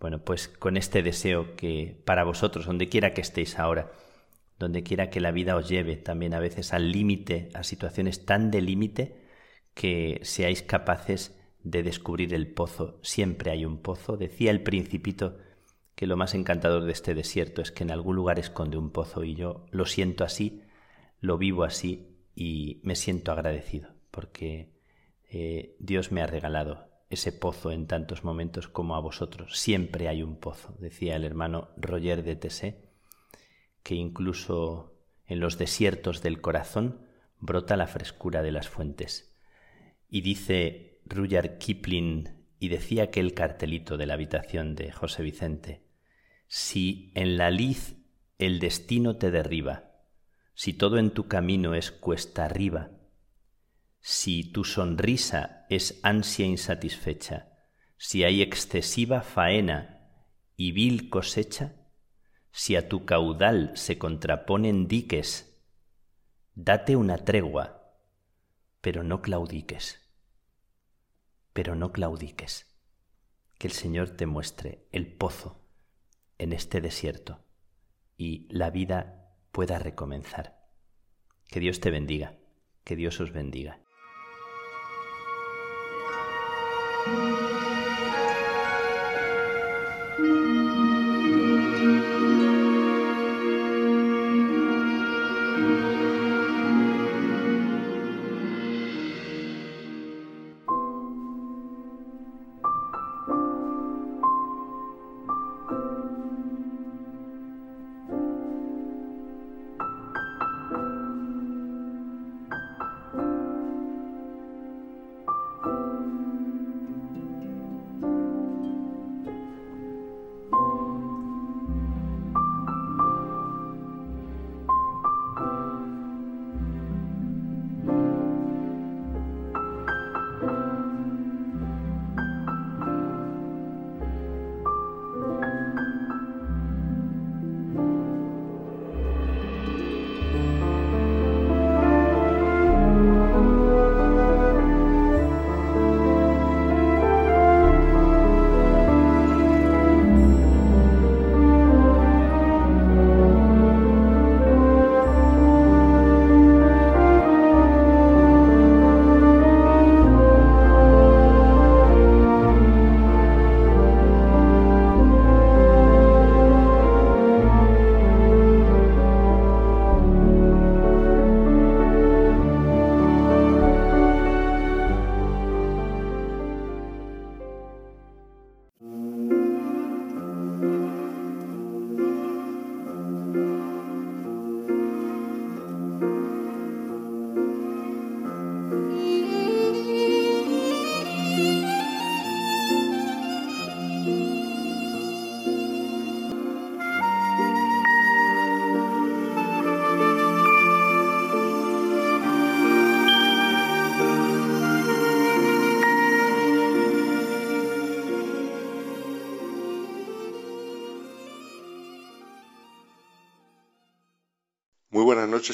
Bueno, pues con este deseo que para vosotros, donde quiera que estéis ahora, donde quiera que la vida os lleve también a veces al límite, a situaciones tan de límite, que seáis capaces de descubrir el pozo. Siempre hay un pozo. Decía el principito que lo más encantador de este desierto es que en algún lugar esconde un pozo y yo lo siento así, lo vivo así y me siento agradecido porque eh, Dios me ha regalado ese pozo en tantos momentos como a vosotros. Siempre hay un pozo, decía el hermano Roger de Tessé, que incluso en los desiertos del corazón brota la frescura de las fuentes. Y dice Rudyard Kipling, y decía aquel cartelito de la habitación de José Vicente, si en la lid el destino te derriba, si todo en tu camino es cuesta arriba, si tu sonrisa es ansia insatisfecha, si hay excesiva faena y vil cosecha, si a tu caudal se contraponen diques, date una tregua, pero no claudiques. pero no claudiques. Que el Señor te muestre el pozo en este desierto y la vida pueda recomenzar. Que Dios te bendiga, que Dios os bendiga. thank you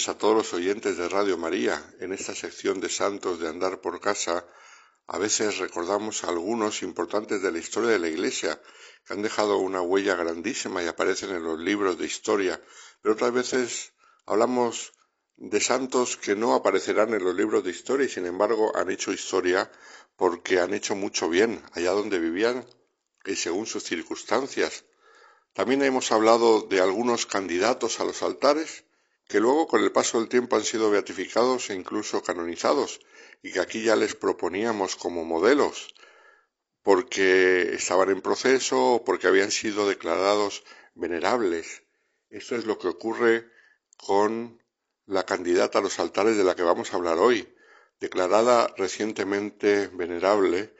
a todos los oyentes de Radio María. En esta sección de Santos de Andar por Casa, a veces recordamos algunos importantes de la historia de la Iglesia, que han dejado una huella grandísima y aparecen en los libros de historia, pero otras veces hablamos de santos que no aparecerán en los libros de historia y sin embargo han hecho historia porque han hecho mucho bien allá donde vivían y según sus circunstancias. También hemos hablado de algunos candidatos a los altares que luego con el paso del tiempo han sido beatificados e incluso canonizados, y que aquí ya les proponíamos como modelos, porque estaban en proceso o porque habían sido declarados venerables. Esto es lo que ocurre con la candidata a los altares de la que vamos a hablar hoy, declarada recientemente venerable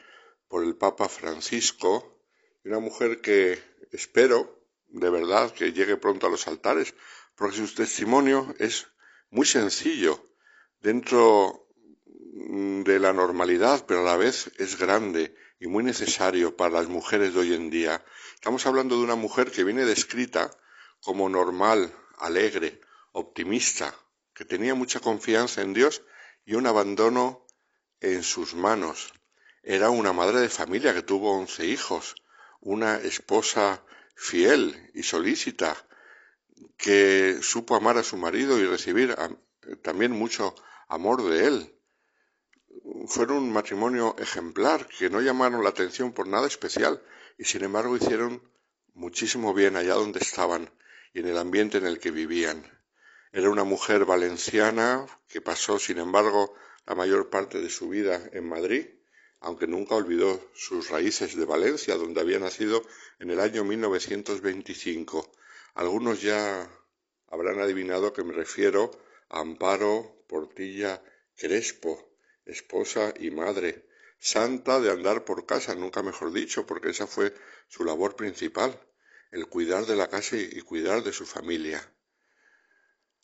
por el Papa Francisco, una mujer que espero de verdad que llegue pronto a los altares, porque su testimonio es muy sencillo dentro mm, de la normalidad, pero a la vez es grande y muy necesario para las mujeres de hoy en día. Estamos hablando de una mujer que viene descrita como normal, alegre, optimista, que tenía mucha confianza en Dios y un abandono en sus manos. Era una madre de familia que tuvo once hijos, una esposa fiel y solícita, que supo amar a su marido y recibir también mucho amor de él. Fueron un matrimonio ejemplar, que no llamaron la atención por nada especial y sin embargo hicieron muchísimo bien allá donde estaban y en el ambiente en el que vivían. Era una mujer valenciana que pasó, sin embargo, la mayor parte de su vida en Madrid, aunque nunca olvidó sus raíces de Valencia, donde había nacido en el año 1925 algunos ya habrán adivinado que me refiero a Amparo Portilla Crespo, esposa y madre, santa de andar por casa, nunca mejor dicho, porque esa fue su labor principal, el cuidar de la casa y cuidar de su familia.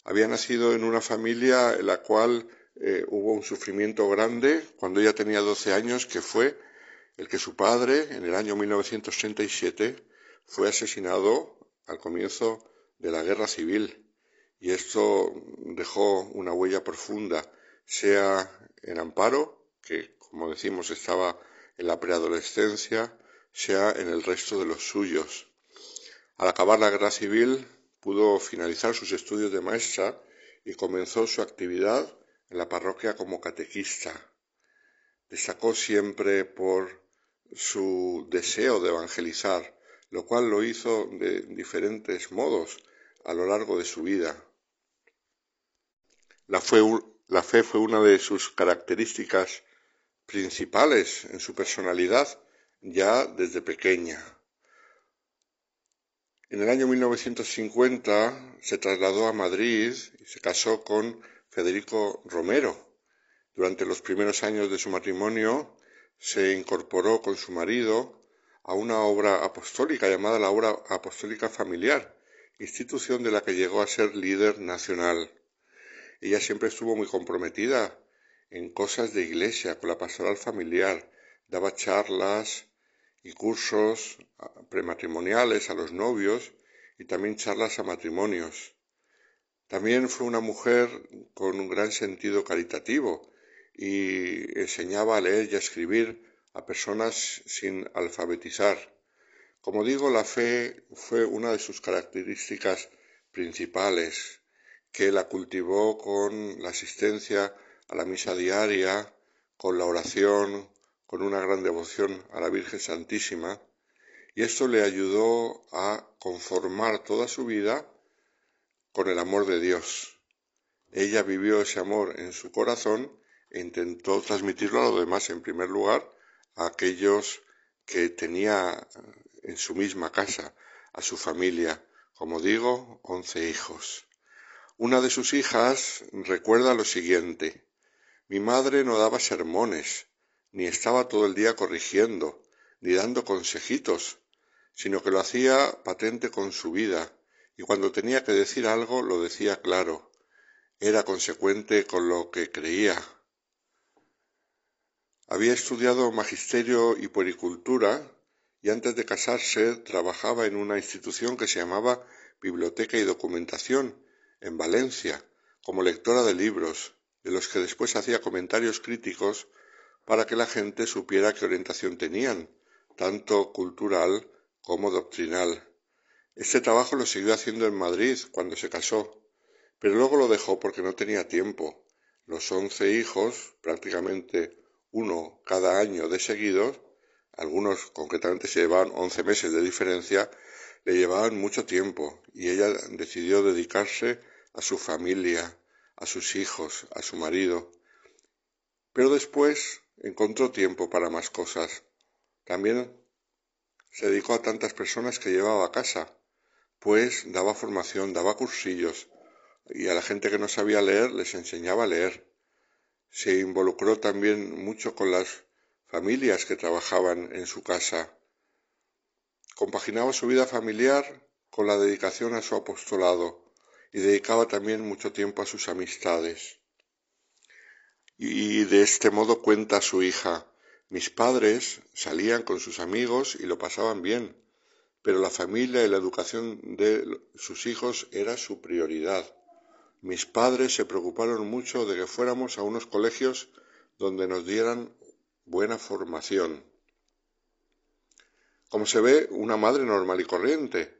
Había nacido en una familia en la cual eh, hubo un sufrimiento grande cuando ella tenía 12 años, que fue el que su padre, en el año 1937, fue asesinado al comienzo de la guerra civil y esto dejó una huella profunda, sea en Amparo, que como decimos estaba en la preadolescencia, sea en el resto de los suyos. Al acabar la guerra civil, pudo finalizar sus estudios de maestra y comenzó su actividad en la parroquia como catequista. Destacó siempre por su deseo de evangelizar, lo cual lo hizo de diferentes modos a lo largo de su vida. La fe, la fe fue una de sus características principales en su personalidad ya desde pequeña. En el año 1950 se trasladó a Madrid y se casó con Federico Romero. Durante los primeros años de su matrimonio se incorporó con su marido a una obra apostólica llamada la Obra Apostólica Familiar, institución de la que llegó a ser líder nacional. Ella siempre estuvo muy comprometida en cosas de iglesia, con la pastoral familiar, daba charlas y cursos prematrimoniales a los novios y también charlas a matrimonios. También fue una mujer con un gran sentido caritativo y enseñaba a leer y a escribir a personas sin alfabetizar. Como digo, la fe fue una de sus características principales, que la cultivó con la asistencia a la misa diaria, con la oración, con una gran devoción a la Virgen Santísima, y esto le ayudó a conformar toda su vida con el amor de Dios. Ella vivió ese amor en su corazón e intentó transmitirlo a los demás, en primer lugar, aquellos que tenía en su misma casa, a su familia, como digo, once hijos. Una de sus hijas recuerda lo siguiente, mi madre no daba sermones, ni estaba todo el día corrigiendo, ni dando consejitos, sino que lo hacía patente con su vida, y cuando tenía que decir algo lo decía claro, era consecuente con lo que creía. Había estudiado magisterio y puericultura y antes de casarse trabajaba en una institución que se llamaba Biblioteca y Documentación en Valencia como lectora de libros, de los que después hacía comentarios críticos para que la gente supiera qué orientación tenían, tanto cultural como doctrinal. Este trabajo lo siguió haciendo en Madrid cuando se casó, pero luego lo dejó porque no tenía tiempo. Los once hijos, prácticamente uno cada año de seguidos, algunos concretamente se llevaban once meses de diferencia, le llevaban mucho tiempo y ella decidió dedicarse a su familia, a sus hijos, a su marido. Pero después encontró tiempo para más cosas. También se dedicó a tantas personas que llevaba a casa pues daba formación, daba cursillos y a la gente que no sabía leer les enseñaba a leer. Se involucró también mucho con las familias que trabajaban en su casa. Compaginaba su vida familiar con la dedicación a su apostolado y dedicaba también mucho tiempo a sus amistades. Y de este modo cuenta su hija, mis padres salían con sus amigos y lo pasaban bien, pero la familia y la educación de sus hijos era su prioridad. Mis padres se preocuparon mucho de que fuéramos a unos colegios donde nos dieran buena formación. Como se ve, una madre normal y corriente.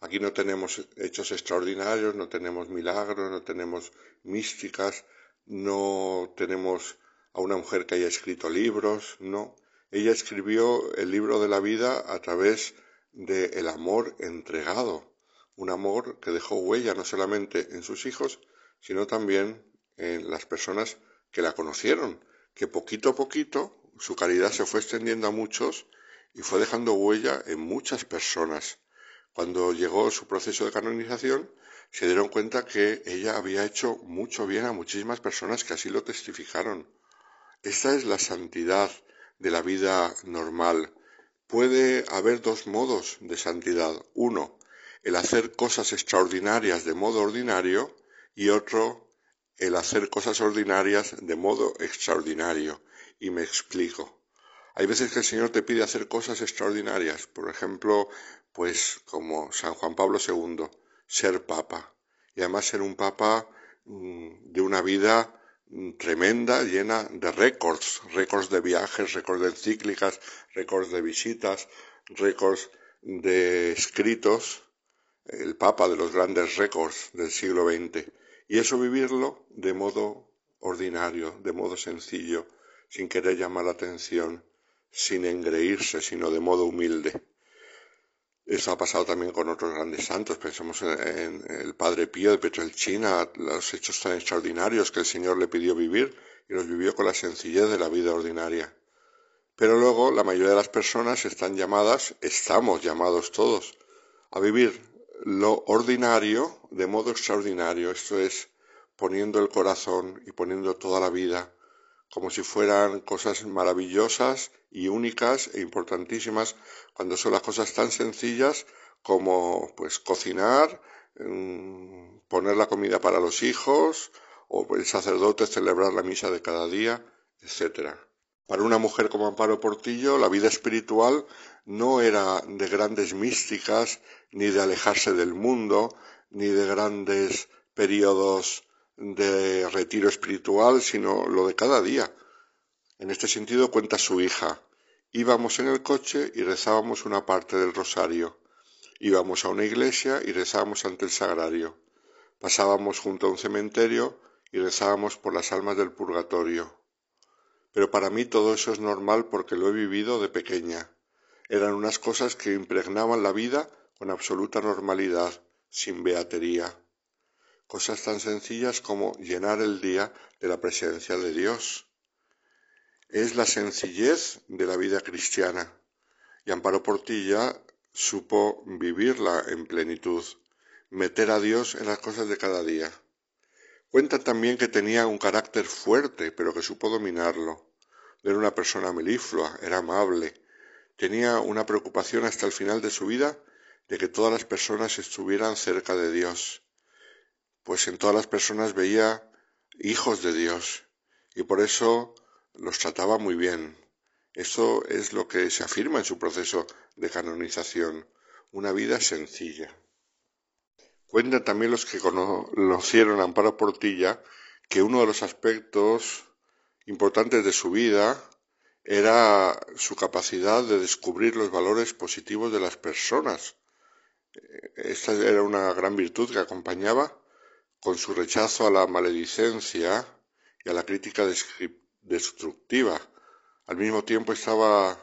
Aquí no tenemos hechos extraordinarios, no tenemos milagros, no tenemos místicas, no tenemos a una mujer que haya escrito libros, no. Ella escribió el libro de la vida a través de el amor entregado, un amor que dejó huella no solamente en sus hijos, sino también en las personas que la conocieron, que poquito a poquito su caridad se fue extendiendo a muchos y fue dejando huella en muchas personas. Cuando llegó su proceso de canonización, se dieron cuenta que ella había hecho mucho bien a muchísimas personas que así lo testificaron. Esta es la santidad de la vida normal, Puede haber dos modos de santidad. Uno, el hacer cosas extraordinarias de modo ordinario y otro, el hacer cosas ordinarias de modo extraordinario. Y me explico. Hay veces que el Señor te pide hacer cosas extraordinarias, por ejemplo, pues como San Juan Pablo II, ser papa. Y además ser un papa mm, de una vida mm, tremenda, llena de récords, récords de viajes, récords de encíclicas, récords de visitas, récords de escritos, el Papa de los grandes récords del siglo XX. Y eso vivirlo de modo ordinario, de modo sencillo, sin querer llamar la atención, sin engreírse, sino de modo humilde. Eso ha pasado también con otros grandes santos. Pensemos en, el Padre Pío de Petrelchina, los hechos tan extraordinarios que el Señor le pidió vivir y los vivió con la sencillez de la vida ordinaria. Pero luego la mayoría de las personas están llamadas, estamos llamados todos, a vivir lo ordinario de modo extraordinario. Esto es poniendo el corazón y poniendo toda la vida como si fueran cosas maravillosas y únicas e importantísimas cuando son las cosas tan sencillas como pues cocinar, mm, poner la comida para los hijos o el sacerdote celebrar la misa de cada día, etc. Para una mujer como Amparo Portillo, la vida espiritual no era de grandes místicas, ni de alejarse del mundo, ni de grandes periodos de retiro espiritual, sino lo de cada día. En este sentido cuenta su hija. Íbamos en el coche y rezábamos una parte del rosario. Íbamos a una iglesia y rezábamos ante el sagrario. Pasábamos junto a un cementerio y rezábamos por las almas del purgatorio. Pero para mí todo eso es normal porque lo he vivido de pequeña. Eran unas cosas que impregnaban la vida con absoluta normalidad, sin beatería cosas tan sencillas como llenar el día de la presencia de Dios. Es la sencillez de la vida cristiana y Amparo Portilla supo vivirla en plenitud, meter a Dios en las cosas de cada día. Cuenta también que tenía un carácter fuerte, pero que supo dominarlo. Era una persona meliflua, era amable, tenía una preocupación hasta el final de su vida de que todas las personas estuvieran cerca de Dios pues en todas las personas veía hijos de Dios y por eso los trataba muy bien. Eso es lo que se afirma en su proceso de canonización, una vida sencilla. Cuentan también los que conocieron a Amparo Portilla que uno de los aspectos importantes de su vida era su capacidad de descubrir los valores positivos de las personas. Esta era una gran virtud que acompañaba con su rechazo a la maledicencia y a la crítica destructiva. Al mismo tiempo estaba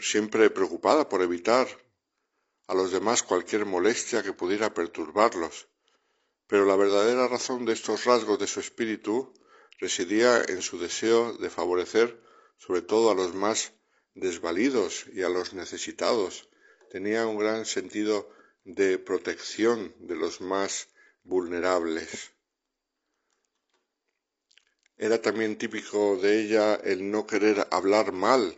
siempre preocupada por evitar a los demás cualquier molestia que pudiera perturbarlos. Pero la verdadera razón de estos rasgos de su espíritu residía en su deseo de favorecer sobre todo a los más desvalidos y a los necesitados. Tenía un gran sentido de protección de los más vulnerables. Era también típico de ella el no querer hablar mal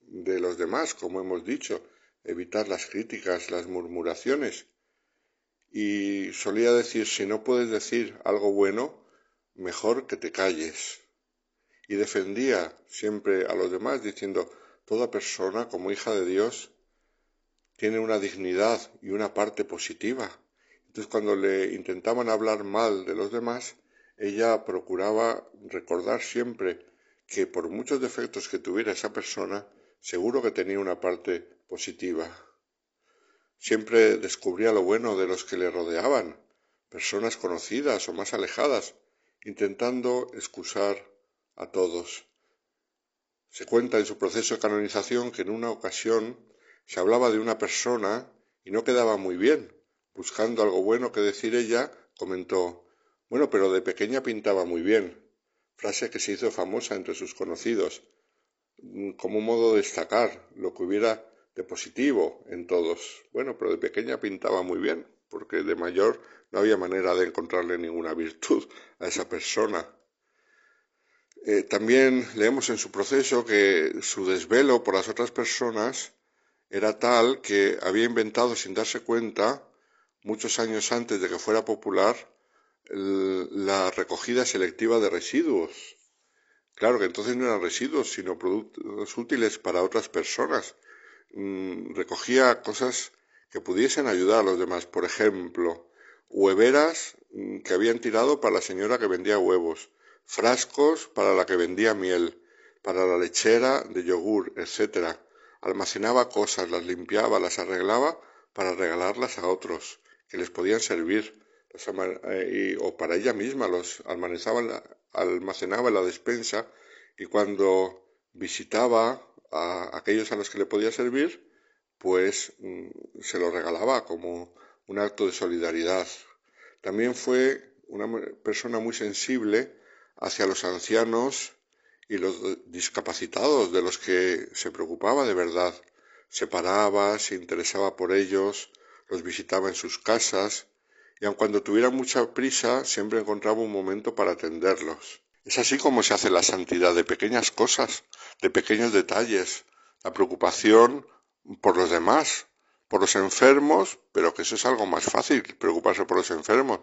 de los demás, como hemos dicho, evitar las críticas, las murmuraciones. Y solía decir, si no puedes decir algo bueno, mejor que te calles. Y defendía siempre a los demás diciendo, toda persona como hija de Dios tiene una dignidad y una parte positiva entonces cuando le intentaban hablar mal de los demás, ella procuraba recordar siempre que por muchos defectos que tuviera esa persona, seguro que tenía una parte positiva. Siempre descubría lo bueno de los que le rodeaban, personas conocidas o más alejadas, intentando excusar a todos. Se cuenta en su proceso de canonización que en una ocasión se hablaba de una persona y no quedaba muy bien, Buscando algo bueno que decir ella, comentó Bueno, pero de pequeña pintaba muy bien, frase que se hizo famosa entre sus conocidos, mm, como un modo de destacar lo que hubiera de positivo en todos. Bueno, pero de pequeña pintaba muy bien, porque de mayor no había manera de encontrarle ninguna virtud a esa persona. Eh, también leemos en su proceso que su desvelo por las otras personas era tal que había inventado sin darse cuenta muchos años antes de que fuera popular, la recogida selectiva de residuos. Claro que entonces no eran residuos, sino productos útiles para otras personas. Mm, recogía cosas que pudiesen ayudar a los demás. Por ejemplo, hueveras mm, que habían tirado para la señora que vendía huevos, frascos para la que vendía miel, para la lechera de yogur, etc. Almacenaba cosas, las limpiaba, las arreglaba para regalarlas a otros que les podían servir, eh, o para ella misma los almacenaba, almacenaba en la despensa y cuando visitaba a aquellos a los que le podía servir, pues mm, se lo regalaba como un acto de solidaridad. También fue una persona muy sensible hacia los ancianos y los discapacitados de los que se preocupaba de verdad. Se paraba, se interesaba por ellos, los visitaba en sus casas y aun cuando tuviera mucha prisa siempre encontraba un momento para atenderlos. Es así como se hace la santidad de pequeñas cosas, de pequeños detalles, la preocupación por los demás, por los enfermos, pero que eso es algo más fácil, preocuparse por los enfermos,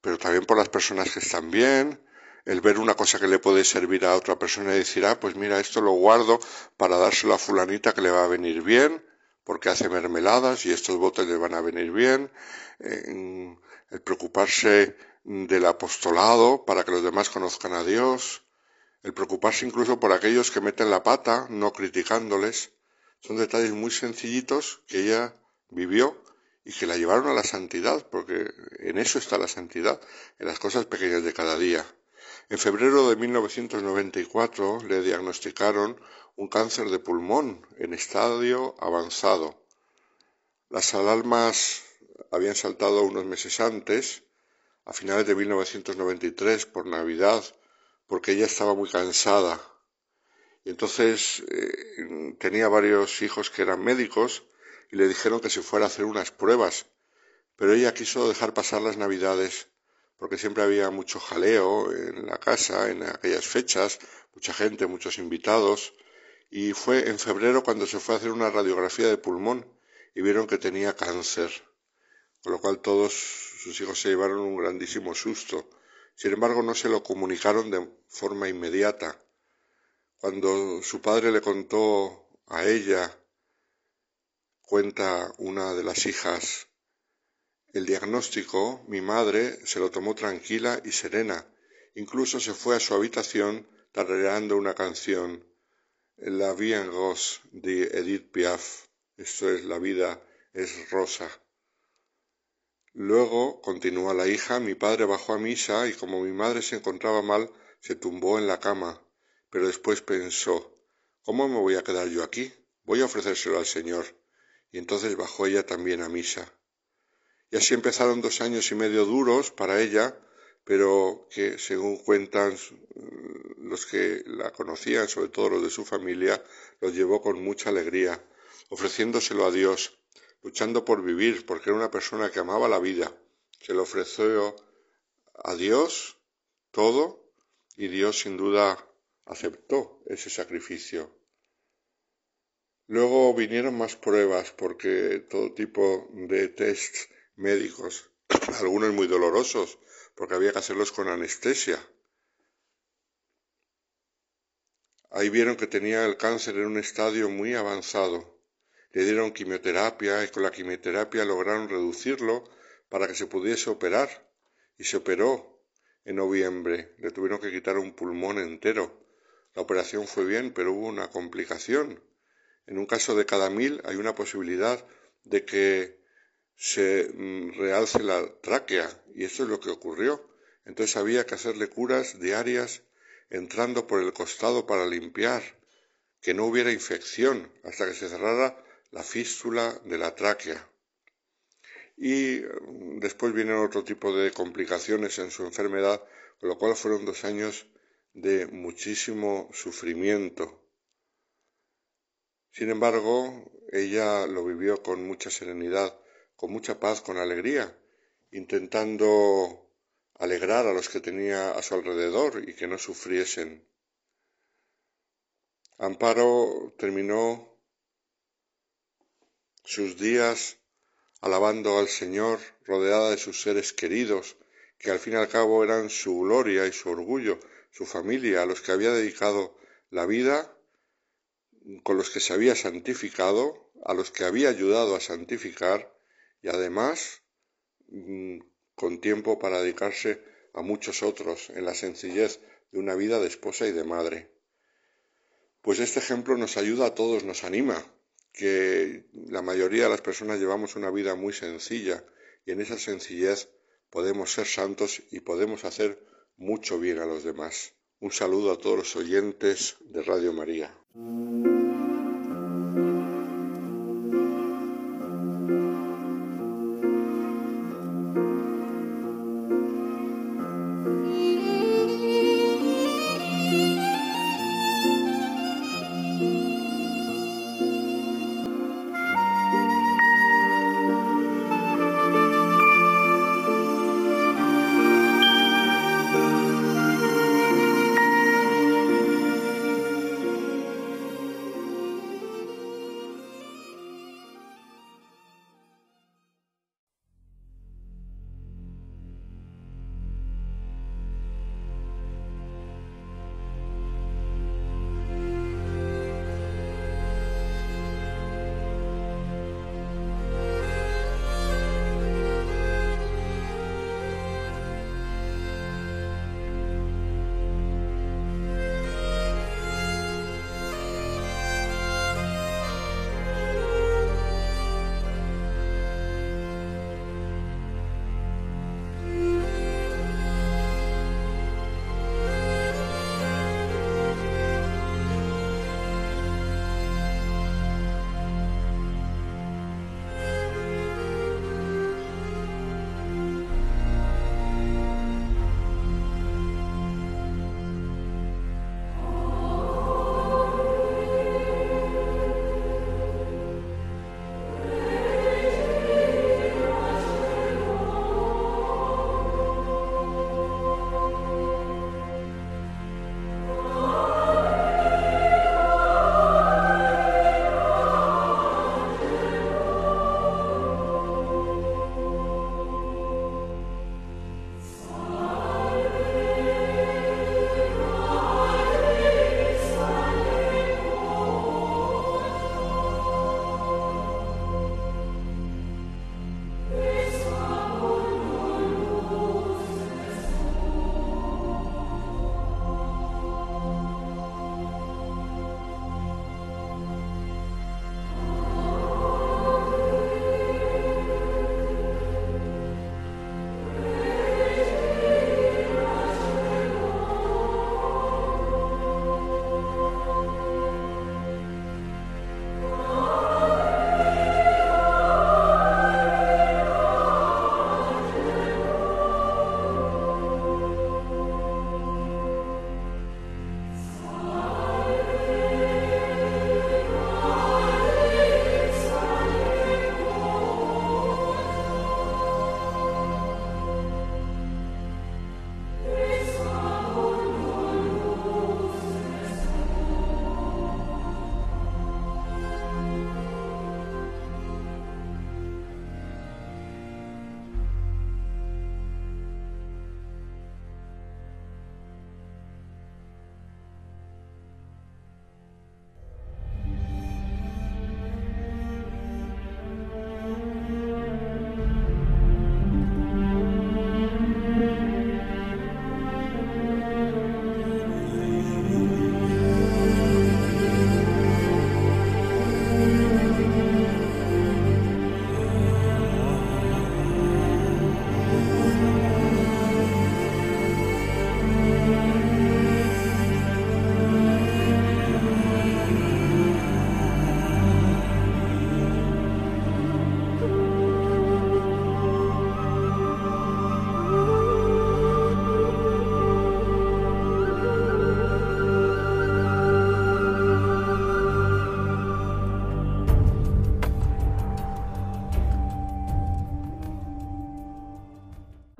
pero también por las personas que están bien, el ver una cosa que le puede servir a otra persona y decir, ah, pues mira, esto lo guardo para dárselo a fulanita que le va a venir bien, porque hace mermeladas y estos botes le van a venir bien, el preocuparse del apostolado para que los demás conozcan a Dios, el preocuparse incluso por aquellos que meten la pata, no criticándoles, son detalles muy sencillitos que ella vivió y que la llevaron a la santidad, porque en eso está la santidad, en las cosas pequeñas de cada día. En febrero de 1994 le diagnosticaron un cáncer de pulmón en estadio avanzado. Las alarmas habían saltado unos meses antes, a finales de 1993, por Navidad, porque ella estaba muy cansada. Entonces eh, tenía varios hijos que eran médicos y le dijeron que se fuera a hacer unas pruebas, pero ella quiso dejar pasar las Navidades porque siempre había mucho jaleo en la casa en aquellas fechas, mucha gente, muchos invitados, y fue en febrero cuando se fue a hacer una radiografía de pulmón y vieron que tenía cáncer, con lo cual todos sus hijos se llevaron un grandísimo susto. Sin embargo, no se lo comunicaron de forma inmediata. Cuando su padre le contó a ella, cuenta una de las hijas, el diagnóstico, mi madre se lo tomó tranquila y serena. Incluso se fue a su habitación tarareando una canción, La vie en rose de Edith Piaf. Esto es La vida es rosa. Luego, continúa la hija, mi padre bajó a misa y como mi madre se encontraba mal, se tumbó en la cama. Pero después pensó, ¿cómo me voy a quedar yo aquí? Voy a ofrecérselo al Señor. Y entonces bajó ella también a misa. Y así empezaron dos años y medio duros para ella, pero que, según cuentan los que la conocían, sobre todo los de su familia, los llevó con mucha alegría, ofreciéndoselo a Dios, luchando por vivir, porque era una persona que amaba la vida, que le ofreció a Dios todo y Dios sin duda aceptó ese sacrificio. Luego vinieron más pruebas porque todo tipo de tests médicos, algunos muy dolorosos, porque había que hacerlos con anestesia. Ahí vieron que tenía el cáncer en un estadio muy avanzado. Le dieron quimioterapia y con la quimioterapia lograron reducirlo para que se pudiese operar. Y se operó en noviembre. Le tuvieron que quitar un pulmón entero. La operación fue bien, pero hubo una complicación. En un caso de cada mil hay una posibilidad de que se mm, realce la tráquea y esto es lo que ocurrió. Entonces había que hacerle curas diarias entrando por el costado para limpiar, que no hubiera infección hasta que se cerrara la fístula de la tráquea. Y mm, después vienen otro tipo de complicaciones en su enfermedad, con lo cual fueron dos años de muchísimo sufrimiento. Sin embargo, ella lo vivió con mucha serenidad con mucha paz, con alegría, intentando alegrar a los que tenía a su alrededor y que no sufriesen. Amparo terminó sus días alabando al Señor, rodeada de sus seres queridos, que al fin y al cabo eran su gloria y su orgullo, su familia, a los que había dedicado la vida, con los que se había santificado, a los que había ayudado a santificar, y además mm, con tiempo para dedicarse a muchos otros en la sencillez de una vida de esposa y de madre. Pues este ejemplo nos ayuda a todos, nos anima, que la mayoría de las personas llevamos una vida muy sencilla y en esa sencillez podemos ser santos y podemos hacer mucho bien a los demás. Un saludo a todos los oyentes de Radio María.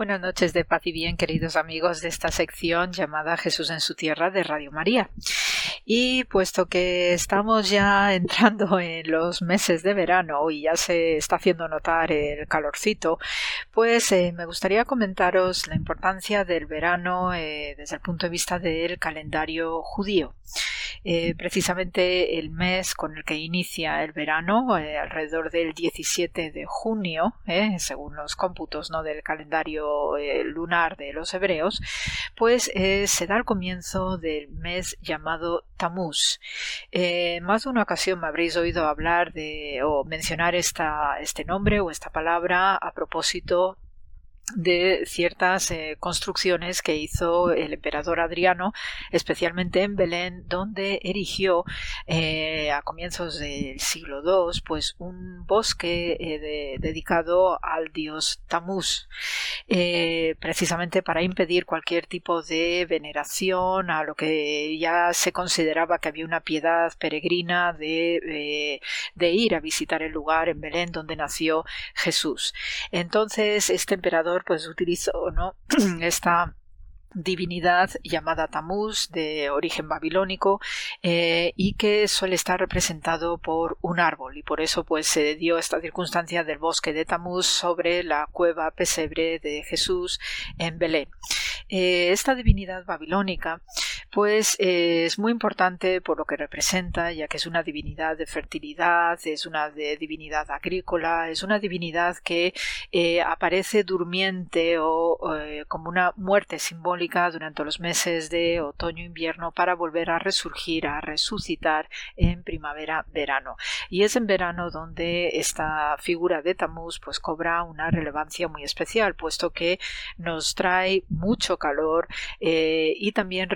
Buenas noches de paz y bien, queridos amigos de esta sección llamada Jesús en su tierra de Radio María. Y puesto que estamos ya entrando en los meses de verano y ya se está haciendo notar el calorcito, pues eh, me gustaría comentaros la importancia del verano eh, desde el punto de vista del calendario judío. Precisamente el mes con el que inicia el verano, alrededor del 17 de junio, según los cómputos ¿no? del calendario lunar de los hebreos, pues se da el comienzo del mes llamado Tamuz. más de una ocasión me habréis oído hablar de o mencionar esta, este nombre o esta palabra a propósito de ciertas eh, construcciones que hizo el emperador Adriano, especialmente en Belén, donde erigió eh, a comienzos del siglo II pues un bosque eh, dedicado al dios Tamuz, precisamente para impedir cualquier tipo de veneración a lo que ya se consideraba que había una piedad peregrina de, de ir a visitar el lugar en Belén donde nació Jesús. Entonces este emperador pues utilizó ¿no? esta divinidad llamada Tamuz de origen babilónico eh, y que suele estar representado por un árbol y por eso pues se dio esta circunstancia del bosque de Tamuz sobre la cueva pesebre de Jesús en Belén. Eh, esta divinidad babilónica pues eh, es muy importante por lo que representa, ya que es una divinidad de fertilidad, es una divinidad agrícola, es una divinidad que eh, aparece durmiente o como una muerte simbólica durante los meses de otoño-invierno para volver a resurgir, a resucitar en primavera-verano. Y es en verano donde esta figura de Tamuz pues cobra una relevancia muy especial, puesto que nos trae mucho calor eh, y también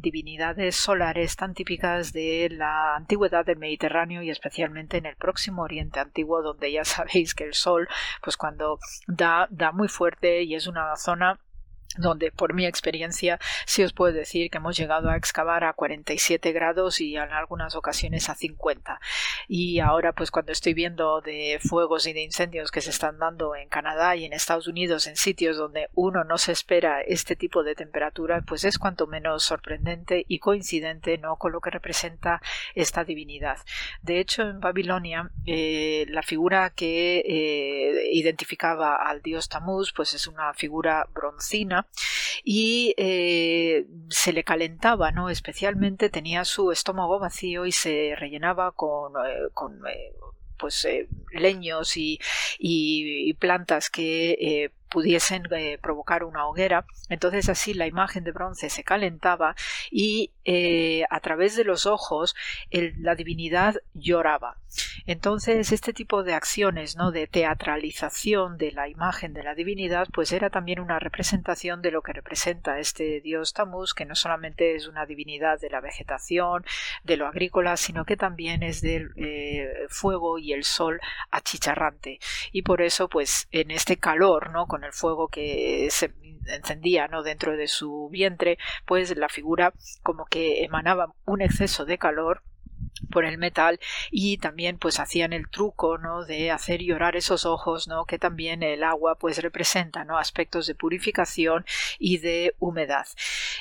divinidades solares tan típicas de la antigüedad del Mediterráneo y especialmente en el próximo Oriente Antiguo donde ya sabéis que el sol pues cuando da da muy fuerte y es una zona donde por mi experiencia sí os puedo decir que hemos llegado a excavar a 47 grados y en algunas ocasiones a 50 y ahora pues cuando estoy viendo de fuegos y de incendios que se están dando en Canadá y en Estados Unidos en sitios donde uno no se espera este tipo de temperatura pues es cuanto menos sorprendente y coincidente no con lo que representa esta divinidad. De hecho en Babilonia eh, la figura que eh, identificaba al dios Tamuz pues es una figura broncina y eh, se le calentaba, ¿no? Especialmente tenía su estómago vacío y se rellenaba con, eh, con eh, pues leños y, y, plantas que pudiesen eh, provocar una hoguera. Entonces así la imagen de bronce se calentaba y eh, a través de los ojos la divinidad lloraba. Entonces este tipo de acciones, ¿no? de teatralización de la imagen de la divinidad, pues era también una representación de lo que representa este dios Tamuz, que no solamente es una divinidad de la vegetación, de lo agrícola, sino que también es del eh, fuego y el sol achicharrante. Y por eso, pues en este calor, ¿no? con el fuego que se encendía ¿no? dentro de su vientre, pues la figura como que emanaba un exceso de calor por el metal y también pues hacían el truco no de hacer llorar esos ojos no que también el agua pues representa no aspectos de purificación y de humedad.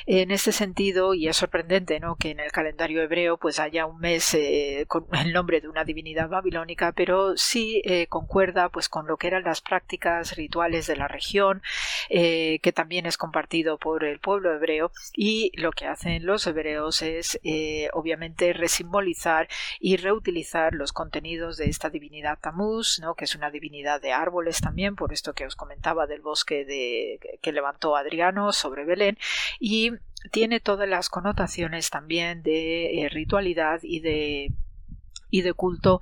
En este sentido y es sorprendente no que en el calendario hebreo pues haya un mes eh, con el nombre de una divinidad babilónica pero sí eh, concuerda pues con lo que eran las prácticas rituales de la región eh, que también es compartido por el pueblo hebreo y lo que hacen los hebreos es obviamente resimbolizar y reutilizar los contenidos de esta divinidad Tamuz, ¿no? que es una divinidad de árboles también, por esto que os comentaba del bosque de, que levantó Adriano sobre Belén, y tiene todas las connotaciones también de eh, ritualidad y de y de culto,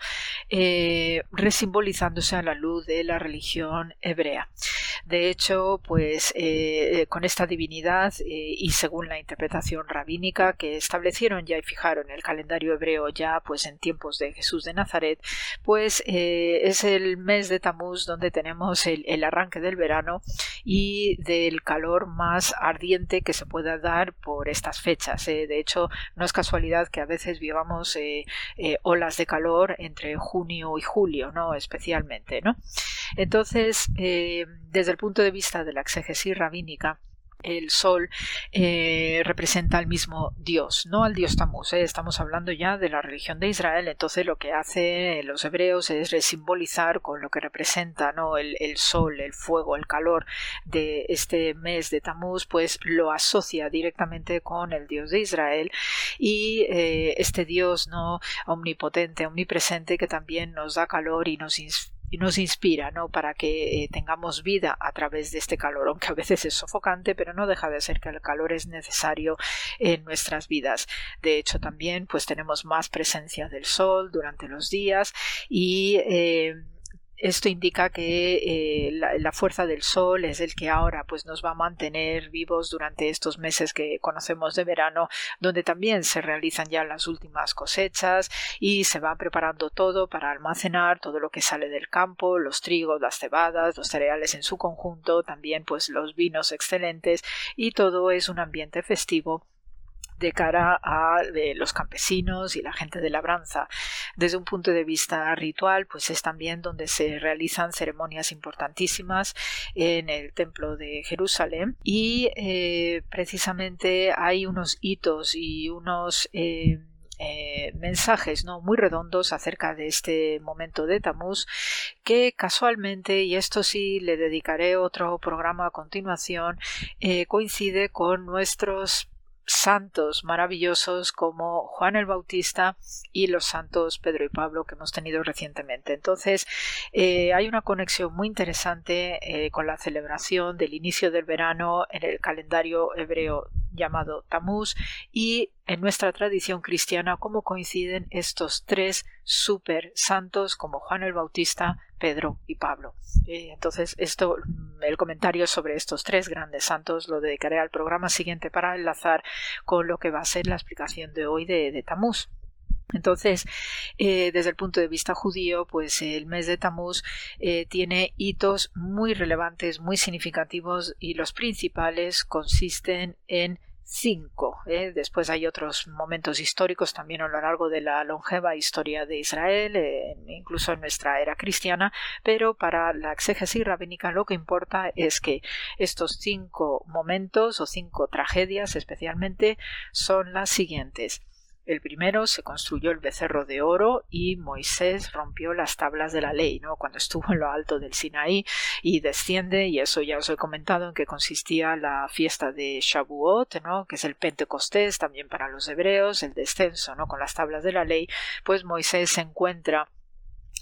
eh, resimbolizándose a la luz de la religión hebrea. De hecho, pues eh, con esta divinidad eh, y según la interpretación rabínica que establecieron ya y fijaron el calendario hebreo ya pues en tiempos de Jesús de Nazaret, pues es el mes de Tamuz donde tenemos el, el, arranque del verano y del calor más ardiente que se pueda dar por estas fechas. de hecho, no es casualidad que a veces vivamos olas de calor entre junio y julio, ¿no? Especialmente, ¿no? Entonces, eh, desde el punto de vista de la exégesis rabínica, el sol eh, representa al mismo Dios, no al Dios Tamuz. ¿eh? Estamos hablando ya de la religión de Israel, entonces lo que hacen los hebreos es simbolizar con lo que representa ¿no? el, sol, el fuego, el calor de este mes de Tamuz, pues lo asocia directamente con el Dios de Israel y este Dios no omnipotente, omnipresente que también nos da calor y nos inspira nos inspira, ¿no? Para que eh, tengamos vida a través de este calor, aunque a veces es sofocante, pero no deja de ser que el calor es necesario en nuestras vidas. De hecho, también, pues tenemos más presencia del sol durante los días y eh, esto indica que eh, la, fuerza del sol es el que ahora pues nos va a mantener vivos durante estos meses que conocemos de verano, donde también se realizan ya las últimas cosechas y se va preparando todo para almacenar todo lo que sale del campo, los trigos, las cebadas, los cereales en su conjunto, también pues los vinos excelentes y todo es un ambiente festivo de cara a los campesinos y la gente de labranza. Desde un punto de vista ritual, pues es también donde se realizan ceremonias importantísimas en el templo de Jerusalén y eh, precisamente hay unos hitos y unos eh, eh, mensajes ¿no? muy redondos acerca de este momento de Tamuz que casualmente, y esto sí le dedicaré otro programa a continuación, coincide con nuestros santos maravillosos como Juan el Bautista y los santos Pedro y Pablo que hemos tenido recientemente. Entonces, eh, hay una conexión muy interesante eh, con la celebración del inicio del verano en el calendario hebreo llamado Tamuz y en nuestra tradición cristiana cómo coinciden estos tres super santos como Juan el Bautista, Pedro y Pablo. Eh, entonces, esto, mm, el comentario sobre estos tres grandes santos lo dedicaré al programa siguiente para enlazar con lo que va a ser la explicación de hoy de, de Tamuz. Entonces, eh, desde el punto de vista judío, pues el mes de Tamuz eh, tiene hitos muy relevantes, muy significativos y los principales consisten en cinco. ¿eh? Después hay otros momentos históricos también a lo largo de la longeva historia de Israel, incluso en nuestra era cristiana, pero para la exégesis rabínica lo que importa es que estos cinco momentos o cinco tragedias especialmente son las siguientes. El primero se construyó el becerro de oro y Moisés rompió las tablas de la ley, ¿no? Cuando estuvo en lo alto del Sinaí y desciende, y eso ya os he comentado en que consistía la fiesta de Shavuot, ¿no? Que es el Pentecostés también para los hebreos, el descenso, ¿no? Con las tablas de la ley, pues Moisés se encuentra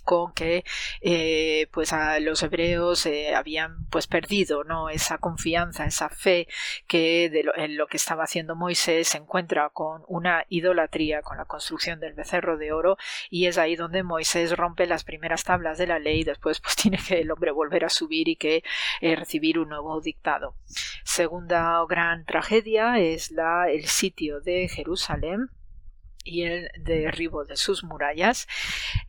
con que eh, pues a los hebreos eh, habían pues perdido no esa confianza esa fe que de lo, en lo que estaba haciendo Moisés se encuentra con una idolatría con la construcción del becerro de oro y es ahí donde Moisés rompe las primeras tablas de la ley y después pues tiene que el hombre volver a subir y que eh, recibir un nuevo dictado. Segunda gran tragedia es la el sitio de Jerusalén y el derribo de sus murallas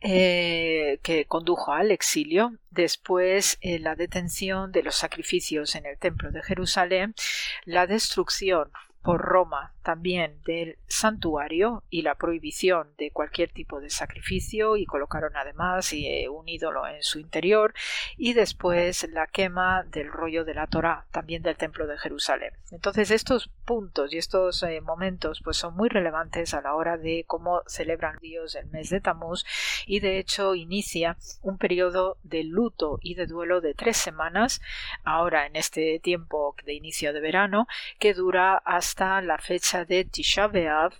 eh, que condujo al exilio, después eh, la detención de los sacrificios en el templo de Jerusalén, la destrucción por Roma también del santuario y la prohibición de cualquier tipo de sacrificio y colocaron además eh, un ídolo en su interior y después la quema del rollo de la Torá también del templo de Jerusalén. Entonces estos puntos y estos eh, momentos pues son muy relevantes a la hora de cómo celebran Dios el mes de Tamuz y de hecho inicia un periodo de luto y de duelo de tres semanas ahora en este tiempo de inicio de verano que dura hasta la fecha de Tisha B'Av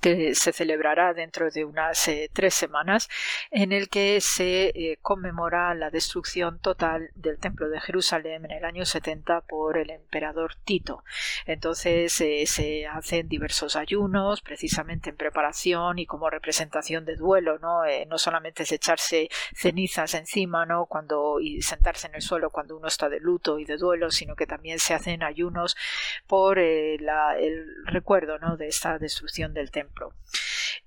que se celebrará dentro de unas eh, tres semanas, en el que se eh, conmemora la destrucción total del Templo de Jerusalén en el año 70 por el emperador Tito. Entonces eh, se hacen diversos ayunos, precisamente en preparación y como representación de duelo, ¿no? no solamente es echarse cenizas encima, ¿no? Cuando y sentarse en el suelo cuando uno está de luto y de duelo, sino que también se hacen ayunos por el recuerdo, ¿no? De esta destrucción del templo.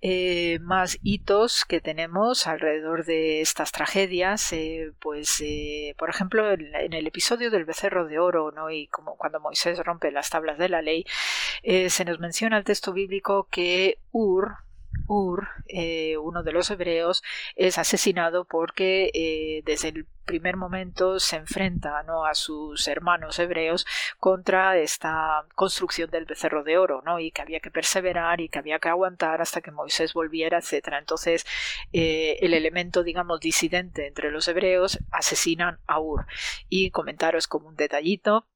Eh, más hitos que tenemos alrededor de estas tragedias, eh, pues eh, por ejemplo en, el episodio del becerro de oro, ¿no? y como cuando Moisés rompe las tablas de la ley, se nos menciona el texto bíblico que Ur, Ur, eh, uno de los hebreos, es asesinado porque eh, desde el primer momento se enfrenta ¿no? a sus hermanos hebreos contra esta construcción del becerro de oro, ¿no? y que había que perseverar y que había que aguantar hasta que Moisés volviera, etc. Entonces, eh, el elemento, digamos, disidente entre los hebreos asesinan a Ur. Y comentaros como un detallito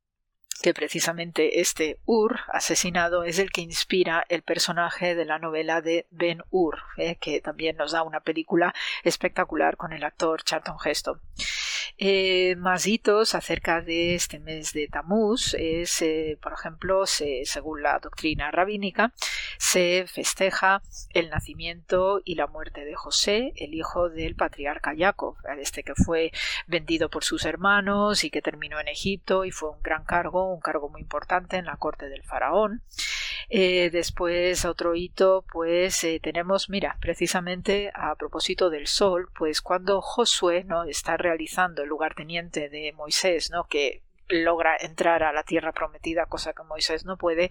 que precisamente este Ur asesinado es el que inspira el personaje de la novela de Ben Ur, eh, que también nos da una película espectacular con el actor Charlton Heston. Eh, más hitos acerca de este mes de Tamuz es, eh, por ejemplo, según la doctrina rabínica, se festeja el nacimiento y la muerte de José, el hijo del patriarca Jacob, este que fue vendido por sus hermanos y que terminó en Egipto y fue un gran cargo, un cargo muy importante en la corte del faraón. Eh, después, otro hito, pues eh, tenemos, mira, precisamente a propósito del sol, pues cuando Josué no está realizando el lugarteniente de Moisés, ¿no? que logra entrar a la tierra prometida, cosa que Moisés no puede,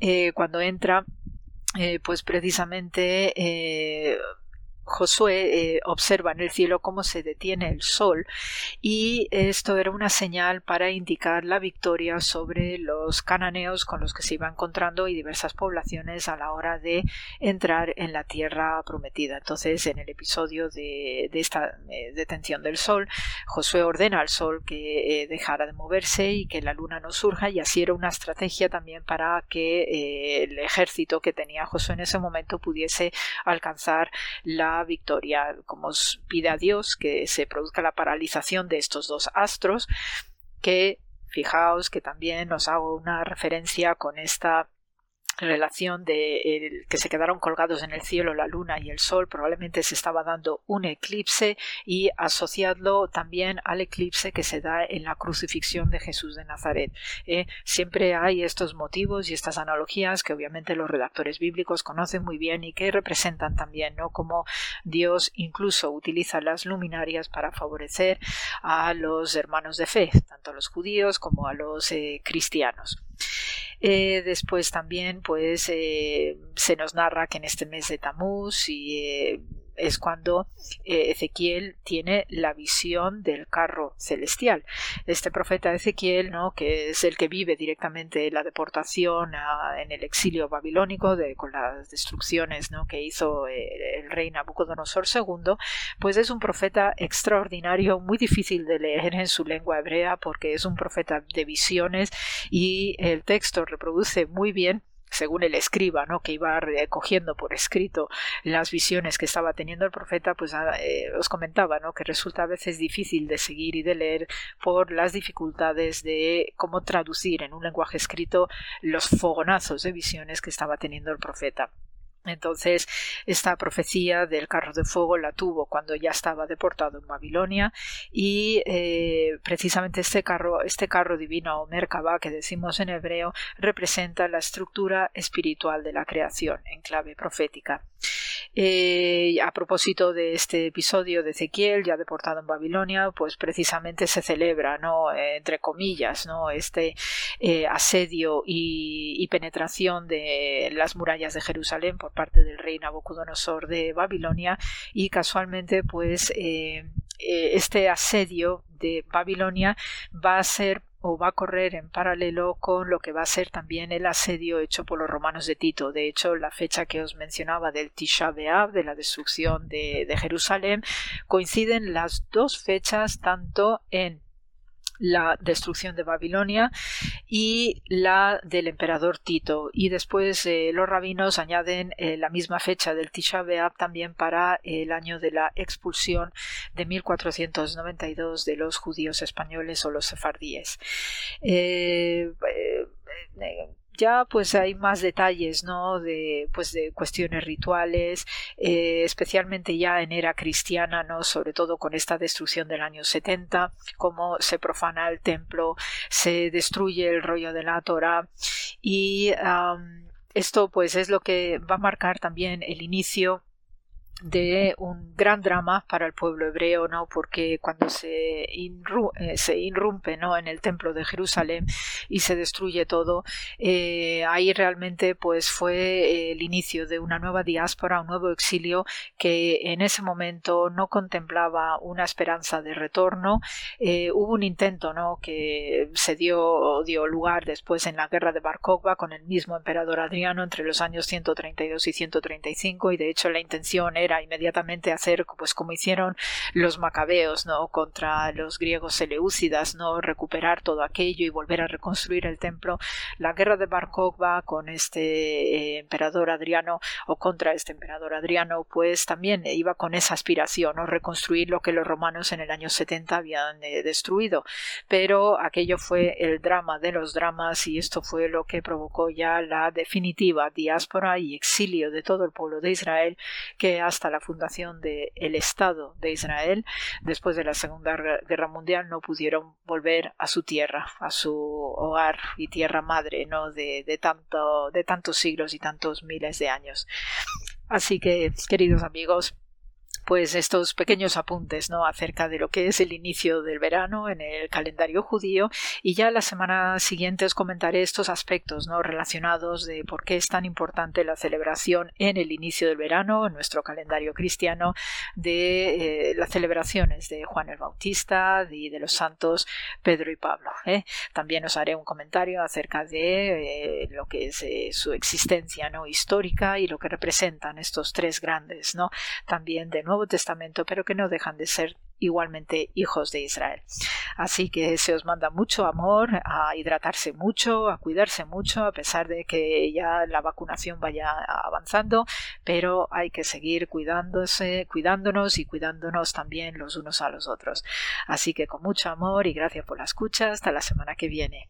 eh, cuando entra, pues precisamente Josué eh, observa en el cielo cómo se detiene el sol y esto era una señal para indicar la victoria sobre los cananeos con los que se iba encontrando y diversas poblaciones a la hora de entrar en la tierra prometida. Entonces, en el episodio de, esta eh, detención del sol, Josué ordena al sol que eh, dejara de moverse y que la luna no surja y así era una estrategia también para que el ejército que tenía Josué en ese momento pudiese alcanzar la victoria, como pide a Dios que se produzca la paralización de estos dos astros, que fijaos que también os hago una referencia con esta relación de que se quedaron colgados en el cielo la luna y el sol probablemente se estaba dando un eclipse y asociadlo también al eclipse que se da en la crucifixión de Jesús de Nazaret ¿eh? siempre hay estos motivos y estas analogías que obviamente los redactores bíblicos conocen muy bien y que representan también no como Dios incluso utiliza las luminarias para favorecer a los hermanos de fe tanto a los judíos como a los eh, cristianos eh, después también pues eh, se nos narra que en este mes de Tamuz y eh, es cuando eh, Ezequiel tiene la visión del carro celestial. Este profeta Ezequiel, ¿no? que es el que vive directamente la deportación en el exilio babilónico de, con las destrucciones ¿no? que hizo eh, el rey Nabucodonosor II, pues es un profeta extraordinario, muy difícil de leer en su lengua hebrea porque es un profeta de visiones y el texto reproduce muy bien según el escriba, ¿no? que iba recogiendo por escrito las visiones que estaba teniendo el profeta, pues ah, eh, os comentaba ¿no? que resulta a veces difícil de seguir y de leer por las dificultades de cómo traducir en un lenguaje escrito los fogonazos de visiones que estaba teniendo el profeta. Entonces, esta profecía del carro de fuego la tuvo cuando ya estaba deportado en Babilonia y eh, precisamente este carro, este carro divino o Merkabah que decimos en hebreo representa la estructura espiritual de la creación en clave profética. Eh, a propósito de este episodio de Ezequiel, ya deportado en Babilonia, pues precisamente se celebra, ¿no? entre comillas, ¿no? Este eh, asedio y, penetración de las murallas de Jerusalén por parte del rey Nabucodonosor de Babilonia y casualmente, pues eh, este asedio de Babilonia va a ser o va a correr en paralelo con lo que va a ser también el asedio hecho por los romanos de Tito. De hecho, la fecha que os mencionaba del Tisha B'Av, de la destrucción de, de Jerusalén, coinciden las dos fechas tanto en la destrucción de Babilonia y la del emperador Tito. Y después eh, los rabinos añaden eh, la misma fecha del Tisha B'Av también para el año de la expulsión de 1492 de los judíos españoles o los sefardíes. Eh, ya pues hay más detalles no de pues de cuestiones rituales eh, especialmente ya en era cristiana no sobre todo con esta destrucción del año 70 cómo se profana el templo se destruye el rollo de la Torah y esto pues es lo que va a marcar también el inicio de un gran drama para el pueblo hebreo, ¿no? Porque cuando se, eh, se irrumpe, ¿no? En el templo de Jerusalén y se destruye todo, eh, ahí realmente pues fue el inicio de una nueva diáspora, un nuevo exilio que en ese momento no contemplaba una esperanza de retorno. Eh, hubo un intento, ¿no? Que se dio, dio lugar después en la guerra de Bar con el mismo emperador Adriano entre los años 132 y 135 y de hecho la intención era inmediatamente hacer pues como hicieron los macabeos no contra los griegos seleucidas no recuperar todo aquello y volver a reconstruir el templo. La guerra de Bar con este eh, emperador Adriano o contra este emperador Adriano pues también iba con esa aspiración no reconstruir lo que los romanos en el año 70 habían eh, destruido. Pero aquello fue el drama de los dramas y esto fue lo que provocó ya la definitiva diáspora y exilio de todo el pueblo de Israel que hasta la fundación del Estado de Israel, después de la Segunda Guerra Mundial, no pudieron volver a su tierra, a su hogar y tierra madre, ¿no? De, de, tanto, de tantos siglos y tantos miles de años. Así que, queridos amigos, pues estos pequeños apuntes ¿no? acerca de lo que es el inicio del verano en el calendario judío y ya la semana siguiente os comentaré estos aspectos ¿no? relacionados de por qué es tan importante la celebración en el inicio del verano en nuestro calendario cristiano de eh, las celebraciones de Juan el Bautista y de los santos Pedro y Pablo. ¿eh? También os haré un comentario acerca de eh, lo que es su existencia ¿no? histórica y lo que representan estos tres grandes, ¿no? también de nuevo Nuevo Testamento, pero que no dejan de ser igualmente hijos de Israel. Así que se os manda mucho amor, a hidratarse mucho, a cuidarse mucho, a pesar de que ya la vacunación vaya avanzando, pero hay que seguir cuidándose, cuidándonos y cuidándonos también los unos a los otros. Así que con mucho amor y gracias por la escucha, hasta la semana que viene.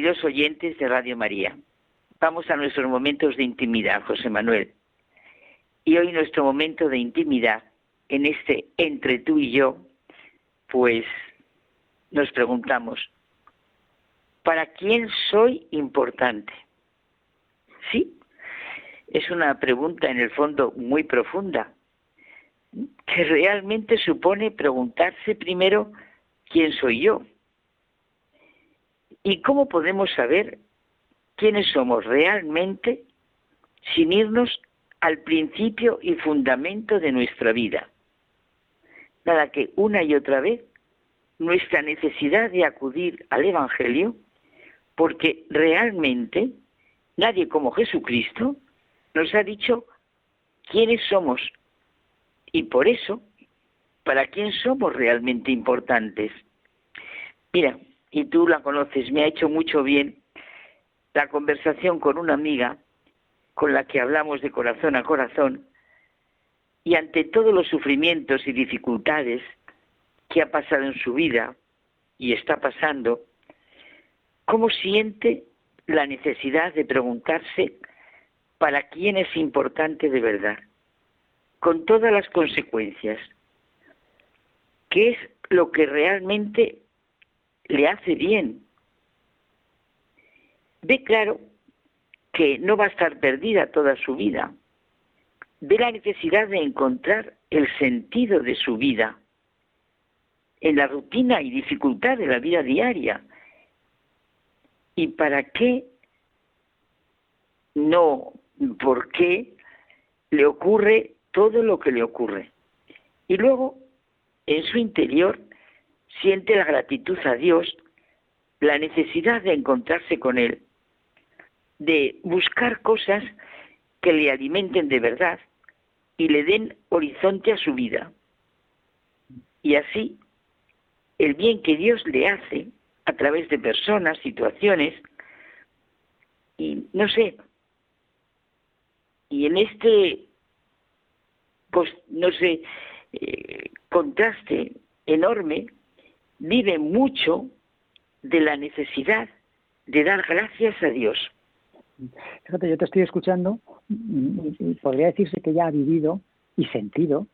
Queridos oyentes de Radio María, vamos a nuestros momentos de intimidad, José Manuel. Y hoy nuestro momento de intimidad, en este entre tú y yo, pues nos preguntamos, ¿para quién soy importante? Sí, es una pregunta en el fondo muy profunda, que realmente supone preguntarse primero quién soy yo y cómo podemos saber quiénes somos realmente sin irnos al principio y fundamento de nuestra vida. Nada que una y otra vez nuestra necesidad de acudir al Evangelio, porque realmente nadie como Jesucristo nos ha dicho quiénes somos y por eso, para quién somos realmente importantes. Mira, y tú la conoces, me ha hecho mucho bien la conversación con una amiga con la que hablamos de corazón a corazón y ante todos los sufrimientos y dificultades que ha pasado en su vida y está pasando, cómo siente la necesidad de preguntarse para quién es importante de verdad, con todas las consecuencias. ¿Qué es lo que realmente le hace bien? Ve claro que no va a estar perdida toda su vida. Ve la necesidad de encontrar el sentido de su vida en la rutina y dificultad de la vida diaria. ¿Y para qué? No, ¿por qué le ocurre todo lo que le ocurre? Y luego, en su interior, siente la gratitud a Dios, la necesidad de encontrarse con Él, de buscar cosas que le alimenten de verdad y le den horizonte a su vida. Y así el bien que Dios le hace a través de personas, situaciones, y no sé, y en este, pues, no sé, eh, contraste enorme, vive mucho de la necesidad de dar gracias a Dios. Fíjate, yo te estoy escuchando y podría decirse que ya ha vivido y sentido,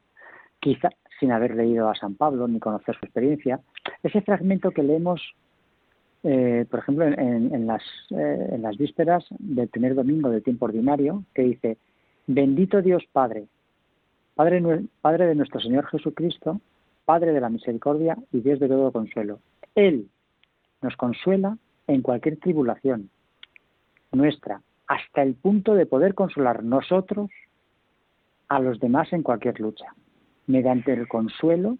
quizá sin haber leído a San Pablo ni conocer su experiencia, ese fragmento que leemos, eh, por ejemplo, en, las, eh, en las vísperas del primer domingo del tiempo ordinario, que dice, bendito Dios Padre, Padre de nuestro Señor Jesucristo, Padre de la misericordia y Dios de todo consuelo. Él nos consuela en cualquier tribulación nuestra, hasta el punto de poder consolar nosotros a los demás en cualquier lucha mediante el consuelo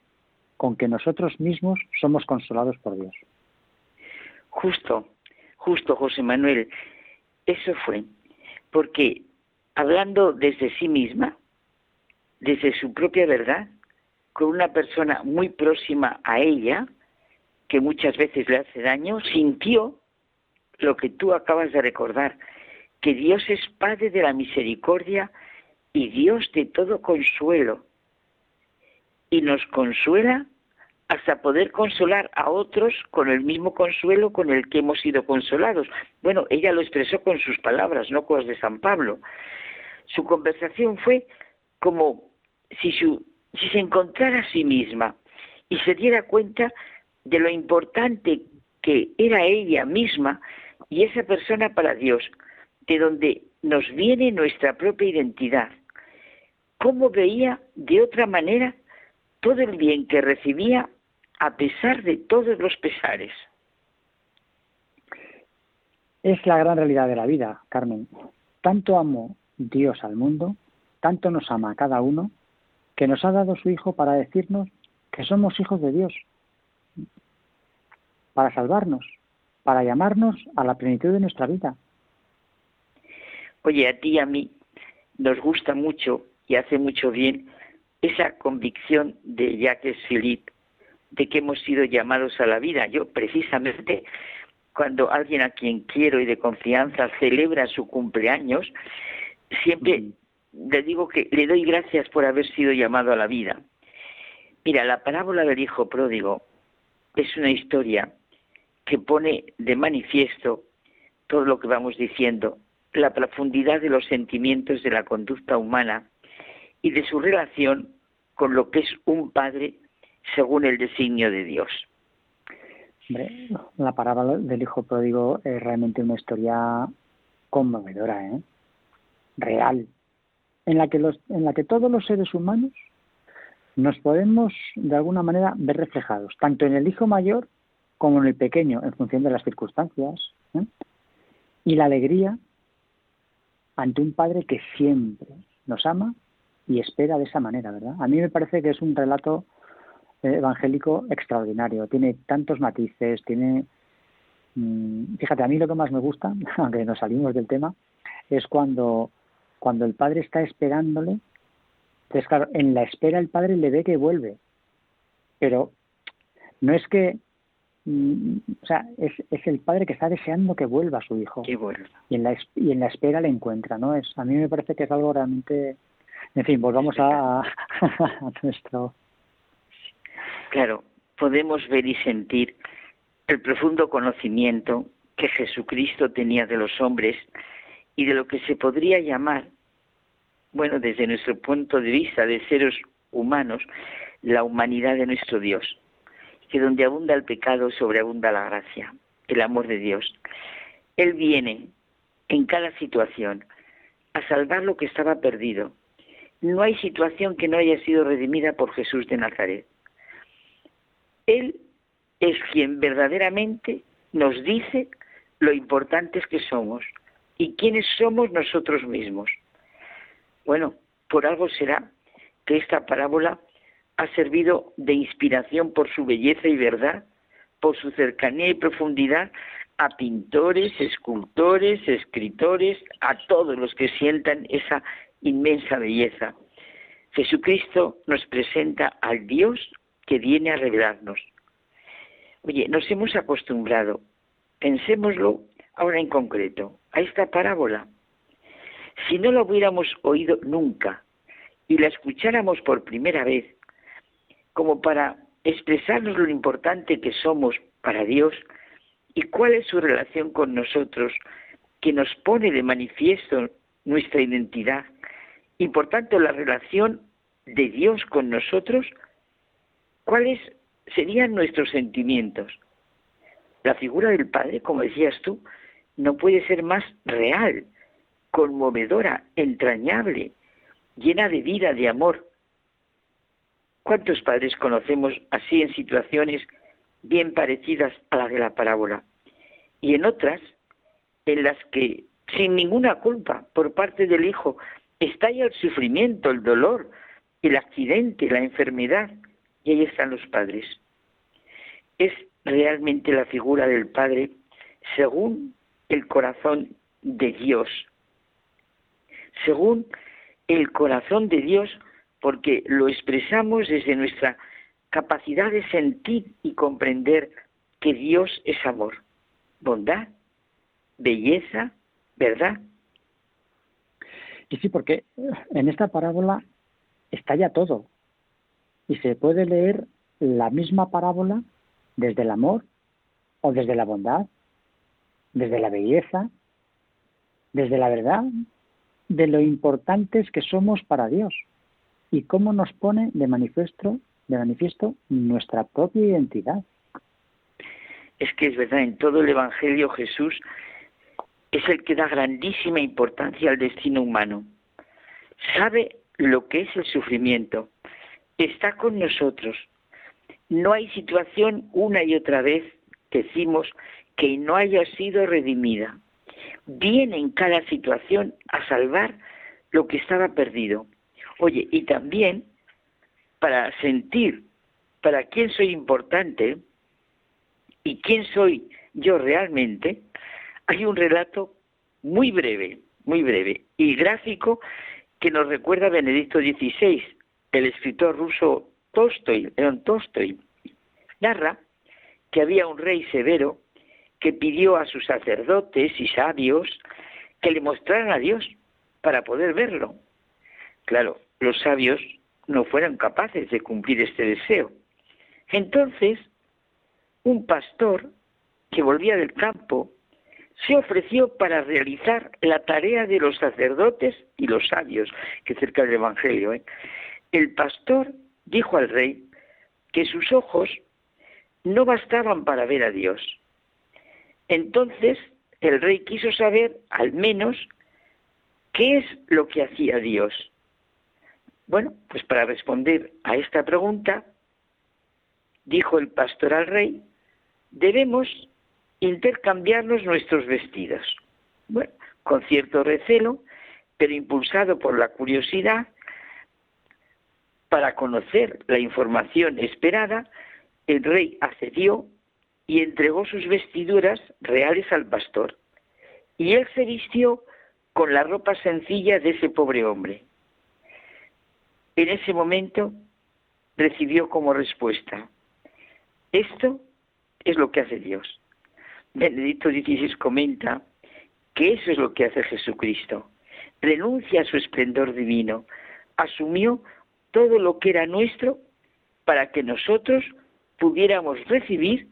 con que nosotros mismos somos consolados por Dios. Justo, justo, José Manuel, eso fue, porque hablando desde sí misma, desde su propia verdad, con una persona muy próxima a ella, que muchas veces le hace daño, sintió lo que tú acabas de recordar, que Dios es Padre de la misericordia y Dios de todo consuelo, y nos consuela hasta poder consolar a otros con el mismo consuelo con el que hemos sido consolados. Bueno, ella lo expresó con sus palabras, no con las de San Pablo. Su conversación fue como si, si se encontrara a sí misma y se diera cuenta de lo importante que era ella misma y esa persona para Dios, de donde nos viene nuestra propia identidad. ¿Cómo veía de otra manera todo el bien que recibía a pesar de todos los pesares. Es la gran realidad de la vida, Carmen. Tanto amó Dios al mundo, tanto nos ama a cada uno, que nos ha dado su Hijo para decirnos que somos hijos de Dios, para salvarnos, para llamarnos a la plenitud de nuestra vida. Oye, a ti y a mí nos gusta mucho y hace mucho bien esa convicción de Jacques Philippe de que hemos sido llamados a la vida. Yo precisamente cuando alguien a quien quiero y de confianza celebra su cumpleaños, siempre le digo que le doy gracias por haber sido llamado a la vida. Mira, la parábola del hijo pródigo es una historia que pone de manifiesto todo lo que vamos diciendo, la profundidad de los sentimientos de la conducta humana y de su relación con lo que es un padre según el designio de Dios. la parábola del hijo pródigo es realmente una historia conmovedora, ¿eh? real, en la que los, en la que todos los seres humanos nos podemos de alguna manera ver reflejados, tanto en el hijo mayor como en el pequeño, en función de las circunstancias, ¿eh? y la alegría ante un padre que siempre nos ama y espera de esa manera, ¿verdad? A mí me parece que es un relato eh, evangélico extraordinario, tiene tantos matices, tiene... Mm, fíjate, a mí lo que más me gusta, aunque nos salimos del tema, es cuando, cuando el padre está esperándole entonces, claro, en la espera el padre le ve que vuelve, pero no es que, mm, o sea, es, es el padre que está deseando que vuelva su hijo. Que vuelva. Y en la, y en la espera le encuentra, ¿no? Es, a mí me parece que es algo realmente... En fin, volvamos a, a nuestro... Claro, podemos ver y sentir el profundo conocimiento que Jesucristo tenía de los hombres y de lo que se podría llamar bueno, desde nuestro punto de vista de seres humanos, la humanidad de nuestro Dios, que donde abunda el pecado sobreabunda la gracia, el amor de Dios. Él viene en cada situación a salvar lo que estaba perdido. No hay situación que no haya sido redimida por Jesús de Nazaret. Él es quien verdaderamente nos dice lo importantes que somos y quiénes somos nosotros mismos. Bueno, por algo será que esta parábola ha servido de inspiración por su belleza y verdad, por su cercanía y profundidad a pintores, escultores, escritores, a todos los que sientan esa inmensa belleza. Jesucristo nos presenta al Dios que viene a revelarnos. Oye, nos hemos acostumbrado, pensémoslo ahora en concreto, a esta parábola. Si no la hubiéramos oído nunca y la escucháramos por primera vez, como para expresarnos lo importante que somos para Dios y cuál es su relación con nosotros, que nos pone de manifiesto nuestra identidad y por tanto la relación de Dios con nosotros, cuáles serían nuestros sentimientos. La figura del Padre, como decías tú, no puede ser más real, conmovedora, entrañable, llena de vida, de amor. ¿Cuántos padres conocemos así en situaciones bien parecidas a las de la parábola? Y en otras, en las que, sin ninguna culpa por parte del hijo, estalla el sufrimiento, el dolor, el accidente, la enfermedad, y ahí están los padres. Es realmente la figura del Padre según el corazón de Dios, según el corazón de Dios, porque lo expresamos desde nuestra capacidad de sentir y comprender que Dios es amor, bondad, belleza, verdad. Y sí, porque en esta parábola está ya todo. Y se puede leer la misma parábola desde el amor o desde la bondad, desde la belleza, desde la verdad, de lo importantes que somos para Dios y cómo nos pone de manifiesto, de manifiesto nuestra propia identidad. Es que es verdad, en todo el Evangelio Jesús es el que da grandísima importancia al destino humano. Sabe lo que es el sufrimiento. Está con nosotros. No hay situación una y otra vez, decimos, que no haya sido redimida viene en cada situación a salvar lo que estaba perdido. Oye, y también para sentir para quién soy importante y quién soy yo realmente, hay un relato muy breve, muy breve y gráfico que nos recuerda Benedicto XVI, el escritor ruso Tolstoy, León Tolstoy. Narra que había un rey severo que pidió a sus sacerdotes y sabios que le mostraran a Dios para poder verlo. Claro, los sabios no fueron capaces de cumplir este deseo. Entonces, un pastor que volvía del campo, se ofreció para realizar la tarea de los sacerdotes y los sabios, que cerca del Evangelio. ¿eh? El pastor dijo al rey que sus ojos no bastaban para ver a Dios. Entonces el rey quiso saber al menos qué es lo que hacía Dios. Bueno, pues para responder a esta pregunta, dijo el pastor al rey, debemos intercambiarnos nuestros vestidos. Bueno, con cierto recelo, pero impulsado por la curiosidad, para conocer la información esperada, el rey accedió y entregó sus vestiduras reales al pastor. Y él se vistió con la ropa sencilla de ese pobre hombre. En ese momento recibió como respuesta, esto es lo que hace Dios. Benedicto XVI comenta que eso es lo que hace Jesucristo. Renuncia a su esplendor divino, asumió todo lo que era nuestro para que nosotros pudiéramos recibir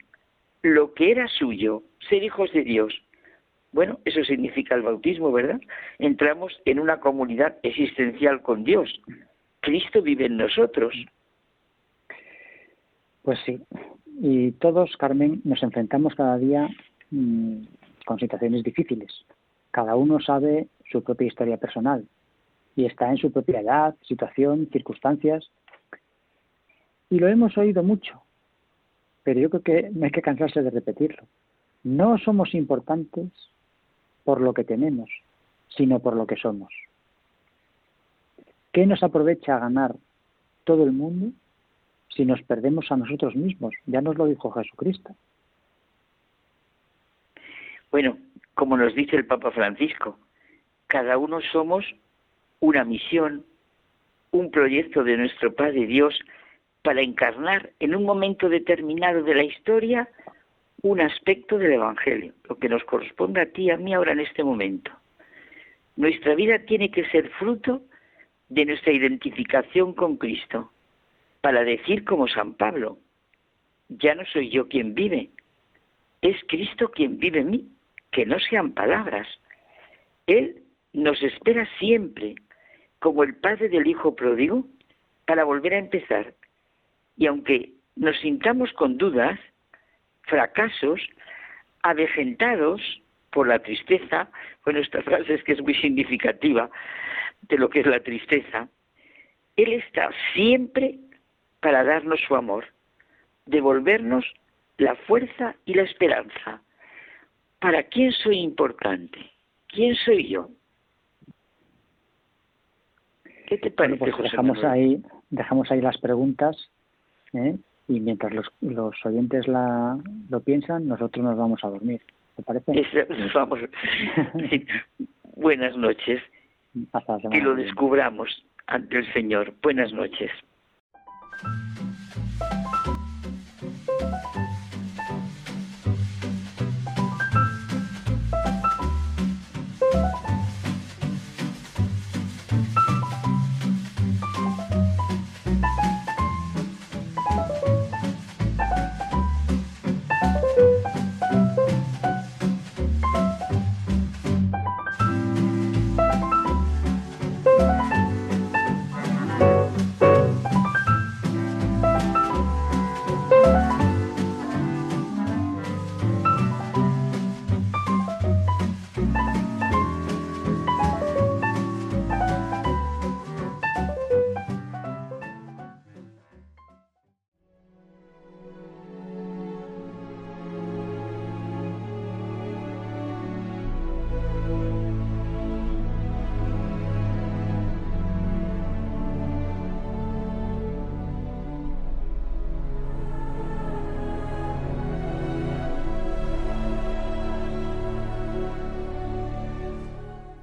lo que era suyo, ser hijos de Dios. Bueno, eso significa el bautismo, ¿verdad? Entramos en una comunidad existencial con Dios. Cristo vive en nosotros. Pues sí. Y todos, Carmen, nos enfrentamos cada día mm, con situaciones difíciles. Cada uno sabe su propia historia personal y está en su propia edad, situación, circunstancias. Y lo hemos oído mucho, pero yo creo que no hay que cansarse de repetirlo. No somos importantes por lo que tenemos, sino por lo que somos. ¿Qué nos aprovecha ganar todo el mundo si nos perdemos a nosotros mismos? Ya nos lo dijo Jesucristo. Bueno, como nos dice el Papa Francisco, cada uno somos una misión, un proyecto de nuestro Padre Dios para encarnar en un momento determinado de la historia un aspecto del Evangelio, lo que nos corresponde a ti y a mí ahora en este momento. Nuestra vida tiene que ser fruto de nuestra identificación con Cristo, para decir como San Pablo, ya no soy yo quien vive, es Cristo quien vive en mí, que no sean palabras. Él nos espera siempre, como el padre del hijo pródigo, para volver a empezar, y aunque nos sintamos con dudas, fracasos, avejentados por la tristeza, bueno, esta frase es que es muy significativa de lo que es la tristeza, Él está siempre para darnos su amor, devolvernos la fuerza y la esperanza. ¿Para quién soy importante? ¿Quién soy yo? ¿Qué te parece, pues dejamos ahí, dejamos ahí las preguntas ¿eh? y mientras los, los oyentes la, lo piensan, nosotros nos vamos a dormir. ¿Te parece? vamos. Buenas noches. Hasta que lo descubramos ante el Señor. Buenas noches.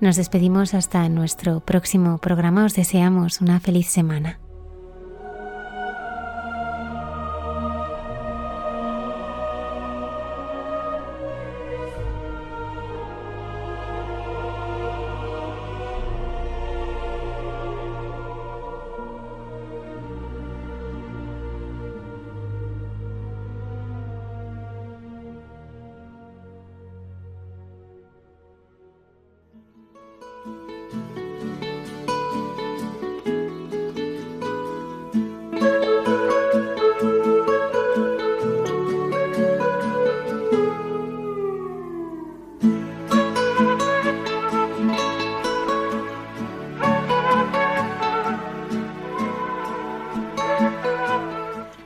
Nos despedimos hasta nuestro próximo programa. Os deseamos una feliz semana.